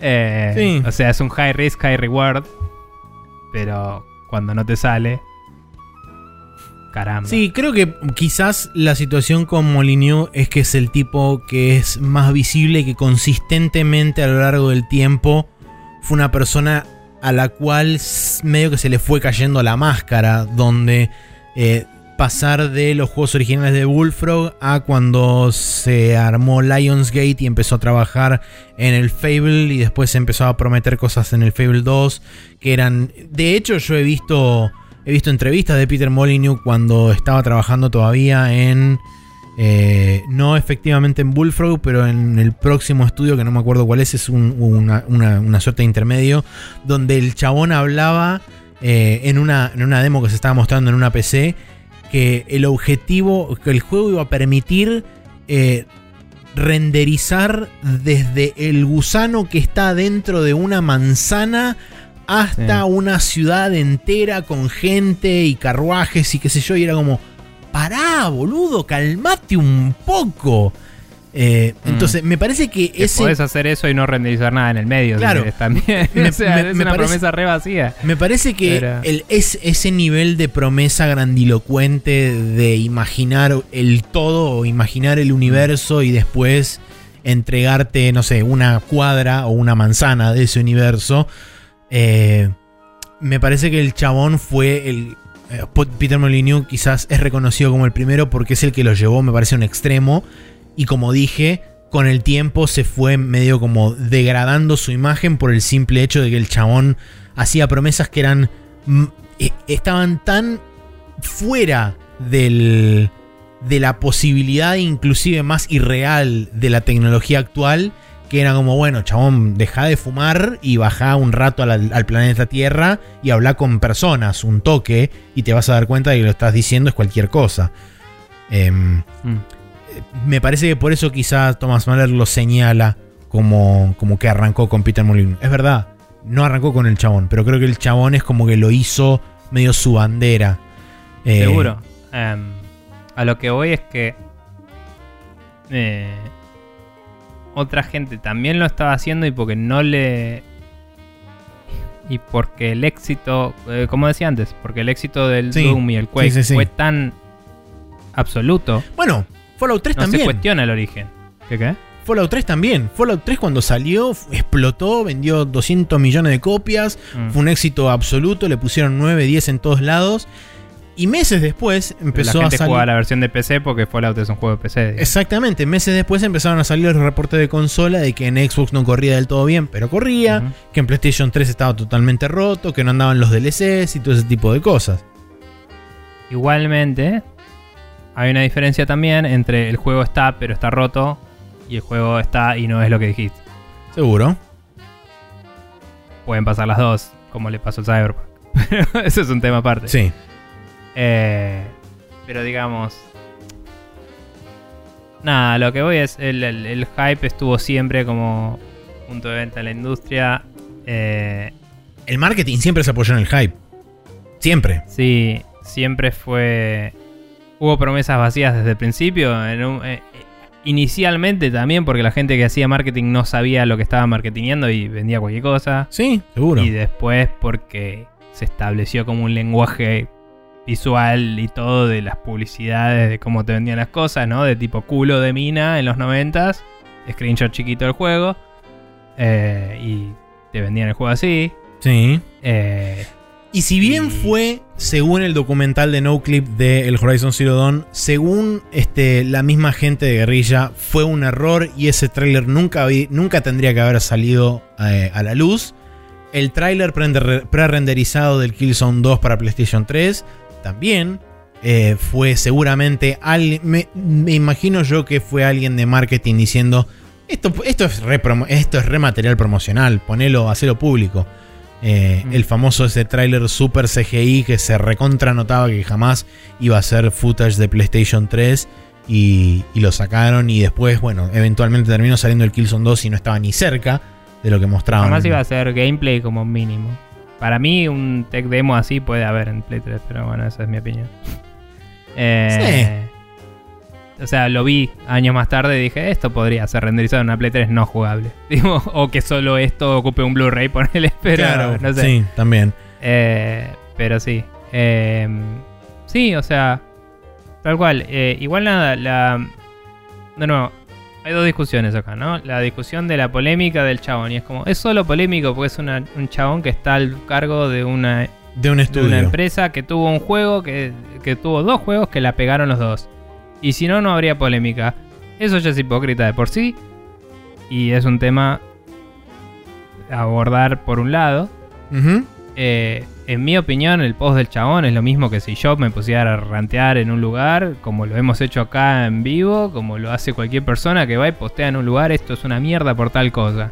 Eh, Sí. O sea, es un high risk, high reward, pero cuando no te sale, caramba. Sí, creo que quizás la situación con Molyneux es que es el tipo que es más visible y que consistentemente a lo largo del tiempo fue una persona a la cual medio que se le fue cayendo la máscara, donde eh, pasar de los juegos originales de Bullfrog a cuando se armó Lionsgate y empezó a trabajar en el Fable y después empezó a prometer cosas en el Fable 2 que eran... De hecho yo he visto... He visto entrevistas de Peter Molyneux cuando estaba trabajando todavía en. Eh, no efectivamente en Bullfrog, pero en el próximo estudio, que no me acuerdo cuál es, es un- una, una- una suerte de intermedio, donde el chabón hablaba eh, en, una, en una demo que se estaba mostrando en una PC, que el objetivo, que el juego iba a permitir eh, renderizar desde el gusano que está dentro de una manzana hasta Sí. una ciudad entera con gente y carruajes y qué sé yo, y era como, pará, boludo, calmate un poco. Eh, Mm. Entonces, me parece que Que ese... podés hacer eso y no renderizar nada en el medio. Claro. también. Me- o sea, me- es me una parece- promesa re vacía. Me parece que el- es, ese nivel de promesa grandilocuente de imaginar el todo o imaginar el universo y después entregarte, no sé, una cuadra o una manzana de ese universo. eh, me parece que el chabón fue el. Eh, Peter Molyneux quizás es reconocido como el primero porque es el que lo llevó, me parece, un extremo. Y como dije, con el tiempo se fue medio como degradando su imagen por el simple hecho de que el chabón hacía promesas que eran. eh, estaban tan fuera del. de la posibilidad, inclusive más irreal, de la tecnología actual. Que era como, bueno, chabón, deja de fumar y baja un rato al, al planeta Tierra y habla con personas, un toque, y te vas a dar cuenta de que lo estás diciendo es cualquier cosa. Em, Mm. me parece que por eso quizá Thomas Mahler lo señala como, como que arrancó con Peter Molyneux. Es verdad, no arrancó con el chabón, pero creo que el chabón es como que lo hizo medio su bandera. Eh, Seguro. Em, a lo que voy es que. eh, otra gente también lo estaba haciendo y porque no le... Y porque el éxito, eh, como decía antes, porque el éxito del Sí, Doom y el Quake sí, sí, sí. fue tan absoluto, Bueno, Fallout 3 no se también. cuestiona el origen. ¿Qué qué? Fallout 3 también. Fallout 3 cuando salió explotó, vendió 200 millones de copias, Mm. fue un éxito absoluto, le pusieron 9, 10 en todos lados. Y meses después empezó la a gente salir... jugaba la versión de PC porque Fallout es un juego de PC. digamos. Exactamente, meses después empezaron a salir los reportes de consola de que en Xbox no corría del todo bien, pero corría, que en PlayStation 3 estaba totalmente roto, que no andaban los DLCs y todo ese tipo de cosas. Igualmente, hay una diferencia también entre el juego está pero está roto y el juego está y no es lo que dijiste. Seguro. Pueden pasar las dos, como le pasó al Cyberpunk. Pero eso es un tema aparte. Sí. Eh, pero digamos. Nada, lo que voy es. El, el- el hype estuvo siempre como punto de venta en la industria. Eh, El marketing siempre se apoyó en el hype. Siempre. sí, siempre fue. Hubo promesas vacías desde el principio. en un- eh, inicialmente también, porque la gente que hacía marketing no sabía lo que estaba marketingando y vendía cualquier cosa. Sí, seguro. Y después porque se estableció como un lenguaje visual y todo de las publicidades, de cómo te vendían las cosas, ¿no? De tipo culo de mina en los noventas, screenshot chiquito del juego, eh, y te vendían el juego así. Sí. eh, Y si bien Y- fue, según el documental de No Clip de El Horizon Zero Dawn, según este, la misma gente de Guerrilla, fue un error y ese tráiler nunca, vi- nunca tendría que haber salido eh, a la luz. El tráiler pre-renderizado del Killzone 2 para PlayStation 3 también eh, fue seguramente alguien, me, me imagino yo que fue alguien de marketing diciendo esto, esto, es, re promo- esto es re material promocional, ponelo, hacelo público. Eh, Mm. El famoso ese tráiler super CGI que se recontra notaba que jamás iba a ser footage de PlayStation 3 y, y lo sacaron y después, bueno, eventualmente terminó saliendo el Killzone 2 y no estaba ni cerca de lo que mostraban. Además iba a ser gameplay como mínimo. Para mí un tech demo así puede haber en Play 3, pero bueno, esa es mi opinión. Eh, O sea, lo vi años más tarde y dije, esto podría ser renderizado en una Play 3 no jugable. Digo, o que solo esto ocupe un Blu-ray, ponele, pero claro, no sé. sí, también. Eh, pero sí. Eh, sí, o sea, tal cual. Eh, igual nada, la... De nuevo, hay dos discusiones acá, ¿no? La discusión de la polémica del chabón. Y es como, es solo polémico porque es una- un chabón que está al cargo de una, De un de estudio. una empresa que tuvo un juego, que, que tuvo dos juegos que la pegaron los dos. Y si no, no habría polémica. Eso ya es hipócrita de por sí. Y es un tema a abordar por un lado. Ujú. Eh, en mi opinión, el post del chabón es lo mismo que si yo me pusiera a rantear en un lugar, como lo hemos hecho acá en vivo, como lo hace cualquier persona que va y postea en un lugar, esto es una mierda por tal cosa.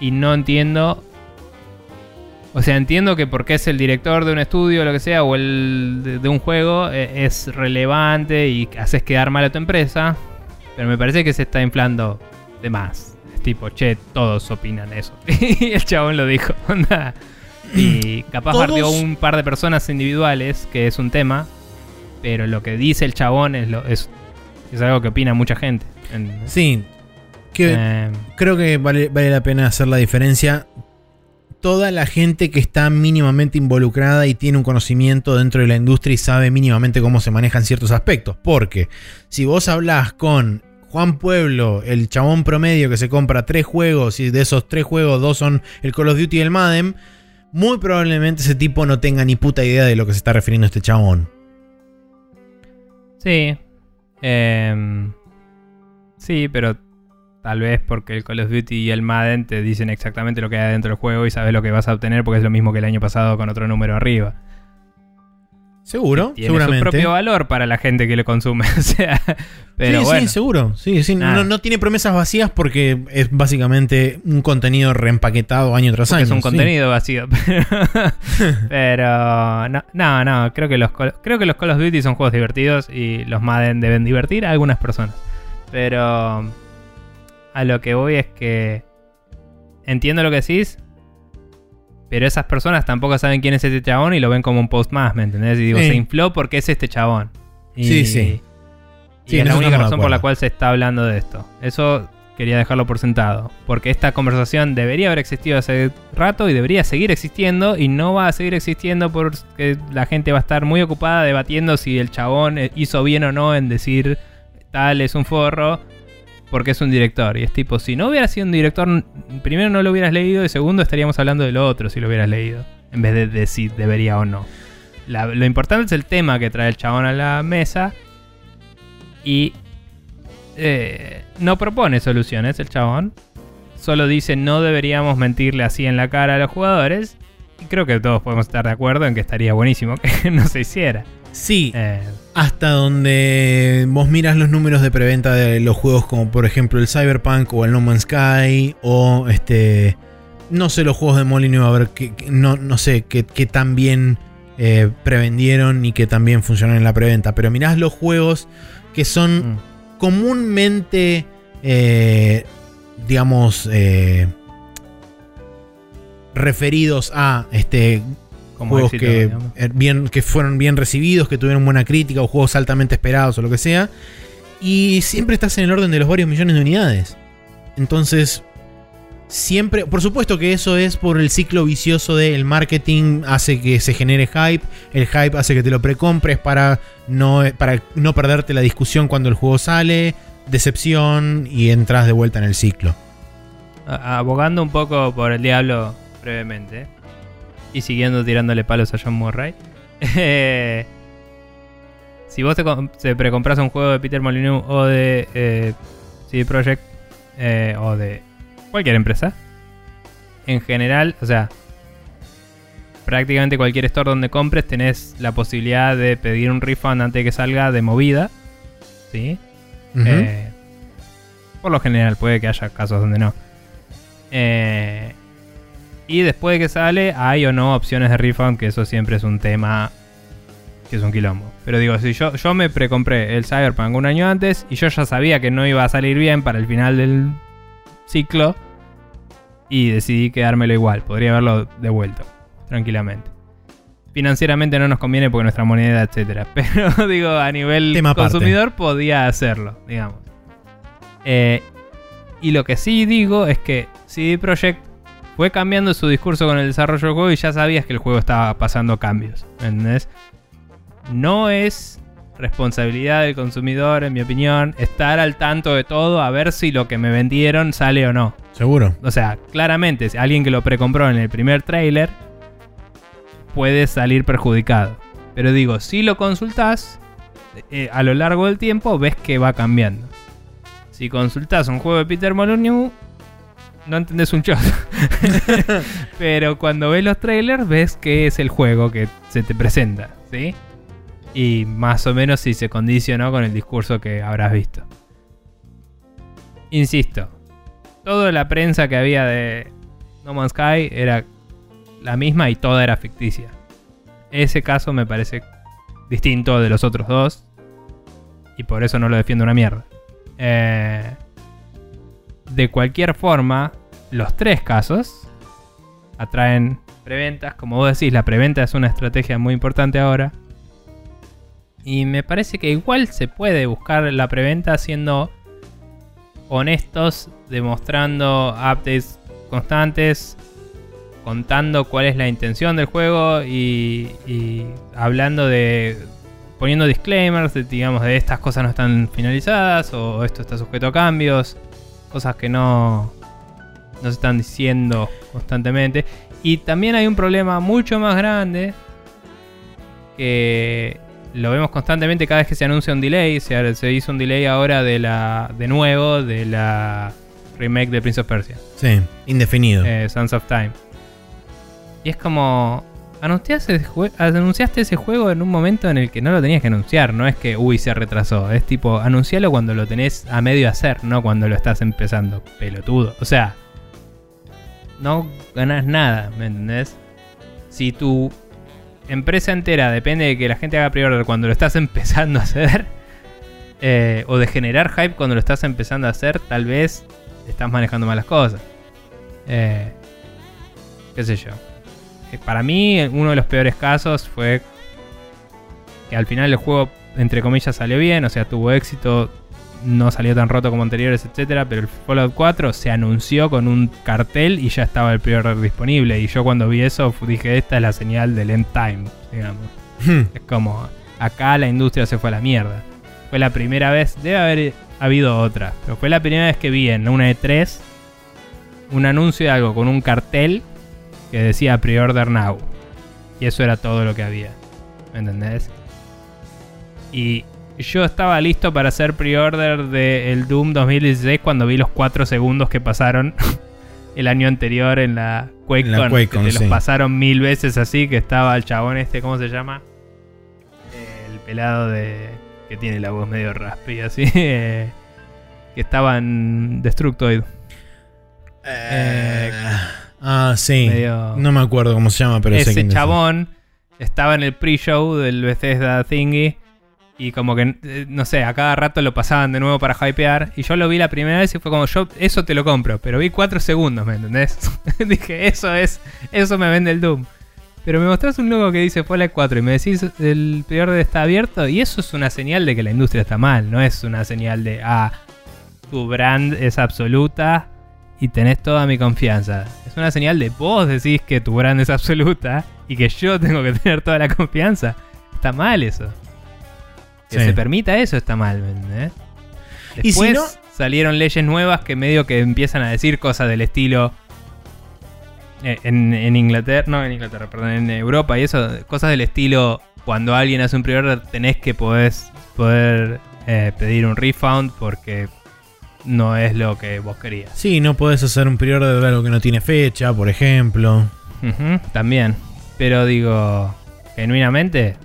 Y no entiendo. O sea, entiendo que porque es el director de un estudio lo que sea, o el de, un juego, eh, es relevante y haces quedar mal a tu empresa. Pero me parece que se está inflando de más. Es tipo, che, todos opinan eso. y el chabón lo dijo. Y capaz Todos- partió un par de personas individuales, que es un tema. Pero lo que dice el chabón es, lo, es, es algo que opina mucha gente. En- Sí. Que eh, creo que vale, vale la pena hacer la diferencia. Toda la gente que está mínimamente involucrada y tiene un conocimiento dentro de la industria y sabe mínimamente cómo se manejan ciertos aspectos. Porque si vos hablás con Juan Pueblo, el chabón promedio que se compra tres juegos y de esos tres juegos dos son el Call of Duty y el Madden, muy probablemente ese tipo no tenga ni puta idea de lo que se está refiriendo este chabón. sí. Em, sí, pero tal vez porque el Call of Duty y el Madden te dicen exactamente lo que hay dentro del juego y sabes lo que vas a obtener porque es lo mismo que el año pasado con otro número arriba. Seguro, Tiene seguramente. su propio valor para la gente que lo consume. o sea, pero sí, bueno. sí, seguro. Sí, sí. No, no tiene promesas vacías porque es básicamente un contenido reempaquetado año tras Porque año. es un sí. contenido vacío. Pero, pero no, no, no, creo que los creo que los Call of Duty son juegos divertidos y los Madden deben divertir a algunas personas. Pero a lo que voy es que entiendo lo que decís, pero esas personas tampoco saben quién es este chabón y lo ven como un post más, ¿me entendés? Y digo, Sí. se infló porque es este chabón. Y, Sí, sí. Y Sí, es la única razón por la cual se está hablando de esto. Eso quería dejarlo por sentado. Porque esta conversación debería haber existido hace rato y debería seguir existiendo. Y no va a seguir existiendo porque la gente va a estar muy ocupada debatiendo si el chabón eh, hizo bien o no en decir tal es un forro. Porque es un director. Y es tipo, si no hubiera sido un director, primero no lo hubieras leído y segundo estaríamos hablando de lo otro si lo hubieras leído. En vez de decir debería o no. lo importante es el tema que trae el chabón a la mesa. Y eh, no propone soluciones el chabón. Solo dice no deberíamos mentirle así en la cara a los jugadores. Y creo que todos podemos estar de acuerdo en que estaría buenísimo que no se hiciera. Sí. Eh, hasta donde vos miras los números de preventa de los juegos como por ejemplo el Cyberpunk o el No Man's Sky o este... No sé los juegos de Molyneux, a ver, que, no, no sé qué tan bien eh, prevendieron y que también funcionan en la preventa. Pero mirás los juegos que son mm comúnmente, eh, digamos, eh, referidos a este juegos que, er, bien, que fueron bien recibidos, que tuvieron buena crítica o juegos altamente esperados o lo que sea. Y siempre estás en el orden de los varios millones de unidades. Entonces, siempre, por supuesto que eso es por el ciclo vicioso del marketing, hace que se genere hype, el hype hace que te lo precompres para no, para no perderte la discusión cuando el juego sale, decepción y entras de vuelta en el ciclo. Abogando un poco por el diablo brevemente y siguiendo tirándole palos a John Murray. si vos te, precompras un juego de Peter Molyneux o de eh, CD Projekt eh, o de cualquier empresa. En general, o sea, prácticamente cualquier store donde compres tenés la posibilidad de pedir un refund antes de que salga de movida. ¿Sí? Eh, por lo general, puede que haya casos donde no. Eh, y después de que sale, hay o no opciones de refund, que eso siempre es un tema que es un quilombo. Pero digo, si yo, yo me precompré el Cyberpunk un año antes y yo ya sabía que no iba a salir bien para el final del ciclo, y decidí quedármelo igual. Podría haberlo devuelto tranquilamente. Financieramente no nos conviene porque nuestra moneda, etcétera. Pero digo, a nivel consumidor podía hacerlo, digamos. Eh, y lo que sí digo es que CD Projekt fue cambiando su discurso con el desarrollo del juego y ya sabías que el juego estaba pasando cambios. ¿Entendés? No es responsabilidad del consumidor, en mi opinión, estar al tanto de todo a ver si lo que me vendieron sale o no. Seguro. O sea, claramente, si alguien que lo precompró en el primer trailer puede salir perjudicado. Pero digo, si lo consultas eh, a lo largo del tiempo, ves que va cambiando. Si consultas un juego de Peter Molyneux, no entendés un chorro. Pero cuando ves los trailers, ves que es el juego que se te presenta, ¿sí? y más o menos si se condicionó con el discurso que habrás visto. Insisto, toda la prensa que había de No Man's Sky era la misma y toda era ficticia. Ese caso me parece distinto de los otros dos y por eso no lo defiendo una mierda. Eh, de cualquier forma, los tres casos atraen preventas. Como vos decís, la preventa es una estrategia muy importante ahora. Y me parece que igual se puede buscar la preventa siendo honestos, demostrando updates constantes, contando cuál es la intención del juego y, hablando de poniendo disclaimers, de, digamos, de estas cosas no están finalizadas o esto está sujeto a cambios, cosas que no, no se están diciendo constantemente. Y también hay un problema mucho más grande que lo vemos constantemente cada vez que se anuncia un delay. Se, se hizo un delay ahora de la de nuevo de la remake de Prince of Persia. Sí, indefinido. Eh, Sons of Time. Y es como. Anunciaste, ese juego en un momento en el que no lo tenías que anunciar. No es que, uy, se retrasó. Es tipo, anuncialo cuando lo tenés a medio hacer, no cuando lo estás empezando. Pelotudo. O sea, no ganas nada, ¿me entendés? Si tu empresa entera depende de que la gente haga pre-order cuando lo estás empezando a hacer, eh, o de generar hype cuando lo estás empezando a hacer, tal vez estás manejando malas cosas. Eh, ¿Qué sé yo? Eh, para mí, uno de los peores casos fue que al final el juego, entre comillas, salió bien, o sea, tuvo éxito no salió tan roto como anteriores, etcétera, pero el Fallout 4 se anunció con un cartel y ya estaba el pre-order disponible. Y yo cuando vi eso dije, esta es la señal del end time, digamos. Hmm. Es como, acá la industria se fue a la mierda. Fue la primera vez, debe haber habido otra, pero fue la primera vez que vi en una E3 un anuncio de algo con un cartel que decía pre-order now. Y eso era todo lo que había. ¿Me entendés? Y yo estaba listo para hacer pre-order del Doom 2016 cuando vi los 4 segundos que pasaron el año anterior en la QuakeCon. En la QuakeCon, que te sí. los pasaron mil veces así, que estaba el chabón este, ¿cómo se llama? El pelado de... que tiene la voz medio raspy así. eh, que estaba en Destructoid. Eh, ah, sí. medio- No me acuerdo cómo se llama, pero sé Ese chabón estaba en el pre-show del Bethesda Thingy. Y como que, eh, no sé, a cada rato lo pasaban de nuevo para hypear. Y yo lo vi la primera vez y fue como, yo eso te lo compro. Pero vi cuatro segundos, ¿me entendés? Dije, eso es, eso me vende el Doom. Pero me mostrás un logo que dice Fallout 4 y me decís el pre-order está abierto. Y eso es una señal de que la industria está mal. No es una señal de, ah, tu brand es absoluta y tenés toda mi confianza. Es una señal de vos decís que tu brand es absoluta y que yo tengo que tener toda la confianza. Está mal eso. Que Sí. se permita eso está mal, ¿me entendés? Y si Después no- salieron leyes nuevas que medio que empiezan a decir cosas del estilo... eh, En, en Inglaterra, no en Inglaterra, perdón, en Europa y eso, cosas del estilo, cuando alguien hace un pre-order tenés que podés, poder eh, pedir un refund porque no es lo que vos querías. Sí, no podés hacer un pre-order de algo que no tiene fecha, por ejemplo. También. Pero digo, genuinamente.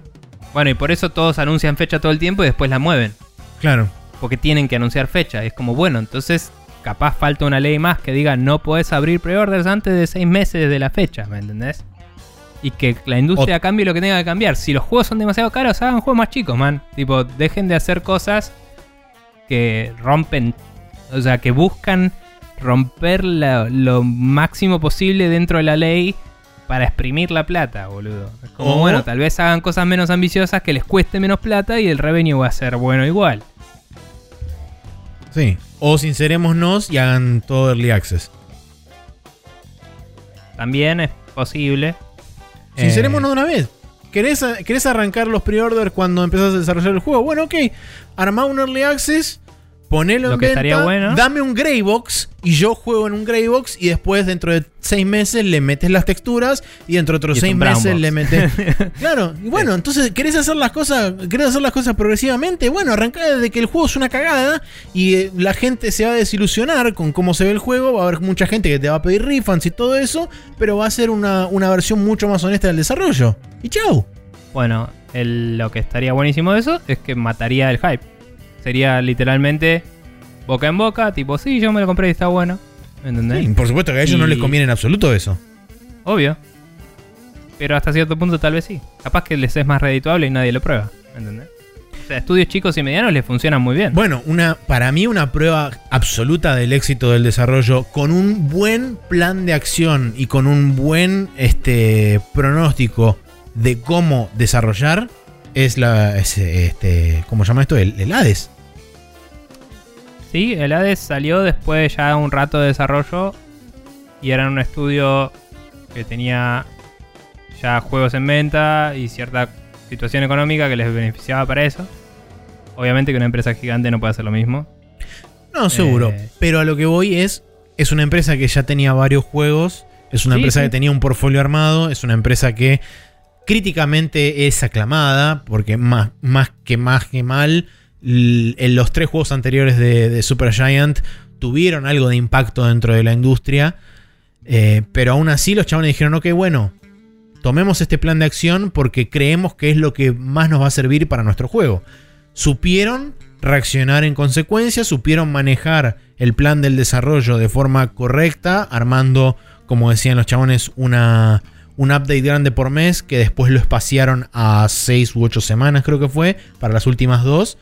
Bueno, y por eso todos anuncian fecha todo el tiempo y después la mueven. Claro. Porque tienen que anunciar fecha. Es como, bueno, entonces capaz falta una ley más que diga no podés abrir preorders antes de seis meses de la fecha, ¿me entendés? Y que la industria cambie lo que tenga que cambiar. Si los juegos son demasiado caros, hagan juegos más chicos, man. Tipo, dejen de hacer cosas que rompen, o sea, que buscan romper la- lo máximo posible dentro de la ley para exprimir la plata, boludo. Es como, O- bueno, tal vez hagan cosas menos ambiciosas que les cueste menos plata y el revenue va a ser bueno igual. Sí. O sincerémonos y hagan todo early access. También es posible. Sincerémonos Eh, de una vez. ¿Querés, ¿Querés arrancar los pre-orders cuando empezás a desarrollar el juego? Bueno, ok. Armá un early access. Ponelo Lo en que venta, estaría bueno. dame un Greybox y yo juego en un Greybox y después dentro de seis meses le metes las texturas y dentro de otros Y es seis un brown meses box. le metes... Claro, y bueno, entonces, ¿querés hacer las cosas, querés hacer las cosas progresivamente? Bueno, arrancá desde que el juego es una cagada y eh, la gente se va a desilusionar con cómo se ve el juego, va a haber mucha gente que te va a pedir refunds y todo eso, pero va a ser una, una versión mucho más honesta del desarrollo. Y chau. Bueno, el- lo que estaría buenísimo de eso es que mataría el hype. Sería literalmente boca en boca, tipo, sí, yo me lo compré y está bueno. ¿Me entendés? Sí, por supuesto que a ellos no les conviene en absoluto eso. Obvio. Pero hasta cierto punto tal vez sí. Capaz que les es más redituable y nadie lo prueba. ¿Me entendés? O sea, estudios chicos y medianos les funcionan muy bien. Bueno, una, para mí una prueba absoluta del éxito del desarrollo con un buen plan de acción y con un buen este, pronóstico de cómo desarrollar es la, es, este, ¿cómo se llama esto? El, el Hades. Sí, el Hades salió después de ya un rato de desarrollo y era un estudio que tenía ya juegos en venta y cierta situación económica que les beneficiaba para eso. Obviamente que una empresa gigante no puede hacer lo mismo. No, seguro. Eh. Pero a lo que voy es, es una empresa que ya tenía varios juegos, es una Sí, empresa sí. que tenía un portfolio armado, es una empresa que críticamente es aclamada, porque más, más que más que mal, en los tres juegos anteriores de, de Supergiant tuvieron algo de impacto dentro de la industria, eh, pero aún así los chavales dijeron, ok, bueno, tomemos este plan de acción porque creemos que es lo que más nos va a servir para nuestro juego. Supieron reaccionar en consecuencia, supieron manejar el plan del desarrollo de forma correcta, armando, como decían los chabones, una, un update grande por mes que después lo espaciaron a 6 u 8 semanas, creo que fue, para las últimas dos.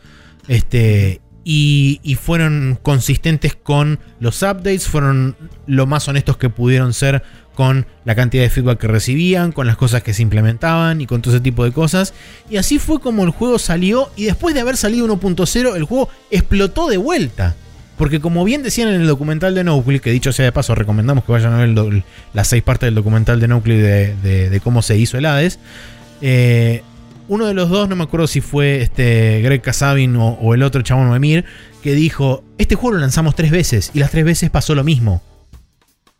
Este, y, y fueron consistentes con los updates, fueron lo más honestos que pudieron ser con la cantidad de feedback que recibían, con las cosas que se implementaban y con todo ese tipo de cosas. Y así fue como el juego salió y después de haber salido 1.0 el juego explotó de vuelta. Porque como bien decían en el documental de Nuclear, que dicho sea de paso, recomendamos que vayan a ver las seis partes del documental de Nuclear de, cómo se hizo el Hades. Eh, uno de los dos, no me acuerdo si fue este Greg Kasabin o, el otro chabón Emir, que dijo, este juego lo lanzamos tres veces y las tres veces pasó lo mismo.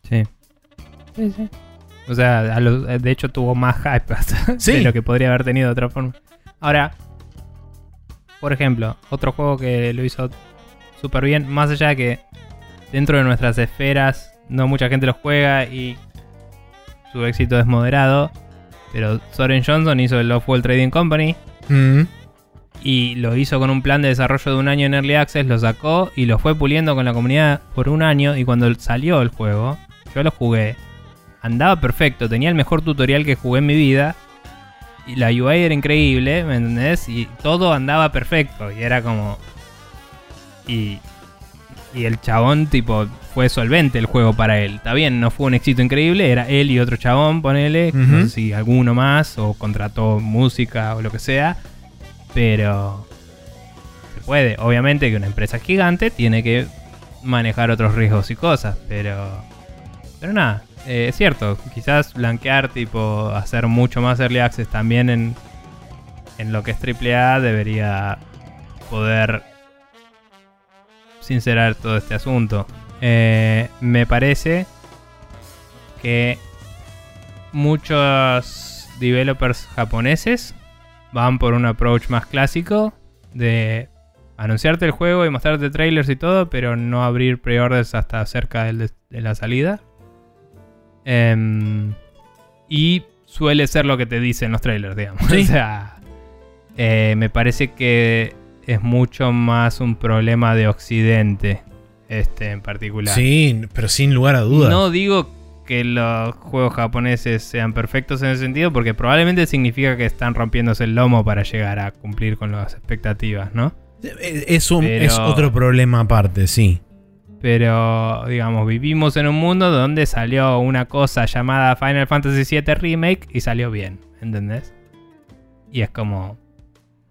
Sí. Sí, sí. O sea, de hecho tuvo más hype de lo que podría haber tenido de otra forma. Ahora, por ejemplo, otro juego que lo hizo súper bien, más allá de que dentro de nuestras esferas no mucha gente lo juega y su éxito es moderado, pero Soren Johnson hizo el Love World Trading Company. Mm. Y lo hizo con un plan de desarrollo de un año en Early Access, lo sacó y lo fue puliendo con la comunidad por un año. Y cuando salió el juego, yo lo jugué. Andaba perfecto, tenía el mejor tutorial que jugué en mi vida. Y la UI era increíble, ¿me entendés? Y todo andaba perfecto. Y era como. Y. Y el chabón, tipo, fue solvente el juego para él. Está bien, no fue un éxito increíble, era él y otro chabón, ponele. No sé si alguno más, o contrató música o lo que sea. Pero. Se puede. Obviamente que una empresa gigante tiene que manejar otros riesgos y cosas, pero pero nada, eh, es cierto, quizás blanquear, tipo, hacer mucho más early access también en, en lo que es AAA debería poder sincerar todo este asunto. Eh, me parece que muchos developers japoneses van por un approach más clásico de anunciarte el juego y mostrarte trailers y todo, pero no abrir preorders hasta cerca de la salida. Em, y suele ser lo que te dicen los trailers, digamos. o sea, eh, me parece que es mucho más un problema de Occidente, este en particular. Sí, pero sin lugar a dudas. No digo que los juegos japoneses sean perfectos en ese sentido, porque probablemente significa que están rompiéndose el lomo para llegar a cumplir con las expectativas, ¿no? Es, es otro problema aparte, sí. Pero, digamos, vivimos en un mundo donde salió una cosa llamada Final Fantasy VII Remake y salió bien, ¿entendés? Y es como,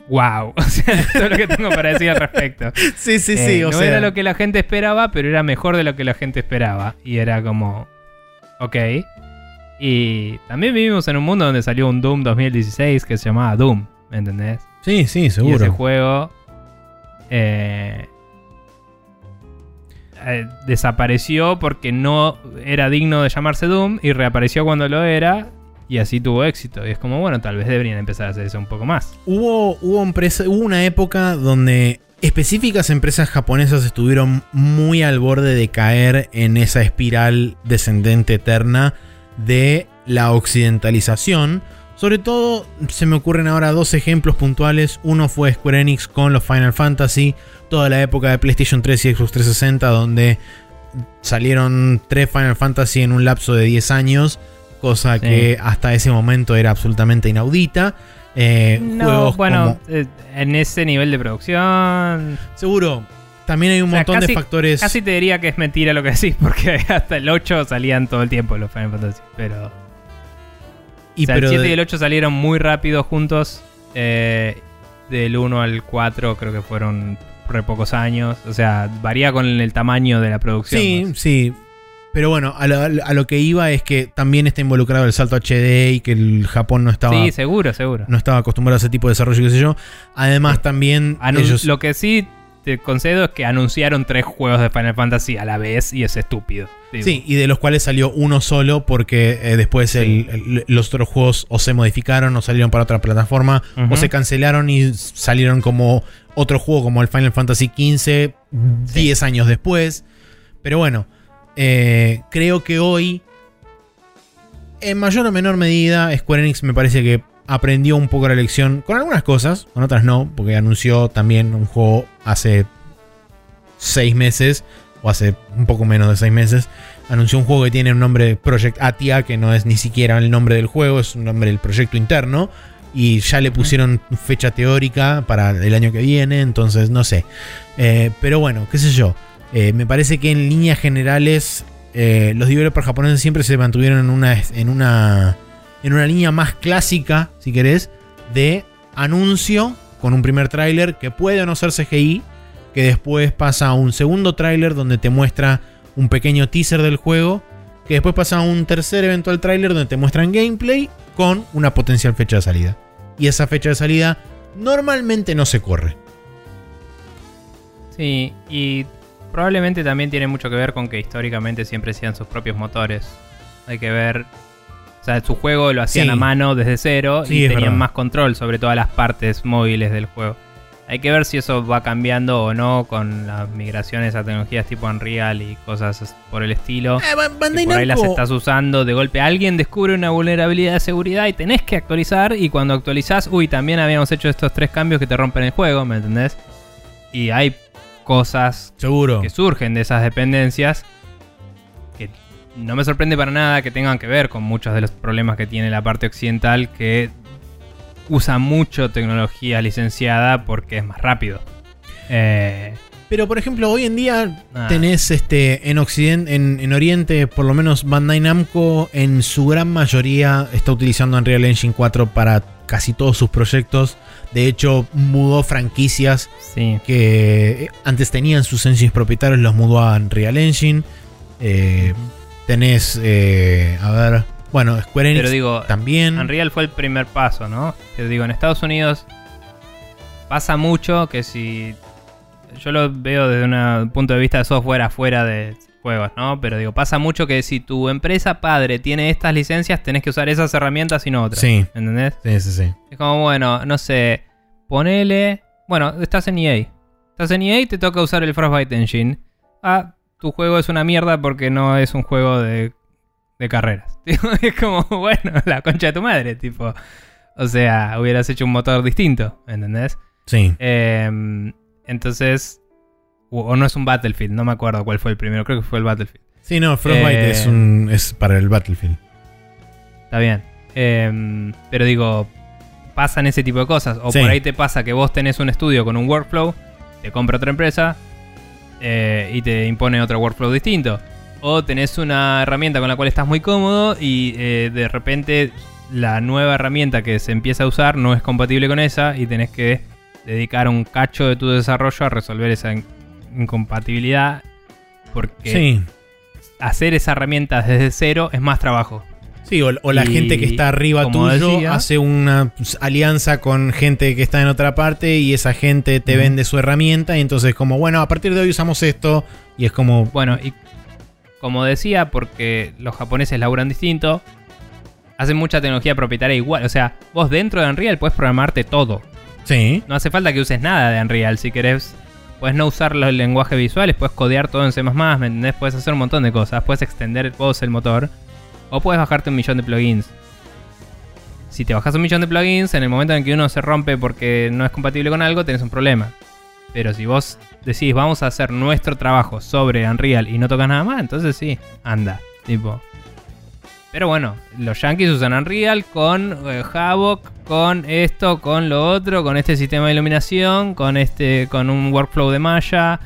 wow, o sea, todo lo que tengo para decir al respecto. Sí, sí, sí. Eh, no era lo que la gente esperaba, pero era mejor de lo que la gente esperaba. Y era como, ok. Y también vivimos en un mundo donde salió un Doom 2016 que se llamaba Doom, ¿me entendés? Sí, sí, seguro. Y ese juego eh, eh, desapareció porque no era digno de llamarse Doom y reapareció cuando lo era y así tuvo éxito. Y es como, bueno, tal vez deberían empezar a hacer eso un poco más. Hubo, hubo, hubo una época donde específicas empresas japonesas estuvieron muy al borde de caer en esa espiral descendente eterna de la occidentalización. Sobre todo se me ocurren ahora dos ejemplos puntuales. Uno fue Square Enix con los Final Fantasy toda la época de PlayStation 3 y Xbox 360, donde salieron tres Final Fantasy en un lapso de 10 años, cosa que hasta ese momento era absolutamente inaudita. Eh, no, bueno, eh, en ese nivel de producción. Seguro. También hay un montón de factores. Casi te diría que es mentira lo que decís, porque hasta el 8 salían todo el tiempo los Final Fantasy. Pero. Y el 7 y el 8 salieron muy rápido juntos. Eh, del 1 al 4 creo que fueron re pocos años. O sea, varía con el tamaño de la producción. Sí, sí. Pero bueno, a lo, que iba es que también está involucrado el salto HD y que el Japón no estaba. Sí, seguro, seguro. No estaba acostumbrado a ese tipo de desarrollo, qué sé yo. Además, también. Lo que sí te concedo es que anunciaron tres juegos de Final Fantasy a la vez y es estúpido. Sí, y de los cuales salió uno solo porque eh, después los otros juegos o se modificaron o salieron para otra plataforma o se cancelaron y salieron como otro juego como el Final Fantasy XV 10 años después. Pero bueno, eh, creo que hoy, en mayor o menor medida, Square Enix me parece que aprendió un poco la lección con algunas cosas, con otras no, porque anunció también un juego hace 6 meses o hace un poco menos de 6 meses, anunció un juego que tiene un nombre Project Atia, que no es ni siquiera el nombre del juego, es un nombre del proyecto interno. Y ya le pusieron fecha teórica para el año que viene, entonces no sé. Eh, pero bueno, qué sé yo. Eh, me parece que en líneas generales eh, los developers japoneses siempre se mantuvieron en una, en una, en una línea más clásica, si querés, de anuncio con un primer tráiler que puede o no ser CGI, que después pasa a un segundo tráiler donde te muestra un pequeño teaser del juego, que después pasa a un tercer eventual tráiler donde te muestran gameplay con una potencial fecha de salida. Y esa fecha de salida normalmente no se corre. Sí, y probablemente también tiene mucho que ver con que históricamente siempre sean sus propios motores. Hay que ver. O sea, su juego lo hacían Sí. a mano desde cero Sí, y tenían verdad. más control sobre todas las partes móviles del juego. Hay que ver si eso va cambiando o no con las migraciones a tecnologías tipo Unreal y cosas por el estilo. Eh, que por ahí las estás usando, de golpe alguien descubre una vulnerabilidad de seguridad y tenés que actualizar. Y cuando actualizás, uy, también habíamos hecho estos tres cambios que te rompen el juego, ¿me entendés? Y hay cosas Seguro. que surgen de esas dependencias que no me sorprende para nada que tengan que ver con muchos de los problemas que tiene la parte occidental que usa mucho tecnología licenciada porque es más rápido. Eh, Pero por ejemplo, hoy en día Ah. tenés este en Occidente, en, en Oriente, por lo menos Bandai Namco en su gran mayoría está utilizando Unreal Engine 4 para casi todos sus proyectos. De hecho, mudó franquicias sí. que eh, antes tenían sus engines propietarios, los mudó a Unreal Engine. Eh, tenés, eh, a ver, bueno, Square Enix Pero digo, también. Unreal fue el primer paso, ¿no? Que digo, en Estados Unidos pasa mucho que si. Yo lo veo desde un punto de vista de software afuera de juegos, ¿no? Pero digo, pasa mucho que si tu empresa padre tiene estas licencias, tenés que usar esas herramientas y no otras. Sí. ¿Entendés? Sí, sí, sí. Es como, bueno, no sé, ponele. Bueno, estás en EA. Estás en EA y te toca usar el Frostbite Engine. Ah, tu juego es una mierda porque no es un juego de, de carreras. Es como, bueno, la concha de tu madre, tipo. O sea, hubieras hecho un motor distinto, ¿entendés? Sí. Em, entonces. O, o no es un Battlefield, no me acuerdo cuál fue el primero, creo que fue el Battlefield. Sí, no, Frostbite Eh, es, un, es para el Battlefield. Está bien. Em, pero digo, pasan ese tipo de cosas. O Sí. por ahí te pasa que vos tenés un estudio con un workflow, te compra otra empresa eh, y te impone otro workflow distinto. O tenés una herramienta con la cual estás muy cómodo y eh, de repente la nueva herramienta que se empieza a usar no es compatible con esa y tenés que dedicar un cacho de tu desarrollo a resolver esa incompatibilidad. Porque Sí. hacer esa herramienta desde cero es más trabajo. Sí, o, o la Y, gente que está arriba como tuyo decía- hace una alianza con gente que está en otra parte y esa gente te vende su herramienta y entonces como, bueno, a partir de hoy usamos esto y es como, Bueno, y como decía, porque los japoneses laburan distinto, hacen mucha tecnología propietaria igual. O sea, vos dentro de Unreal puedes programarte todo. sí, No hace falta que uses nada de Unreal si querés. Puedes no usar los lenguajes visuales, puedes codear todo en C++, ¿me entendés? Puedes hacer un montón de cosas. Puedes extender vos el motor. O puedes bajarte un millón de plugins. Si te bajas un millón de plugins, en el momento en que uno se rompe porque no es compatible con algo, tenés un problema. Pero si vos decís, vamos a hacer nuestro trabajo sobre Unreal y no tocas nada más, entonces sí, anda. Tipo. Pero bueno, los yankees usan Unreal con eh, Havoc, con esto, con lo otro, con este sistema de iluminación, con este, con un workflow de Maya,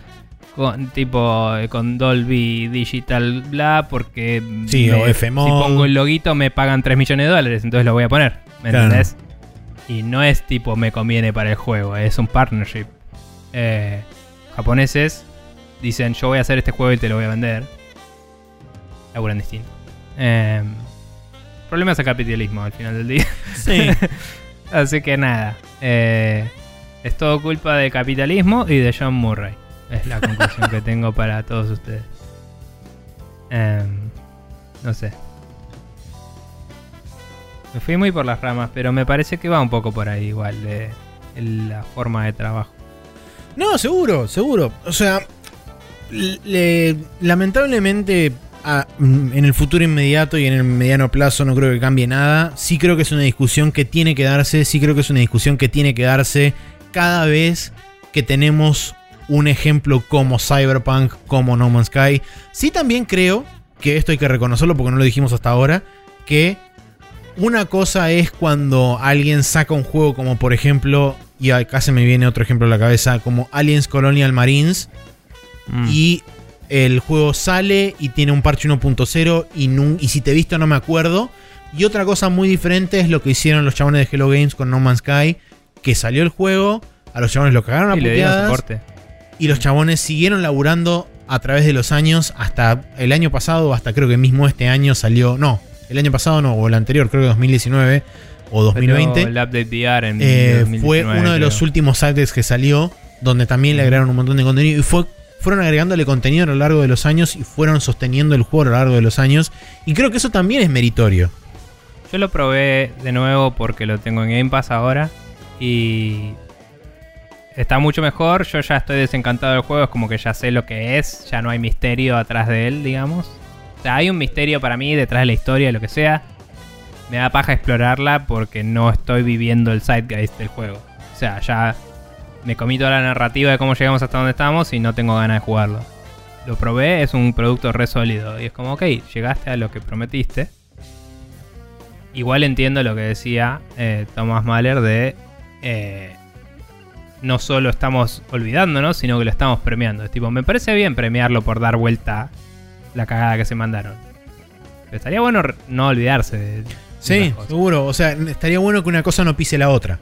con tipo eh, con Dolby Digital bla, porque Sí, o si pongo el loguito me pagan 3 millones de dólares, entonces lo voy a poner, ¿me Claro. entendés? Y no es tipo me conviene para el juego, es un partnership. Eh, japoneses dicen yo voy a hacer este juego y te lo voy a vender. Laburan distinto. Eh, problemas de capitalismo al final del día. sí. Así que nada. eh, es todo culpa del capitalismo y de John Murray. Es la conclusión que tengo para todos ustedes. Em, no sé. Me fui muy por las ramas, pero me parece que va un poco por ahí igual de la forma de trabajo. No, seguro, seguro. O sea, le- lamentablemente a- mm, en el futuro inmediato y en el mediano plazo no creo que cambie nada. Sí creo que es una discusión que tiene que darse, sí creo que es una discusión que tiene que darse cada vez que tenemos un ejemplo como Cyberpunk, como No Man's Sky. Sí también creo que esto hay que reconocerlo porque no lo dijimos hasta ahora, que una cosa es cuando alguien saca un juego como por ejemplo, y acá se me viene otro ejemplo a la cabeza, como Aliens Colonial Marines, Mm. y el juego sale y tiene un parche 1.0 y, y si te he visto no me acuerdo. Y otra cosa muy diferente es lo que hicieron los chabones de Hello Games con No Man's Sky, que salió el juego, a los chabones lo cagaron a Y puteadas, y los chabones siguieron laburando a través de los años hasta el año pasado, hasta creo que mismo este año salió, no, el año pasado no, o el anterior, creo que 2019 o 2020. Pero El update VR en Eh, 2019, fue uno de los últimos updates que salió, donde también le agregaron un montón de contenido y fue, fueron agregándole contenido a lo largo de los años y fueron sosteniendo el juego a lo largo de los años. Y creo que eso también es meritorio. Yo lo probé de nuevo porque lo tengo en Game Pass ahora. Y está mucho mejor. Yo ya estoy desencantado del juego. Es como que ya sé lo que es. Ya no hay misterio atrás de él, digamos. O sea, hay un misterio para mí detrás de la historia, lo que sea. Me da paja explorarla porque no estoy viviendo el zeitgeist del juego. O sea, ya me comí toda la narrativa de cómo llegamos hasta donde estamos y no tengo ganas de jugarlo. Lo probé, es un producto re sólido. Y es como, ok, llegaste a lo que prometiste. Igual entiendo lo que decía eh, Thomas Mahler de eh, no solo estamos olvidándonos, sino que lo estamos premiando. Es tipo, me parece bien premiarlo por dar vuelta la cagada que se mandaron. Pero estaría bueno no olvidarse de, Sí, seguro. O sea, estaría bueno que una cosa no pise la otra.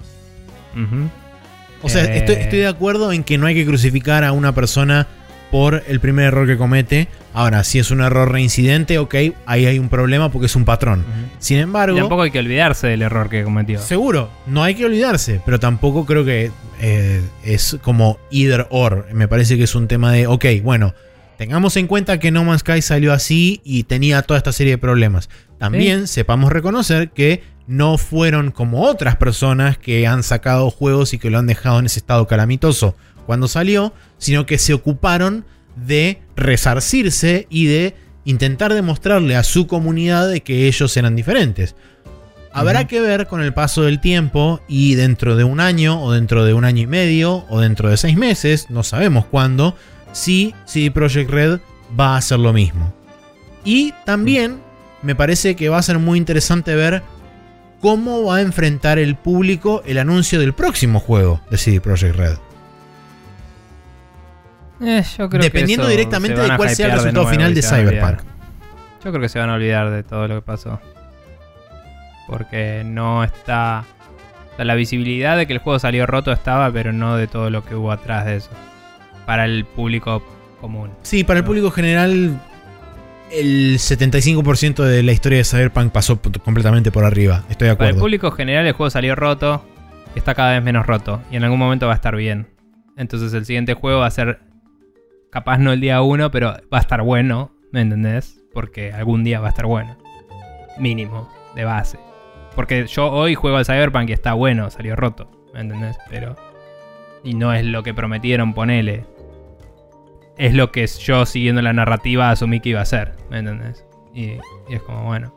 O sea, Eh. estoy, estoy de acuerdo en que no hay que crucificar a una persona por el primer error que comete. Ahora, si es un error reincidente, ok, ahí hay un problema porque es un patrón. Sin embargo, Y tampoco hay que olvidarse del error que cometió. seguro, no hay que olvidarse, pero tampoco creo que eh, es como either or. Me parece que es un tema de, ok, bueno, tengamos en cuenta que No Man's Sky salió así y tenía toda esta serie de problemas. También sepamos reconocer que no fueron como otras personas que han sacado juegos y que lo han dejado en ese estado calamitoso cuando salió, sino que se ocuparon de resarcirse y de intentar demostrarle a su comunidad de que ellos eran diferentes. Habrá que ver con el paso del tiempo y dentro de un año o dentro de un año y medio o dentro de seis meses, no sabemos cuándo, si CD Projekt Red va a hacer lo mismo. Y también me parece que va a ser muy interesante ver cómo va a enfrentar el público el anuncio del próximo juego de CD Projekt Red. Eh, yo creo que Dependiendo directamente de cuál sea el resultado final de. Cyberpunk. Yo creo que se van a olvidar de todo lo que pasó. Porque no está. o sea, la visibilidad de que el juego salió roto estaba, pero no de todo lo que hubo atrás de eso. Para el público común. Sí, para el público general, el 75% de la historia de Cyberpunk pasó completamente por arriba. Estoy de Para el acuerdo. público general el juego salió roto. Está cada vez menos roto. Y en algún momento va a estar bien. Entonces el siguiente juego va a ser. Capaz no el día 1, pero va a estar bueno. ¿Me entendés? Porque algún día va a estar bueno. Mínimo, de base. Porque yo hoy juego al Cyberpunk y está bueno, salió roto. ¿Me entendés? Pero. Y no es lo que prometieron, ponele. Es lo que yo, siguiendo la narrativa, asumí que iba a ser. ¿Me entendés? Y, y es como, bueno.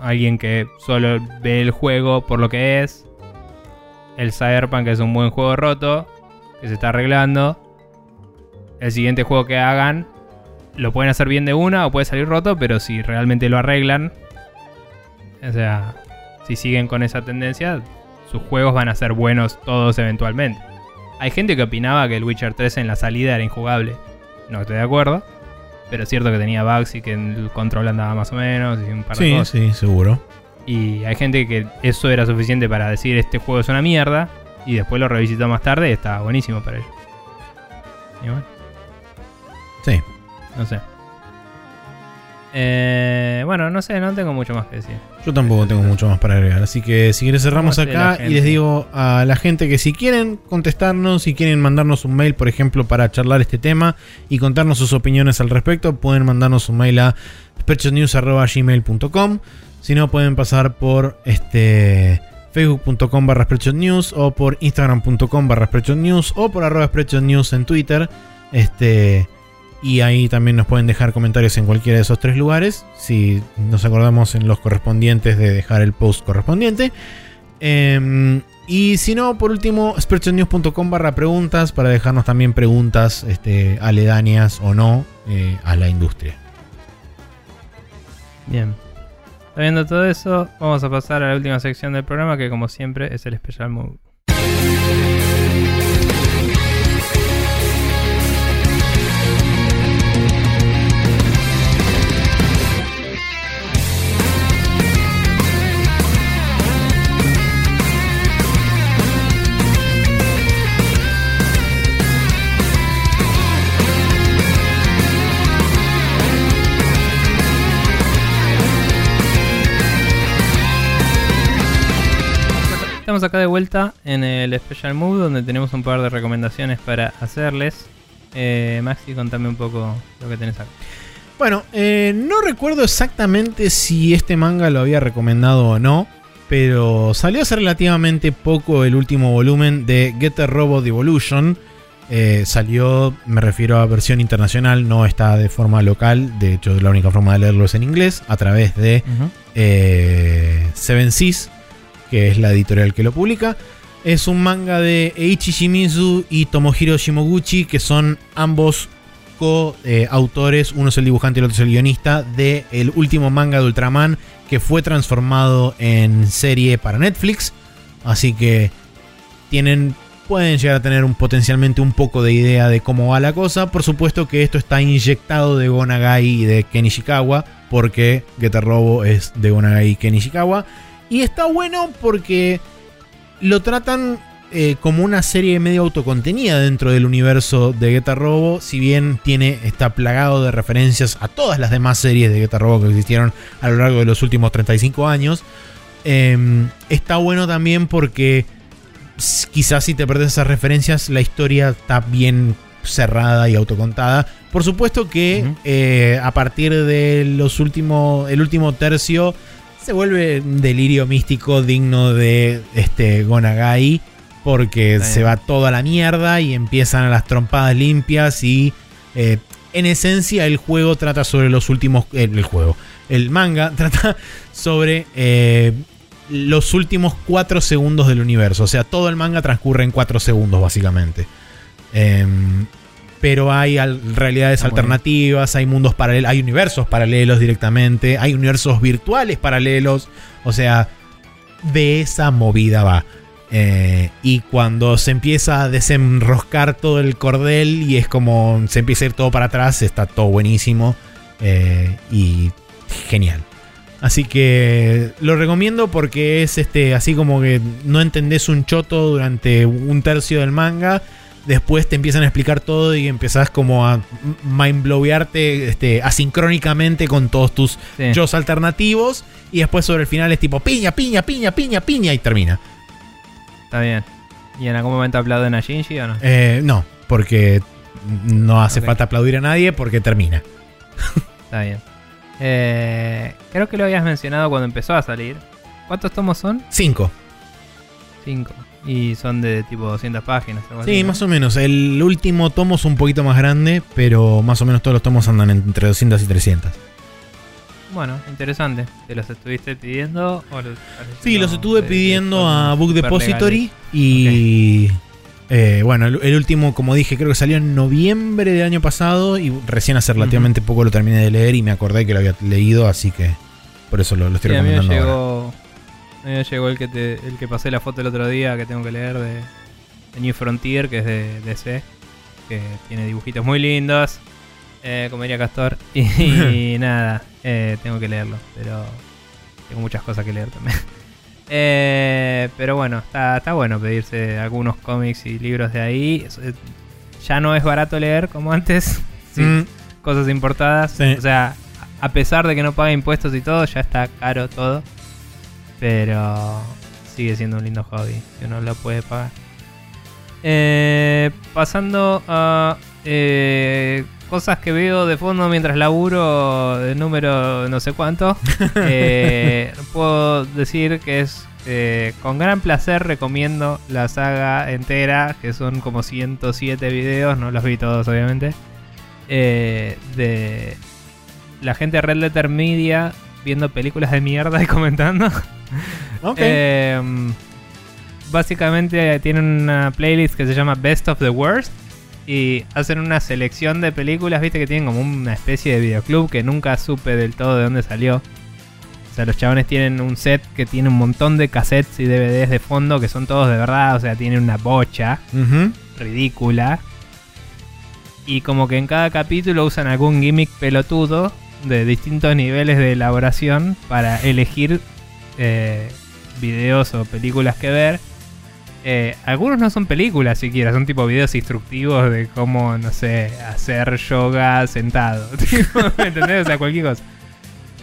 Alguien que solo ve el juego por lo que es. El Cyberpunk es un buen juego roto. Que se está arreglando. El siguiente juego que hagan. Lo pueden hacer bien de una o puede salir roto. Pero si realmente lo arreglan. O sea. Si siguen con esa tendencia. Sus juegos van a ser buenos todos eventualmente. Hay gente que opinaba que el Witcher 3 en la salida era injugable. No estoy de acuerdo. Pero es cierto que tenía bugs y que el control andaba más o menos y un par de Sí, cosas. sí, seguro. Y hay gente que eso era suficiente para decir este juego es una mierda. Y después lo revisitó más tarde y estaba buenísimo para ellos. Y bueno, Sí. no sé. Eh, bueno, no sé, no tengo mucho más que decir. Yo tampoco tengo mucho más para agregar. Así que si quieres cerramos ¿Cómo hace la acá y les digo a la gente que si quieren contestarnos, si quieren mandarnos un mail, por ejemplo, para charlar este tema y contarnos sus opiniones al respecto, pueden mandarnos un mail a spreadshotnews.gmail.com Si no, pueden pasar por este facebook.com barra News o por instagram.com barra News o por arroba News en Twitter. Este, y ahí también nos pueden dejar comentarios en cualquiera de esos tres lugares. Si nos acordamos en los correspondientes de dejar el post correspondiente. Em, y si no, por último, spreadshotnews.com barra preguntas para dejarnos también preguntas este, aledañas o no eh, a la industria. Bien. Sabiendo todo eso, vamos a pasar a la última sección del programa que como siempre es el Special Move. Estamos acá de vuelta en el Special Mood donde tenemos un par de recomendaciones para hacerles. Eh, Maxi, contame un poco lo que tenés acá. Bueno, eh, no recuerdo exactamente si este manga lo había recomendado o no, pero salió hace relativamente poco el último volumen de Get a Robot Evolution. Eh, salió, me refiero a versión internacional, no está de forma local. De hecho, la única forma de leerlo es en inglés, a través de eh, Seven Seas, que es la editorial que lo publica. Es un manga de Eiichi Shimizu y Tomohiro Shimoguchi, que son ambos co-autores, uno es el dibujante y el otro es el guionista, del el último manga de Ultraman que fue transformado en serie para Netflix. Así que tienen, pueden llegar a tener un, potencialmente un poco de idea de cómo va la cosa. Por supuesto que esto está inyectado de Gonagai y de Ken Ishikawa, porque Getter Robo es de Gonagai y Ken Ishikawa. Y está bueno porque lo tratan eh, como una serie medio autocontenida dentro del universo de Geta Robo, si bien tiene, está plagado de referencias a todas las demás series de Geta Robo que existieron a lo largo de los últimos 35 años. Em, está bueno también porque quizás si te perdes esas referencias, la historia está bien cerrada y autocontada. Por supuesto que eh, a partir de los últimos, el último tercio se vuelve un delirio místico digno de este Gonagai porque se va toda la mierda y empiezan las trompadas limpias y eh, en esencia el juego trata sobre los últimos... Eh, el juego, el manga trata sobre eh, los últimos 4 segundos del universo. O sea, todo el manga transcurre en 4 segundos básicamente. Pero hay realidades ah, alternativas, hay mundos paralelos, hay universos paralelos directamente, hay universos virtuales paralelos. O sea, de esa movida va. Eh, y cuando se empieza a desenroscar todo el cordel y es como se empieza a ir todo para atrás, está todo buenísimo eh, y genial. Así que lo recomiendo porque es este así como que no entendés un choto durante un tercio del manga. Después te empiezan a explicar todo y empezás como a mindblowearte este, asincrónicamente con todos tus sí. alternativos. Y después sobre el final es tipo piña, piña, piña, piña, piña y termina. Está bien. ¿Y en algún momento aplauden a Shinji o no? Eh, no, porque no hace falta aplaudir a nadie porque termina. Está bien. Eh, creo que lo habías mencionado cuando empezó a salir. ¿Cuántos tomos son? Cinco. Cinco. Y son de tipo 200 páginas. sí, más o menos. El último tomo es un poquito más grande, pero más o menos todos los tomos andan entre 200 y 300. Bueno, interesante. ¿Te los estuviste pidiendo? O sí, los estuve pidiendo a Book Depository. Y eh, bueno, el, último, como dije, creo que salió en noviembre del año pasado. Y recién hace relativamente poco lo terminé de leer y me acordé que lo había leído, así que por eso lo, estoy recomendando. A mí me llegó, me llegó el, que te, el que pasé la foto el otro día que tengo que leer de, New Frontier, que es de DC, que tiene dibujitos muy lindos. Eh, como diría Castor. Y, nada, eh, tengo que leerlo. Pero tengo muchas cosas que leer también. Eh, pero bueno, está, está bueno pedirse algunos cómics y libros de ahí. Ya no es barato leer como antes. Mm. Cosas importadas. O sea, a pesar de que no paga impuestos y todo, ya está caro todo. Pero sigue siendo un lindo hobby que uno lo puede pagar. pasando a cosas que veo de fondo mientras laburo de número no sé cuánto, eh, puedo decir que es eh, con gran placer recomiendo la saga entera, que son como 107 videos, no los vi todos obviamente, eh, de la gente de Red Letter Media viendo películas de mierda y comentando. básicamente tienen una playlist que se llama Best of the Worst y hacen una selección de películas, viste que tienen como una especie de videoclub que nunca supe del todo de dónde salió. O sea, los chabones tienen un set que tiene un montón de cassettes y DVDs de fondo que son todos de verdad, o sea, tienen una bocha ridícula. Y como que en cada capítulo usan algún gimmick pelotudo de distintos niveles de elaboración para elegir eh, videos o películas que ver. Eh, algunos no son películas siquiera, son tipo videos instructivos de cómo, no sé, hacer yoga sentado. ¿Me entendés? O sea, cualquier cosa.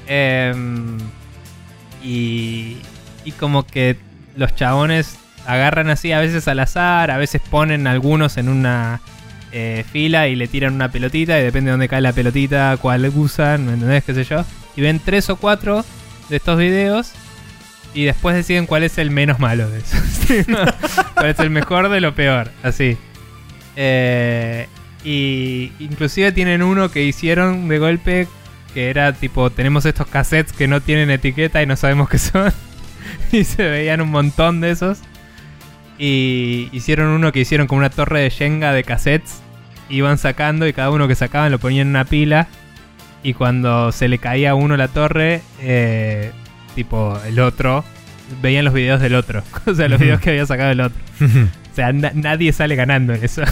Em, y, y como que los chabones agarran así a veces al azar, a veces ponen algunos en una eh, fila y le tiran una pelotita y depende de dónde cae la pelotita, cuál usan, ¿me entendés? ¿Qué sé yo? Y ven tres o cuatro de estos videos y después deciden cuál es el menos malo de esos. cuál es el mejor de lo peor, así. Eh, y inclusive tienen uno que hicieron de golpe que era tipo, tenemos estos cassettes que no tienen etiqueta y no sabemos qué son. y se veían un montón de esos. Y hicieron uno que hicieron como una torre de Shenga de cassettes. Iban sacando y cada uno que sacaban lo ponían en una pila. Y cuando se le caía a uno la torre, eh, tipo el otro, veían los videos del otro. o sea, los videos que había sacado el otro. o sea, nadie sale ganando en eso.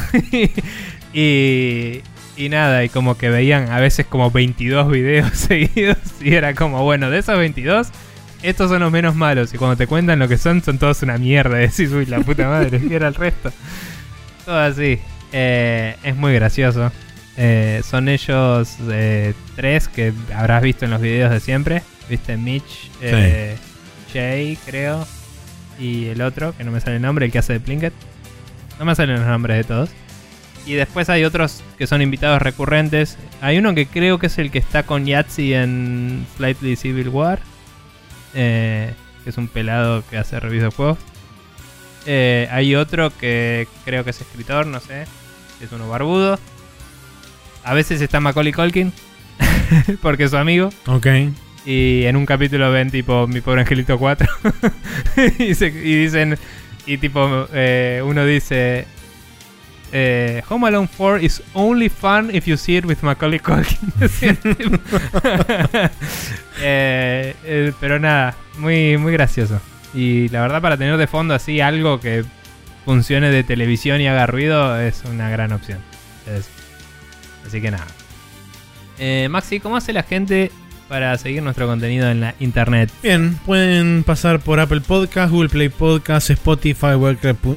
y, y nada, y como que veían a veces como 22 videos seguidos. Y era como, bueno, de esos 22 estos son los menos malos. Y cuando te cuentan lo que son, son todos una mierda. Decís, uy, la puta madre, ¿qué era el resto? Todo así. Eh, es muy gracioso. Eh, son ellos eh, tres que habrás visto en los videos de siempre. Viste, Mitch, Jay, creo. Y el otro, que no me sale el nombre, el que hace de Plinket. No me salen los nombres de todos. Y después hay otros que son invitados recurrentes. Hay uno que creo que es el que está con Yahtzee en Slightly Civil War eh, que es un pelado que hace reviews de juegos. Eh, hay otro que creo que es escritor, no sé, es uno barbudo. A veces está Macaulay Culkin, porque es su amigo. Ok. Y en un capítulo ven tipo Mi Pobre Angelito 4. y, dicen, y tipo, eh, uno dice, eh, Home Alone 4 is only fun if you see it with Macaulay Culkin. Eh, eh, pero nada, muy, muy gracioso. Y la verdad, para tener de fondo así algo que funcione de televisión y haga ruido, es una gran opción. Así que nada. Maxi, ¿cómo hace la gente para seguir nuestro contenido en la internet. Bien, pueden pasar por Apple Podcast, Google Play Podcast, Spotify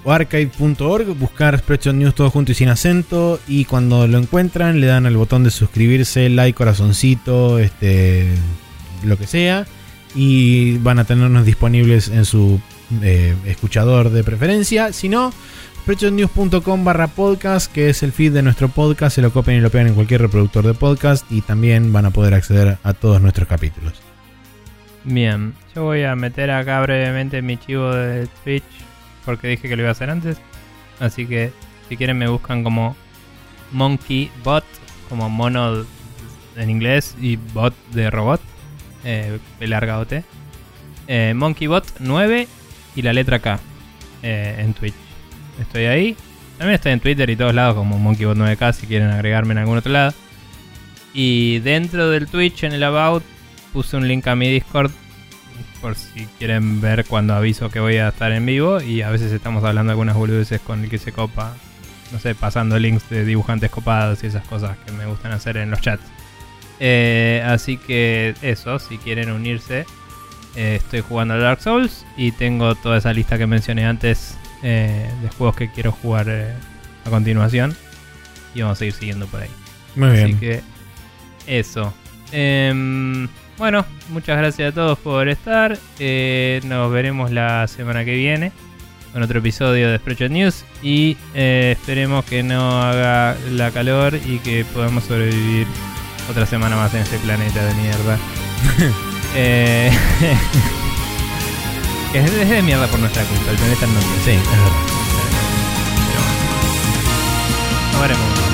o archive.org, buscar Spreadshot News todo junto y sin acento y cuando lo encuentran le dan al botón de suscribirse, like, corazoncito, este, lo que sea y van a tenernos disponibles en su eh, escuchador de preferencia. Si no, Spreadshotnews.com barra podcast, que es el feed de nuestro podcast. Se lo copian y lo pegan en cualquier reproductor de podcast y también van a poder acceder a todos nuestros capítulos. Bien, yo voy a meter acá brevemente mi chivo de Twitch porque dije que lo iba a hacer antes. Así que si quieren me buscan como Monkey Bot, como mono en inglés y bot de robot, eh, larga T. Eh, MonkeyBot 9 y la letra K eh, en Twitch. Estoy ahí. También estoy en Twitter y todos lados como MonkeyBot9K si quieren agregarme en algún otro lado. Y dentro del Twitch en el About puse un link a mi Discord por si quieren ver cuando aviso que voy a estar en vivo. Y a veces estamos hablando algunas boludeces con el que se copa. No sé, pasando links de dibujantes copados y esas cosas que me gustan hacer en los chats. Eh, así que eso, si quieren unirse, eh, estoy jugando a Dark Souls y tengo toda esa lista que mencioné antes eh, de juegos que quiero jugar eh, a continuación. Y vamos a seguir siguiendo por ahí. Muy bien. Así que eso. Em, bueno, muchas gracias a todos por estar. Eh, nos veremos la semana que viene con otro episodio de Spreadshot News. Y esperemos que no haga la calor y que podamos sobrevivir otra semana más en este planeta de mierda. eh, es, de mierda por nuestra culpa. El planeta no. Sí, es verdad. Pero bueno. Nos veremos.